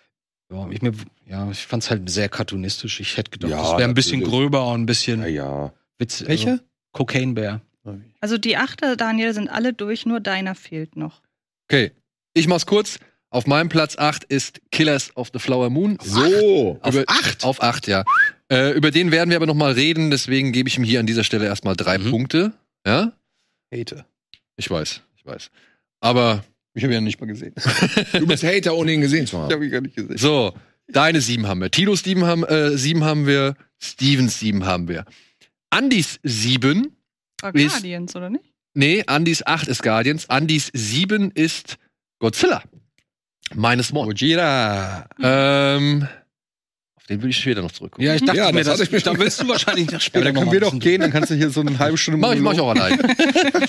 Ja, ich, mir, ja, ich fand es halt sehr cartoonistisch. Ich hätte gedacht, Ja, das wäre ein bisschen gröber und ein bisschen Ja, ja. Witz. Welche? Also, Cocaine Bear. Also die Achter, Daniel, sind alle durch, nur deiner fehlt noch. Okay, ich mach's kurz. Auf meinem Platz 8 ist Killers of the Flower Moon. So. Auf acht? Auf acht, ja. Äh, über den werden wir aber noch mal reden, deswegen gebe ich ihm hier an dieser Stelle erstmal drei Mhm. Punkte. Ja? Hate. Ich weiß, ich weiß. Aber Ich habe ihn ja nicht mal gesehen. Du bist Hater, ohne ihn gesehen zu Ich haben. habe ihn gar nicht gesehen. so, deine sieben haben wir. Tilos sieben haben, äh, sieben haben wir. Stevens sieben haben wir. Andys sieben. War Ist- Guardians, oder nicht? Nee, Andys acht ist Guardians. Andys sieben ist Godzilla. Meines One. Gojira. Ähm, auf den würde ich später noch zurückkommen. Ja, ich dachte Ja, mir, das ich da willst du wahrscheinlich nach Ja, später dann können noch wir doch gehen, dann kannst du hier so eine halbe Stunde Mach ich, mach ich auch allein.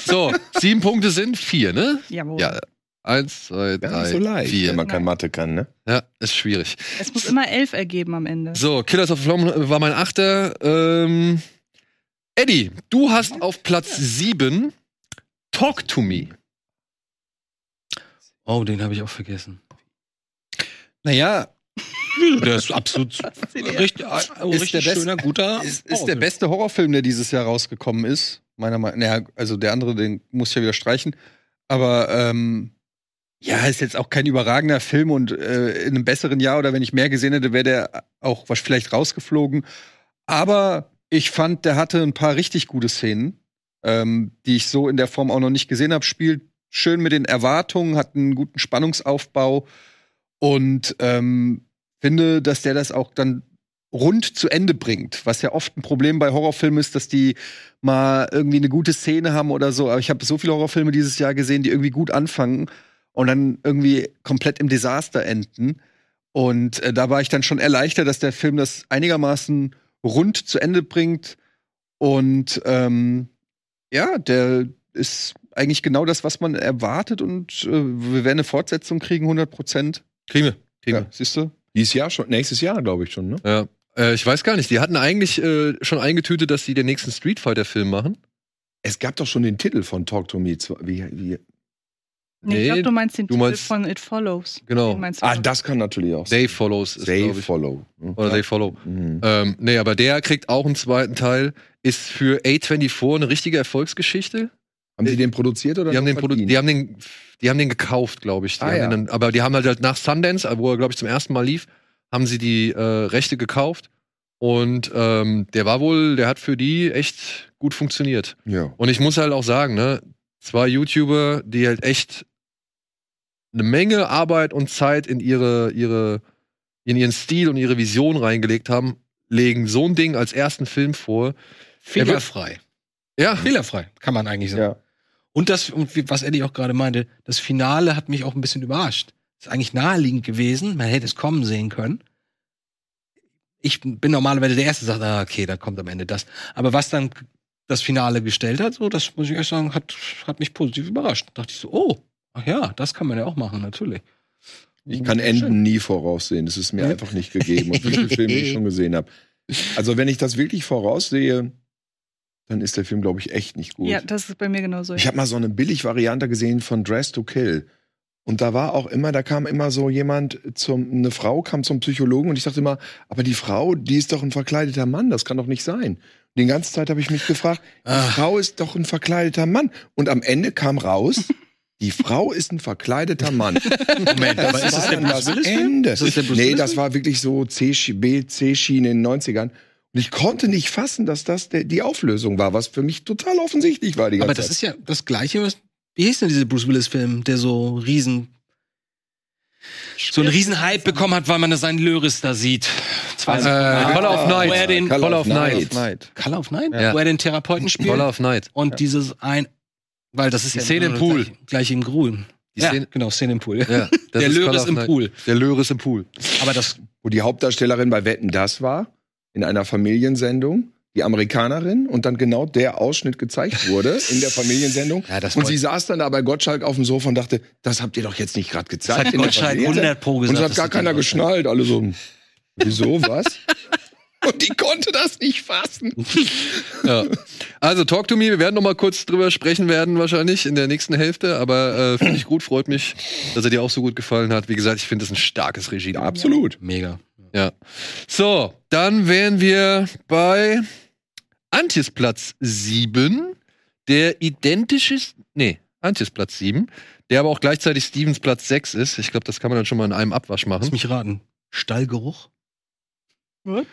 so, sieben Punkte sind vier, ne? Jawohl. Ja. Eins, zwei, Gar drei, so leicht, vier. wenn man kein Mathe kann, ne? Ja, ist schwierig. Es muss immer elf ergeben am Ende. So, Killers of the Flower Moon war mein achter. Ähm, Eddie, du hast auf Platz sieben Talk to Me. Oh, den habe ich auch vergessen. Naja, Der ist absolut richtig, äh, richtig der best- schöner, guter. ist, ist der beste Horrorfilm, der dieses Jahr rausgekommen ist. Meiner Meinung nach. Naja, also der andere, den muss ich ja wieder streichen. Aber ähm, ja, ist jetzt auch kein überragender Film und äh, in einem besseren Jahr oder wenn ich mehr gesehen hätte, wäre der auch was vielleicht rausgeflogen. Aber ich fand, der hatte ein paar richtig gute Szenen, ähm, die ich so in der Form auch noch nicht gesehen habe. Spielt schön mit den Erwartungen, hat einen guten Spannungsaufbau und ähm, finde, dass der das auch dann rund zu Ende bringt. Was ja oft ein Problem bei Horrorfilmen ist, dass die mal irgendwie eine gute Szene haben oder so. Aber ich habe so viele Horrorfilme dieses Jahr gesehen, die irgendwie gut anfangen und dann irgendwie komplett im Desaster enden. Und äh, da war ich dann schon erleichtert, dass der Film das einigermaßen rund zu Ende bringt. Und ähm, ja, der ist eigentlich genau das, was man erwartet. Und äh, wir werden eine Fortsetzung kriegen, 100 Prozent. Kriegen wir. Kriegen Ja, siehst du? Dieses Jahr schon, nächstes Jahr, glaube ich schon, ne? Ja. Äh, ich weiß gar nicht. Die hatten eigentlich äh, schon eingetütet, dass sie den nächsten Street Fighter-Film machen. Es gab doch schon den Titel von Talk to Me. Wie, wie, Nee, ich Nee, glaube, du meinst den du Titel meinst- von It Follows. Genau. Ah, ich. das kann natürlich auch They Follows ist, They ich. Follow. Mhm. Oder They Follow. Mhm. Ähm, nee, aber der kriegt auch einen zweiten Teil. Ist für A24 eine richtige Erfolgsgeschichte. Haben Sie den produziert oder Die haben den, produ die haben den, die haben den gekauft, glaube ich. Die Ah, haben ja. den dann, aber die haben halt, halt nach Sundance, wo er, glaube ich, zum ersten Mal lief, haben sie die äh, Rechte gekauft. Und ähm, der war wohl, der hat für die echt gut funktioniert. Ja. Und ich muss halt auch sagen, ne, zwei YouTuber, die halt echt eine Menge Arbeit und Zeit in ihre, ihre, in ihren Stil und ihre Vision reingelegt haben, legen so ein Ding als ersten Film vor. Fehlerfrei. Ja, Fehlerfrei, kann man eigentlich sagen. ja. Und das, und was Eddie auch gerade meinte, das Finale hat mich auch ein bisschen überrascht. Ist eigentlich naheliegend gewesen, man hätte es kommen sehen können. Ich bin normalerweise der Erste, der sagt, ah, okay, da kommt am Ende das. Aber was dann das Finale gestellt hat, so, das muss ich echt sagen, hat, hat mich positiv überrascht. Da dachte ich so, oh, ach ja, das kann man ja auch machen, natürlich. Ich kann Enden nie voraussehen. Das ist mir einfach nicht gegeben. Und wie viele Filme ich schon gesehen habe. Also, wenn ich das wirklich voraussehe, dann ist der Film, glaube ich, echt nicht gut. Ja, das ist bei mir genauso. Ich habe mal so eine Billig-Variante gesehen von Dress to Kill. Und da war auch immer, da kam immer so jemand zum, eine Frau kam zum Psychologen und ich dachte immer, aber die Frau, die ist doch ein verkleideter Mann, das kann doch nicht sein. Und die ganze Zeit habe ich mich gefragt, die Ah. Frau ist doch ein verkleideter Mann. Und am Ende kam raus, die Frau ist ein verkleideter Mann. Moment, aber ist das war der dann Bruce das? Ende. Ist das der Bruce nee, das war wirklich so C, B, C-Schiene in den 90ern. Und ich konnte nicht fassen, dass das der, die Auflösung war, was für mich total offensichtlich war die ganze Aber das Zeit. ist ja das Gleiche, was, wie hieß denn dieser Bruce Willis-Film, der so riesen, so einen riesen Hype bekommen hat, weil man seinen Löris da sieht. Zwei Äh, Sekunden. Color of Night. Wo er den, Color of Night. Night. Color of Night? Ja. Wo er den Therapeuten spielt. Color of Night. und dieses ein, weil das ist Die ja Szene im nur Pool. Gleich, gleich im Grün. Die ja, Szene- genau, Szene im Pool. Ja, das der Löris im Night. Pool. Der Löris im Pool. Aber das, wo die Hauptdarstellerin bei Wetten das war, in einer Familiensendung, die Amerikanerin, und dann genau der Ausschnitt gezeigt wurde in der Familiensendung. Ja, das und sie saß dann da bei Gottschalk auf dem Sofa und dachte, das habt ihr doch jetzt nicht gerade gezeigt. hat in Gottschalk Familiensendung. 100 pro gesagt. Und es hat das gar keiner geschnallt. Alle so, wieso, was? Und die konnte das nicht fassen. Ja. Also Talk to Me, wir werden noch mal kurz drüber sprechen werden wahrscheinlich in der nächsten Hälfte, aber äh, finde ich gut, freut mich, dass er dir auch so gut gefallen hat. Wie gesagt, ich finde das ein starkes Regie. Ja, absolut. Mega. Ja. So, dann wären wir bei Antjes Platz 7, der identisch ist, nee, Antjes Platz 7, der aber auch gleichzeitig Stevens Platz 6 ist. Ich glaube, das kann man dann schon mal in einem Abwasch Lass machen. mich raten. Stallgeruch? Was?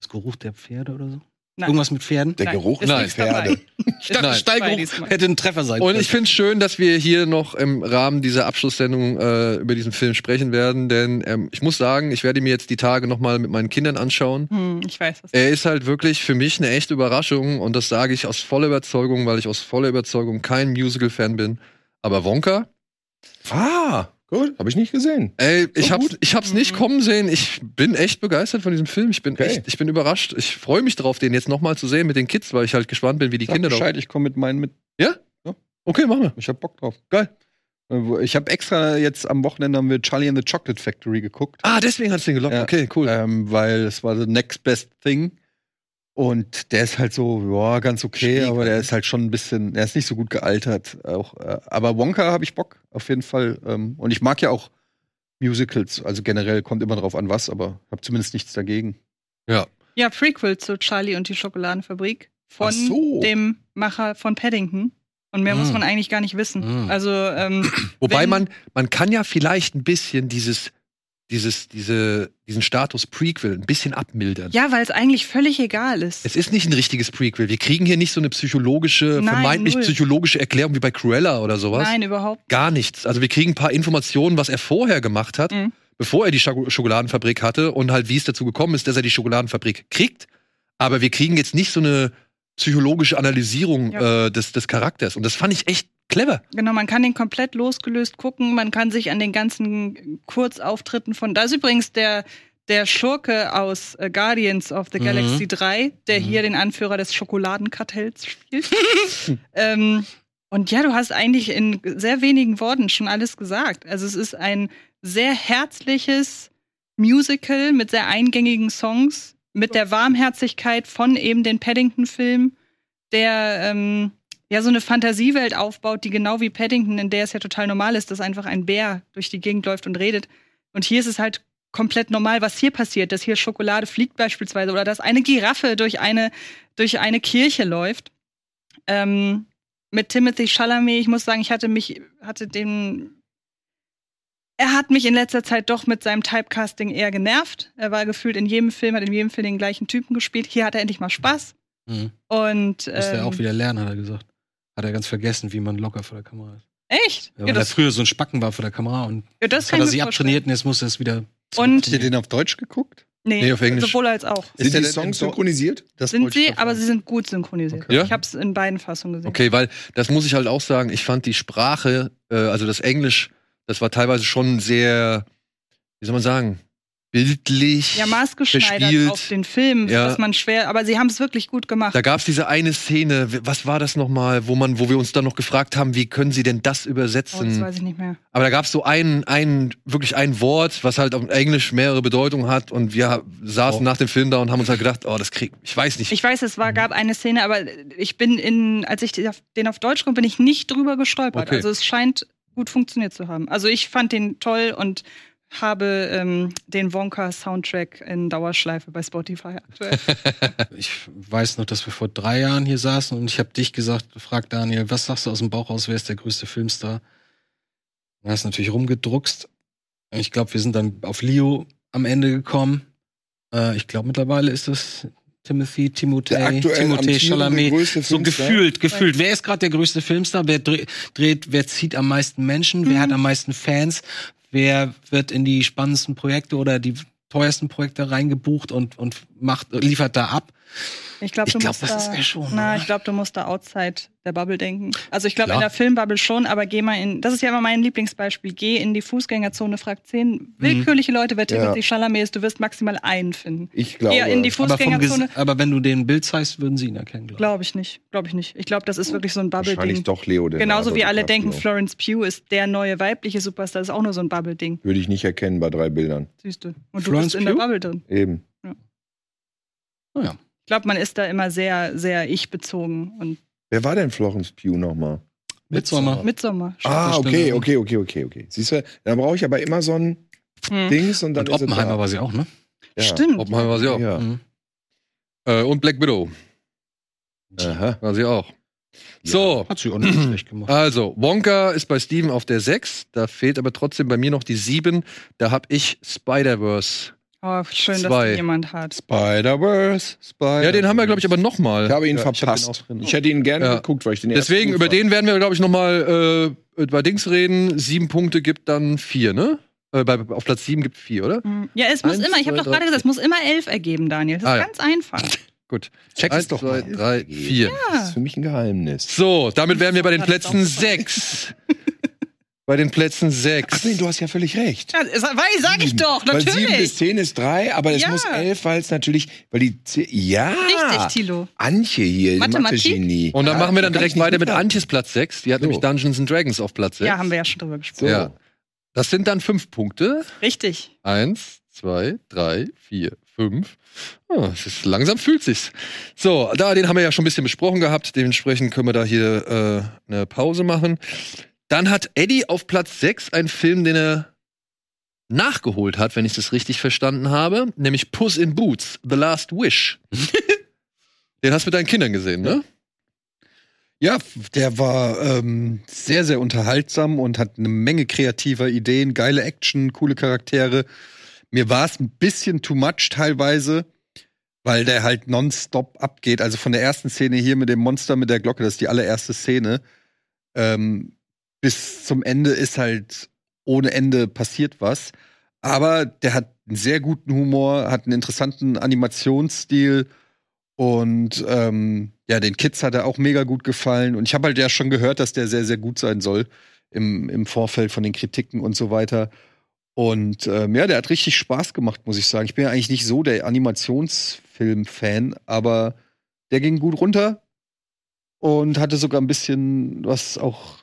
Das Geruch der Pferde oder so? Nein. Irgendwas mit Pferden? Der Nein, Geruch Pferde. Ist Nein. nichts dabei Stallgeruch diesmal. hätte ein Treffer sein Und können. ich finde es schön, dass wir hier noch im Rahmen dieser Abschlusssendung äh, über diesen Film sprechen werden, denn ähm, ich muss sagen, ich werde mir jetzt die Tage noch mal mit meinen Kindern anschauen. Hm, ich weiß was. Er ist halt wirklich für mich eine echte Überraschung und das sage ich aus voller Überzeugung, weil ich aus voller Überzeugung kein Musical-Fan bin. Aber Wonka, Ah, gut. Habe ich nicht gesehen. ey, ich So hab's, gut? ich hab's nicht kommen sehen. Ich bin echt begeistert von diesem Film. Ich bin Okay. echt, ich bin überrascht. Ich freue mich drauf, den jetzt noch mal zu sehen mit den Kids, weil ich halt gespannt bin, wie die Sag Kinder da. Bescheid, ich komme mit meinen mit. Okay, machen wir. Ich hab Bock drauf. Geil. Äh, Ich habe extra jetzt am Wochenende haben wir Charlie and the Chocolate Factory geguckt. Ah, deswegen hat's den gelockt. Ja. Okay, cool. Ähm, weil es war the next best thing. Und der ist halt so, ja, ganz okay, Schwieg aber der ist halt schon ein bisschen, der ist nicht so gut gealtert. Auch, äh, aber Wonka habe ich Bock, auf jeden Fall. Ähm, und ich mag ja auch Musicals, also generell kommt immer drauf an was, aber habe zumindest nichts dagegen. Ja, Prequel zu Charlie und die Schokoladenfabrik von so. dem Macher von Paddington. Und mehr muss Mm. man eigentlich gar nicht wissen. Mm. Also, ähm, Wobei man, man kann ja vielleicht ein bisschen dieses, dieses, diese, diesen Status Prequel ein bisschen abmildern. ja, weil es eigentlich völlig egal ist. Es ist nicht ein richtiges Prequel. Wir kriegen hier nicht so eine psychologische, Nein, vermeintlich null. psychologische Erklärung wie bei Cruella oder sowas. Nein, überhaupt. Gar nichts. Also wir kriegen ein paar Informationen, was er vorher gemacht hat, Mhm. bevor er die Schoko- Schokoladenfabrik hatte und halt wie es dazu gekommen ist, dass er die Schokoladenfabrik kriegt. Aber wir kriegen jetzt nicht so eine psychologische Analysierung Ja. äh, des, des Charakters. Und das fand ich echt clever. Genau, man kann den komplett losgelöst gucken. Man kann sich an den ganzen Kurzauftritten von. Da ist übrigens der, der Schurke aus äh, Guardians of the Mhm. Galaxy 3, der Mhm. hier den Anführer des Schokoladenkartells spielt. ähm, und ja, du hast eigentlich in sehr wenigen Worten schon alles gesagt. Also es ist ein sehr herzliches Musical mit sehr eingängigen Songs, mit der Warmherzigkeit von eben den Paddington-Filmen, der ähm, ja so eine Fantasiewelt aufbaut, die genau wie Paddington, in der es ja total normal ist, dass einfach ein Bär durch die Gegend läuft und redet. Und hier ist es halt komplett normal, was hier passiert, dass hier Schokolade fliegt beispielsweise oder dass eine Giraffe durch eine, durch eine Kirche läuft. Ähm, mit Timothy Chalamet, ich muss sagen, ich hatte mich, hatte den er hat mich in letzter Zeit doch mit seinem Typecasting eher genervt. Er war gefühlt in jedem Film, hat in jedem Film den gleichen Typen gespielt. Hier hat er endlich mal Spaß. Mhm. Und Muss der ähm, auch wieder lernen, hat er gesagt. Hat er ganz vergessen, wie man locker vor der Kamera ist. echt? Ja, weil er früher so ein Spacken war vor der Kamera und ja, das das hat er ich sich abtrainiert und jetzt muss er es wieder. Und Habt ihr den auf Deutsch geguckt? nee, Nee, auf Englisch. sowohl als auch. Ist Sind der die Songs synchronisiert? Das Sind sie, aber sie sind gut synchronisiert. Okay. Ja? Ich habe es in beiden Fassungen gesehen. Okay, weil das muss ich halt auch sagen, ich fand die Sprache, äh, also das Englisch, das war teilweise schon sehr, wie soll man sagen, bildlich. Ja, maßgeschneidert gespielt. auf den Film, Ja. dass man schwer, aber sie haben es wirklich gut gemacht. Da gab es diese eine Szene, was war das nochmal, wo man, wo wir uns dann noch gefragt haben, wie können sie denn das oh, das übersetzen? weiß ich nicht mehr. Aber da gab es so ein, ein, wirklich ein Wort, was halt auf Englisch mehrere Bedeutungen hat und wir saßen Oh. nach dem Film da und haben uns halt gedacht, oh, das krieg, ich weiß nicht. Ich weiß, es war, gab eine Szene, aber ich bin in, als ich den auf- Deutsch komme, bin ich nicht drüber gestolpert. Okay. Also es scheint gut funktioniert zu haben. Also ich fand den toll und habe ähm, den Wonka-Soundtrack in Dauerschleife bei Spotify aktuell. Ich weiß noch, dass wir vor drei Jahren hier saßen und ich habe dich gesagt, gefragt, Daniel, was sagst du aus dem Bauch raus, wer ist der größte Filmstar? Du hast natürlich rumgedruckst. Ich glaube, wir sind dann auf Leo am Ende gekommen. Äh, ich glaube, mittlerweile ist das Timothy, Timothée, Timothée Chalamet. So gefühlt, gefühlt. Wer ist gerade der größte Filmstar? Wer dre- dreht, wer zieht am meisten Menschen? Wer Mhm. hat am meisten Fans? Wer wird in die spannendsten Projekte oder die teuersten Projekte reingebucht und, und macht, liefert da ab? Ich glaube, Ich du glaub, musst das da, ist er schon, Na, ich glaube, du musst da outside der Bubble denken. Also ich glaube in der Filmbubble schon, aber geh mal in. Das ist ja immer mein Lieblingsbeispiel. Geh in die Fußgängerzone, frag zehn willkürliche Leute, wer Ja. Timothy Chalamet ist. Du wirst maximal einen finden. Ich glaube. Geh in die Aber, Fußgängerzone. Ges- aber wenn du den Bild zeigst, würden sie ihn erkennen, glaube Glaube ich nicht. Glaube ich nicht. Ich glaube, das ist wirklich so ein wahrscheinlich Bubble-Ding. doch Leo. Der Genauso wie alle denken, Florence Pugh ist der neue weibliche Superstar. Das ist auch nur so ein Bubble-Ding. Würde ich nicht erkennen bei drei Bildern. Siehst du. Und du Florence bist in der Pugh? Bubble drin. Eben. Naja. Ich glaube, man ist da immer sehr, sehr ich-bezogen und Wer war denn Florence Pugh nochmal? Midsommar. Midsommar. Ah, okay, ja. okay, okay, okay, okay. Siehst du, da brauche ich aber immer so ein Hm. Dings und dann Und ist es Oppenheimer da. war sie auch, ne? Ja. Stimmt. Oppenheimer war sie auch. Ja. Mhm. Äh, und Black Widow Aha. war sie auch. So, Hat sie auch nicht schlecht gemacht. also, Wonka ist bei Steven auf der 6. Da fehlt aber trotzdem bei mir noch die 7. Da habe ich Spider-Verse. Oh, schön, Zwei. dass die jemand hat. Spider-Verse, Spider Ja, den haben wir, glaube ich, aber noch Ich habe ihn Ja, ich verpasst. drin. Ich hätte ihn gerne Ja. geguckt, weil ich den ersten Deswegen, über den werden wir, glaube ich, noch mal äh, bei Dings reden. Sieben Punkte gibt dann vier, ne? Äh, bei, auf Platz sieben gibt vier, oder? Hm. Ja, es muss Eins, immer, ich habe doch gerade gesagt, es muss immer elf ergeben, Daniel. Das ist Ah, ja. ganz einfach. Gut. Check Eins, es doch zwei, mal. drei, vier. Das ist für mich ein Geheimnis. So, damit wären wir bei den Plätzen sechs. bei den Plätzen Ach sechs. nee, du hast ja völlig recht. Ja, weil, sag ich doch, Weil sieben bis natürlich. zehn ist drei, aber es Ja. muss elf, weil es natürlich, weil die zehn, ja. Richtig, Tilo. Antje hier, Mathematik. Und dann Ja, machen wir dann direkt weiter mit. Antjes Platz sechs. Die hat So. nämlich Dungeons and Dragons auf Platz sechs. Ja, haben wir ja schon drüber gesprochen. So. Ja. Das sind dann fünf Punkte. Richtig. Eins, zwei, drei, vier, fünf. Ah, es ist, langsam fühlt sich's. So, da, den haben wir ja schon ein bisschen besprochen gehabt. Dementsprechend können wir da hier äh, eine Pause machen. Dann hat Eddie auf Platz sechs einen Film, den er nachgeholt hat, wenn ich das richtig verstanden habe, nämlich Puss in Boots, The Last Wish. den hast du mit deinen Kindern gesehen, ne? Ja, der war ähm, sehr, sehr unterhaltsam und hat eine Menge kreativer Ideen, geile Action, coole Charaktere. Mir war es ein bisschen too much teilweise, weil der halt nonstop abgeht. Also von der ersten Szene hier mit dem Monster mit der Glocke, das ist die allererste Szene, ähm, bis zum Ende ist halt ohne Ende passiert was. Aber der hat einen sehr guten Humor, hat einen interessanten Animationsstil und ähm, ja, den Kids hat er auch mega gut gefallen. Und ich habe halt ja schon gehört, dass der sehr, sehr gut sein soll im, im Vorfeld von den Kritiken und so weiter. Und ähm, ja, der hat richtig Spaß gemacht, muss ich sagen. Ich bin ja eigentlich nicht so der Animationsfilm-Fan, aber der ging gut runter und hatte sogar ein bisschen was auch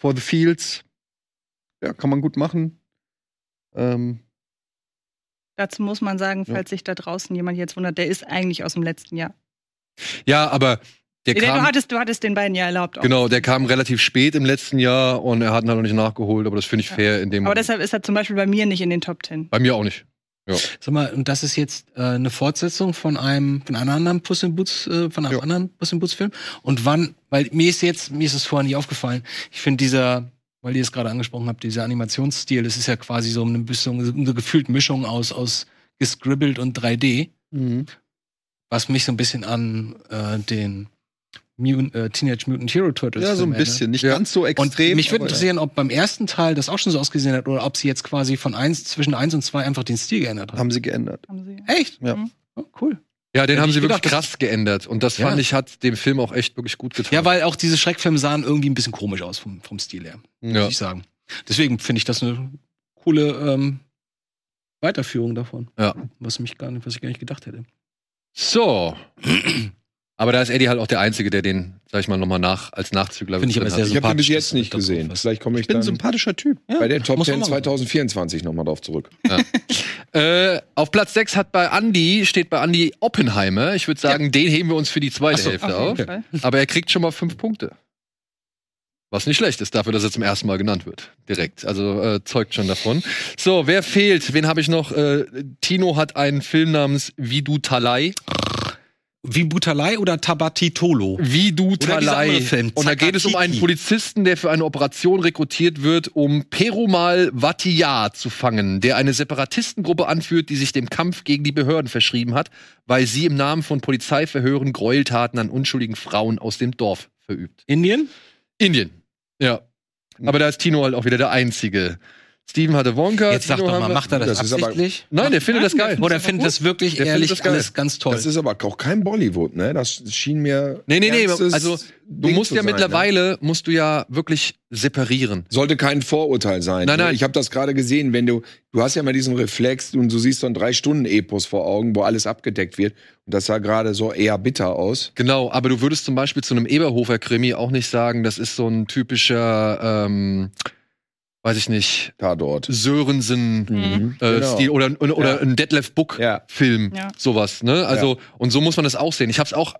for the fields. Ja, kann man gut machen. Ähm, Dazu muss man sagen, Ja. falls sich da draußen jemand jetzt wundert, der ist eigentlich aus dem letzten Jahr. Ja, aber der Nee, du, kam, hattest, du hattest den beiden ja erlaubt. auch. genau, der kam relativ spät im letzten Jahr und er hat ihn halt noch nicht nachgeholt, aber das finde ich Ja. fair in dem Aber Moment. deshalb ist er zum Beispiel bei mir nicht in den Top Ten. Bei mir auch nicht. Sag mal, und das ist jetzt äh, eine Fortsetzung von einem, von einem anderen Puss in Boots, äh, von einem Ja. anderen Puss in Boots Film. Und wann, weil mir ist jetzt, mir ist es vorher nicht aufgefallen. Ich finde dieser, weil ihr es gerade angesprochen habt, dieser Animationsstil, das ist ja quasi so eine bisschen, eine gefühlte Mischung aus, aus gescribbelt und 3D, was mich so ein bisschen an äh, den Mutant, äh, Teenage Mutant Hero Turtles ja, so ein erinnert. bisschen. Nicht Ja. ganz so Und extrem. mich würde interessieren, ob beim ersten Teil das auch schon so ausgesehen hat oder ob sie jetzt quasi von eins, zwischen eins und zwei einfach den Stil geändert haben. haben sie geändert. Haben sie. Echt? Ja. Mhm. Oh, cool. Ja, den Hätte haben sie wirklich gedacht, krass geändert. Und das Ja. fand ich, hat dem Film auch echt wirklich gut getan. Ja, weil auch diese Schreckfilme sahen irgendwie ein bisschen komisch aus vom, vom Stil her, muss Ja. ich sagen. Deswegen finde ich das eine coole ähm, Weiterführung davon. Ja. Was mich gar nicht, was ich gar nicht gedacht hätte. So. Aber da ist Eddie halt auch der Einzige, der den, sag ich mal, nochmal nach, als Nachzügler Finde ich aber sehr hat. Ich habe den bis jetzt nicht du gesehen. Vielleicht komme ich, Ich bin ein dann sympathischer Typ. bei der Top muss man 10 mal machen. 2024 nochmal drauf zurück. Äh, auf Platz 6 hat bei Andy, steht bei Andy Oppenheimer. Ich würde sagen, den heben wir uns für die zweite so, Hälfte Auf auf. Aber er kriegt schon mal fünf Punkte. Was nicht schlecht ist, dafür, dass er zum ersten Mal genannt wird. Direkt. Also äh, zeugt schon davon. So, wer fehlt? Wen habe ich noch? Äh, Tino hat einen Film namens Vidu Talai. Wie Butalei oder Tabatitolo? Talai. Film, Und da geht es um einen. Polizisten, der für eine Operation rekrutiert wird, um Perumal Vatiyar zu fangen, der eine Separatistengruppe anführt, die sich dem Kampf gegen die Behörden verschrieben hat, weil sie im Namen von Polizeiverhören Gräueltaten an unschuldigen Frauen aus dem Dorf verübt. Indien? Indien. Ja. Aber da ist Tino halt auch wieder der Einzige. Steven hatte Wonka. Jetzt sag Tino doch mal, macht er das, Das ist aber- absichtlich? Nein, der findet das geil. Oder findet das wirklich Der ehrlich das alles ganz toll? Das ist aber auch kein Bollywood, ne? Das schien mir. Nee, nee, nee. Also, du Ding musst ja sein, Ne? mittlerweile, musst du ja wirklich separieren. Sollte kein Vorurteil sein. Nein, nein. Ich habe das gerade gesehen, wenn du, du hast ja mal diesen Reflex und du siehst so ein drei Stunden Epos vor Augen, wo alles abgedeckt wird. Und das sah gerade so eher bitter aus. Genau, aber du würdest zum Beispiel zu einem Eberhofer-Krimi auch nicht sagen, das ist so ein typischer, ähm, weiß ich nicht, Tatort. Sörensen Mhm. äh, Genau. Stil oder, oder, oder Ja. ein Detlef Book Ja. Film, Ja. sowas, ne? Also und so muss man das auch sehen. Ich hab's auch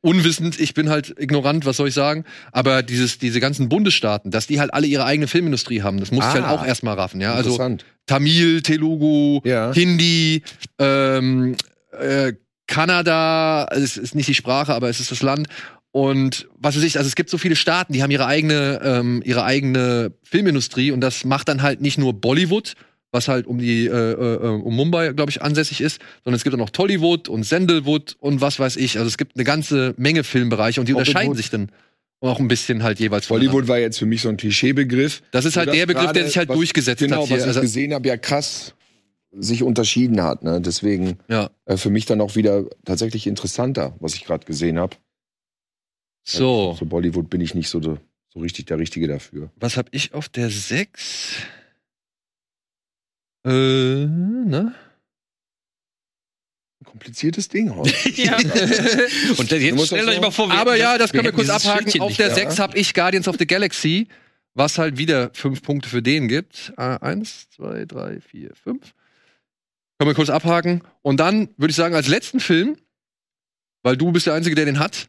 unwissend, ich bin halt ignorant, was soll ich sagen, aber dieses diese ganzen Bundesstaaten, dass die halt alle ihre eigene Filmindustrie haben, das muss ich Ah. halt auch erstmal raffen, ja? Also Interessant. Tamil, Telugu, Ja. Hindi, ähm, äh, Kanada, es ist nicht die Sprache, aber es ist das Land. Und was weiß ich, also es gibt so viele Staaten, die haben ihre eigene, ähm, ihre eigene Filmindustrie und das macht dann halt nicht nur Bollywood, was halt um die äh, äh, um Mumbai, glaube ich, ansässig ist, sondern es gibt auch noch Tollywood und Sandalwood und was weiß ich. Also es gibt eine ganze Menge Filmbereiche und die Hollywood. unterscheiden sich dann auch ein bisschen halt jeweils. Bollywood war jetzt für mich so ein Klischeebegriff. Das ist halt der Begriff, der sich halt was- durchgesetzt genau, hat hier. was ich Also- gesehen habe, ja krass sich unterschieden hat. Ne? Deswegen Ja. äh, für mich dann auch wieder tatsächlich interessanter, was ich gerade gesehen habe. So. So Bollywood bin ich nicht so, so richtig der Richtige dafür. Was hab ich auf der 6? Äh, ne? Ein kompliziertes Ding heute. Ja. Und jetzt stellt euch so- mal vor, wir Aber ja, das können wir kurz abhaken. Auf der da. 6 habe ich Guardians of the Galaxy, was halt wieder fünf Punkte für den gibt. Äh, eins, zwei, drei, vier, fünf. Können wir kurz abhaken. Und dann würde ich sagen, als letzten Film, weil du bist der Einzige, der den hat,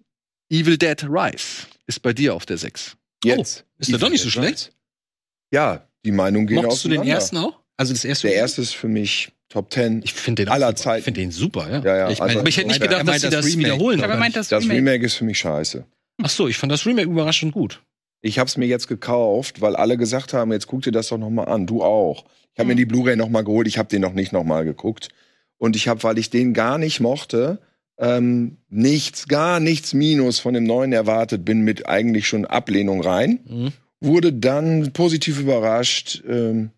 Evil Dead Rise ist bei dir auf der 6. Jetzt. Ist der doch nicht so schlecht? Ja, die Meinungen gehen Mochtest du den auseinander. ersten auch? Also das erste? Der erste ist für mich Top 10. Ich finde den aller. Zeiten. Ich finde den super, ja. Ja, ja, Ich meine, also- Aber ich hätte nicht gedacht, dass sie das das Remake. wiederholen. Aber meint das, das Remake. Remake ist für mich scheiße. Ach so, ich fand das Remake überraschend gut. Ich habe es mir jetzt gekauft, weil alle gesagt haben, jetzt guck dir das doch noch mal an. Du auch. Ich habe mir Mhm. die Blu-ray noch mal geholt. Ich habe den noch nicht noch mal geguckt. Und ich habe, weil ich den gar nicht mochte, ähm, nichts, gar nichts Minus von dem neuen erwartet bin, mit eigentlich schon Ablehnung rein. Mhm. Wurde dann positiv überrascht ähm,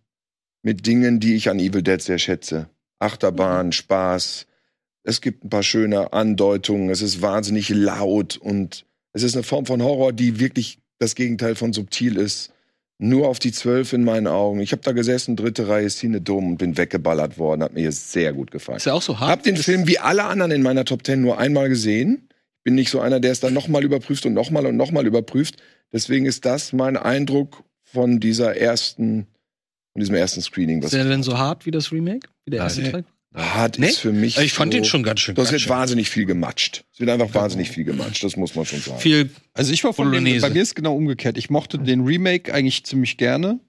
mit Dingen, die ich an Evil Dead sehr schätze. Achterbahn, Spaß. Es gibt ein paar schöne Andeutungen. Es ist wahnsinnig laut und es ist eine Form von Horror, die wirklich das Gegenteil von subtil ist. Nur auf die Zwölf in meinen Augen. Ich habe da gesessen, dritte Reihe, Szene dumm und bin weggeballert worden. Hat mir sehr gut gefallen. Ist ja auch so hart. Hab den Film wie alle anderen in meiner Top Ten nur einmal gesehen. Bin nicht so einer, der es dann nochmal überprüft und nochmal und nochmal überprüft. Deswegen ist das mein Eindruck von dieser ersten, von diesem ersten Screening. Was Ist der denn so hart wie das Remake? Wie der erste. Teil? Hart Nee? ist für mich. Ich fand so, den schon ganz schön. Das wird schön. wahnsinnig viel gematscht. Es wird einfach wahnsinnig viel gematscht. Das muss man schon sagen. viel. Also ich war von dem, bei mir ist genau umgekehrt. Ich mochte den Remake eigentlich ziemlich gerne.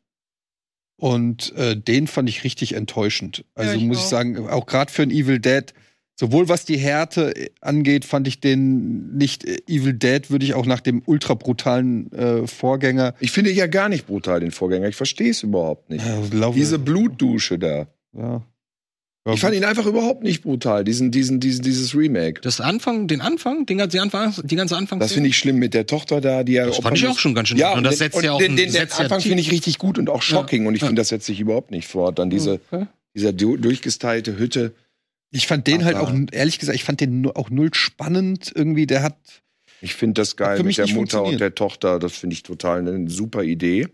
Und äh, den fand ich richtig enttäuschend. Also Ja, ich muss ich auch. sagen, auch gerade für ein Evil Dead, sowohl was die Härte äh, angeht, fand ich den nicht äh, Evil Dead, würde ich auch nach dem ultra brutalen äh, Vorgänger. Ich finde ja gar nicht brutal den Vorgänger. Ich verstehe es überhaupt nicht. Laufe- Diese Blutdusche da. ja. Ja, Ich fand ihn einfach überhaupt nicht brutal, diesen, diesen, diesen, dieses Remake. Das Anfang, den Anfang, den, die, Anfang, die ganze Anfang. Das finde ich schlimm mit der Tochter da, die ja. Das fand ich auch schon ganz schön. Ja, und das den- setzt ja auch den, den, den ja Anfang finde ich richtig gut und auch shocking. Und ich Ja. finde, das setzt sich überhaupt nicht fort. Dann diese, Okay. dieser du- durchgestylte Hütte. Ich fand den halt Aber- auch, ehrlich gesagt, ich fand den auch null spannend irgendwie. Der hat, Ich finde das geil mit der Mutter und der Tochter. Das finde ich total eine super Idee.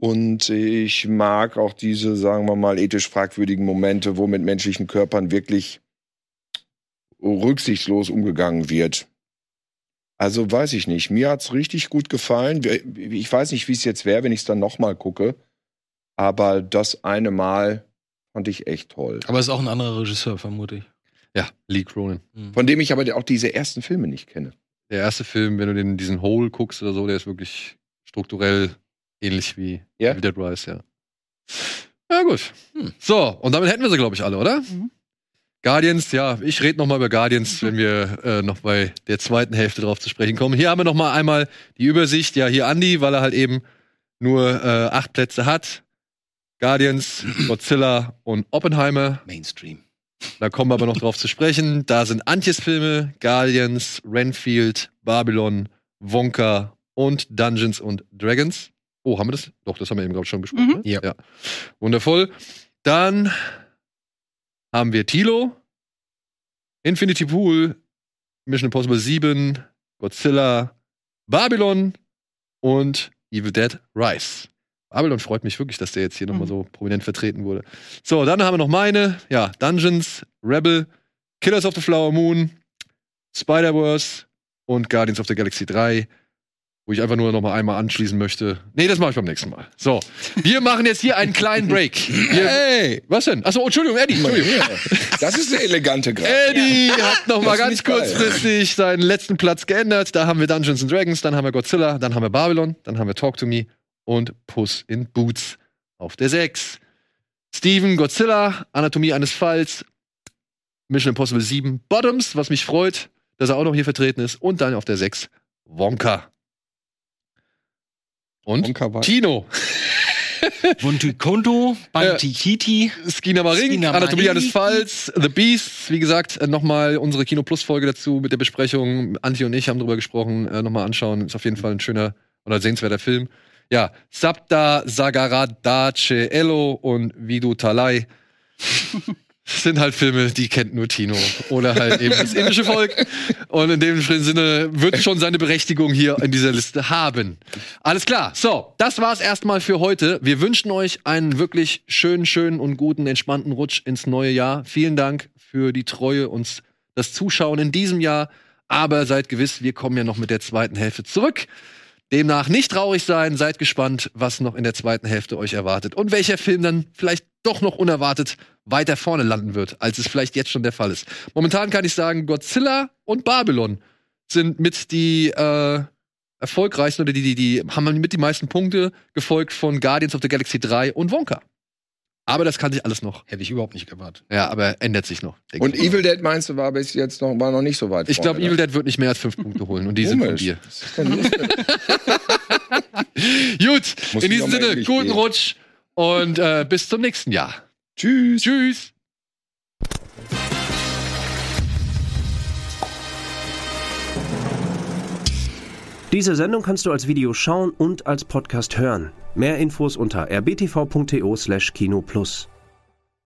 Und ich mag auch diese, sagen wir mal, ethisch fragwürdigen Momente, wo mit menschlichen Körpern wirklich rücksichtslos umgegangen wird. Also weiß ich nicht. Mir hat's richtig gut gefallen. Ich weiß nicht, wie es jetzt wäre, wenn ich es dann nochmal gucke. Aber das eine Mal fand ich echt toll. Aber es ist auch ein anderer Regisseur, vermute ich. Ja, Lee Cronin. Von dem ich aber auch diese ersten Filme nicht kenne. Der erste Film, wenn du den diesen Hole guckst oder so, der ist wirklich strukturell ähnlich wie Ja? Dead Rise, ja. Ja, gut. Hm. So, und damit hätten wir sie, glaube ich, alle, oder? Mhm. Guardians, ja, ich rede noch mal über Guardians, wenn wir äh, noch bei der zweiten Hälfte drauf zu sprechen kommen. Hier haben wir noch mal einmal die Übersicht. Ja, hier Andy, weil er halt eben nur äh, acht Plätze hat. Guardians, Godzilla und Oppenheimer. Mainstream. Da kommen wir aber noch drauf zu sprechen. Da sind Antjes Filme, Guardians, Renfield, Babylon, Wonka und Dungeons und Dragons. Oh, haben wir das? Doch, das haben wir eben gerade schon besprochen. Mhm. Ne? Ja. ja. Wundervoll. Dann haben wir Tilo, Infinity Pool, Mission Impossible 7, Godzilla, Babylon und Evil Dead Rise. Babylon freut mich wirklich, dass der jetzt hier nochmal Mhm. so prominent vertreten wurde. So, dann haben wir noch meine, ja, Dungeons, Rebel, Killers of the Flower Moon, Spider-Verse und Guardians of the Galaxy 3. wo ich einfach nur noch mal einmal anschließen möchte. Nee, das mache ich beim nächsten Mal. So, wir machen jetzt hier einen kleinen Break. Wir, Hey! was denn? Achso, Entschuldigung, Eddie. Entschuldigung. Das ist der elegante Grad. Eddie hat noch mal ganz ist geil. kurzfristig seinen letzten Platz geändert. Da haben wir Dungeons and Dragons, dann haben wir Godzilla, dann haben wir Babylon, dann haben wir Talk to Me und Puss in Boots auf der 6. Steven, Godzilla, Anatomie eines Falls, Mission Impossible 7, Bottoms, was mich freut, dass er auch noch hier vertreten ist. Und dann auf der 6 Wonka. Und Tino, Buntu Konto, Banti Kiti. Skinamaring, Skinamaring. Anatomie eines Falls, The Beasts, wie gesagt, äh, nochmal unsere Kino Plus Folge dazu mit der Besprechung. Anti und ich haben drüber gesprochen, äh, nochmal anschauen. Ist auf jeden Fall ein schöner oder sehenswerter Film. Ja, Sapta Sagaradace Elo und Vidu Talai. Sind halt Filme, die kennt nur Tino. Oder halt eben das indische Volk. Und in dem Sinne wird schon seine Berechtigung hier in dieser Liste haben. Alles klar. So, das war's erstmal für heute. Wir wünschen euch einen wirklich schönen, schönen und guten, entspannten Rutsch ins neue Jahr. Vielen Dank für die Treue und das Zuschauen in diesem Jahr. Aber seid gewiss, wir kommen ja noch mit der zweiten Hälfte zurück. Demnach nicht traurig sein, seid gespannt, was noch in der zweiten Hälfte euch erwartet und welcher Film dann vielleicht doch noch unerwartet weiter vorne landen wird, als es vielleicht jetzt schon der Fall ist. Momentan kann ich sagen, Godzilla und Babylon sind mit die äh, erfolgreichsten oder die, die, die haben mit die meisten Punkte gefolgt von Guardians of the Galaxy 3 und Wonka. Aber das kann sich alles noch. Hätte ich überhaupt nicht erwartet. Ja, aber ändert sich noch. Und ich. Evil Dead meinst du, war bis jetzt noch, war noch nicht so weit. Ich glaube, vorne, Evil ne? Dead wird nicht mehr als fünf Punkte holen und die sind von dir. Gut, Muss in diesem Sinne, guten gehen. Rutsch und äh, bis zum nächsten Jahr. Tschüss. Tschüss. Diese Sendung kannst du als Video schauen und als Podcast hören. Mehr Infos unter rbtv.to/kinoplus.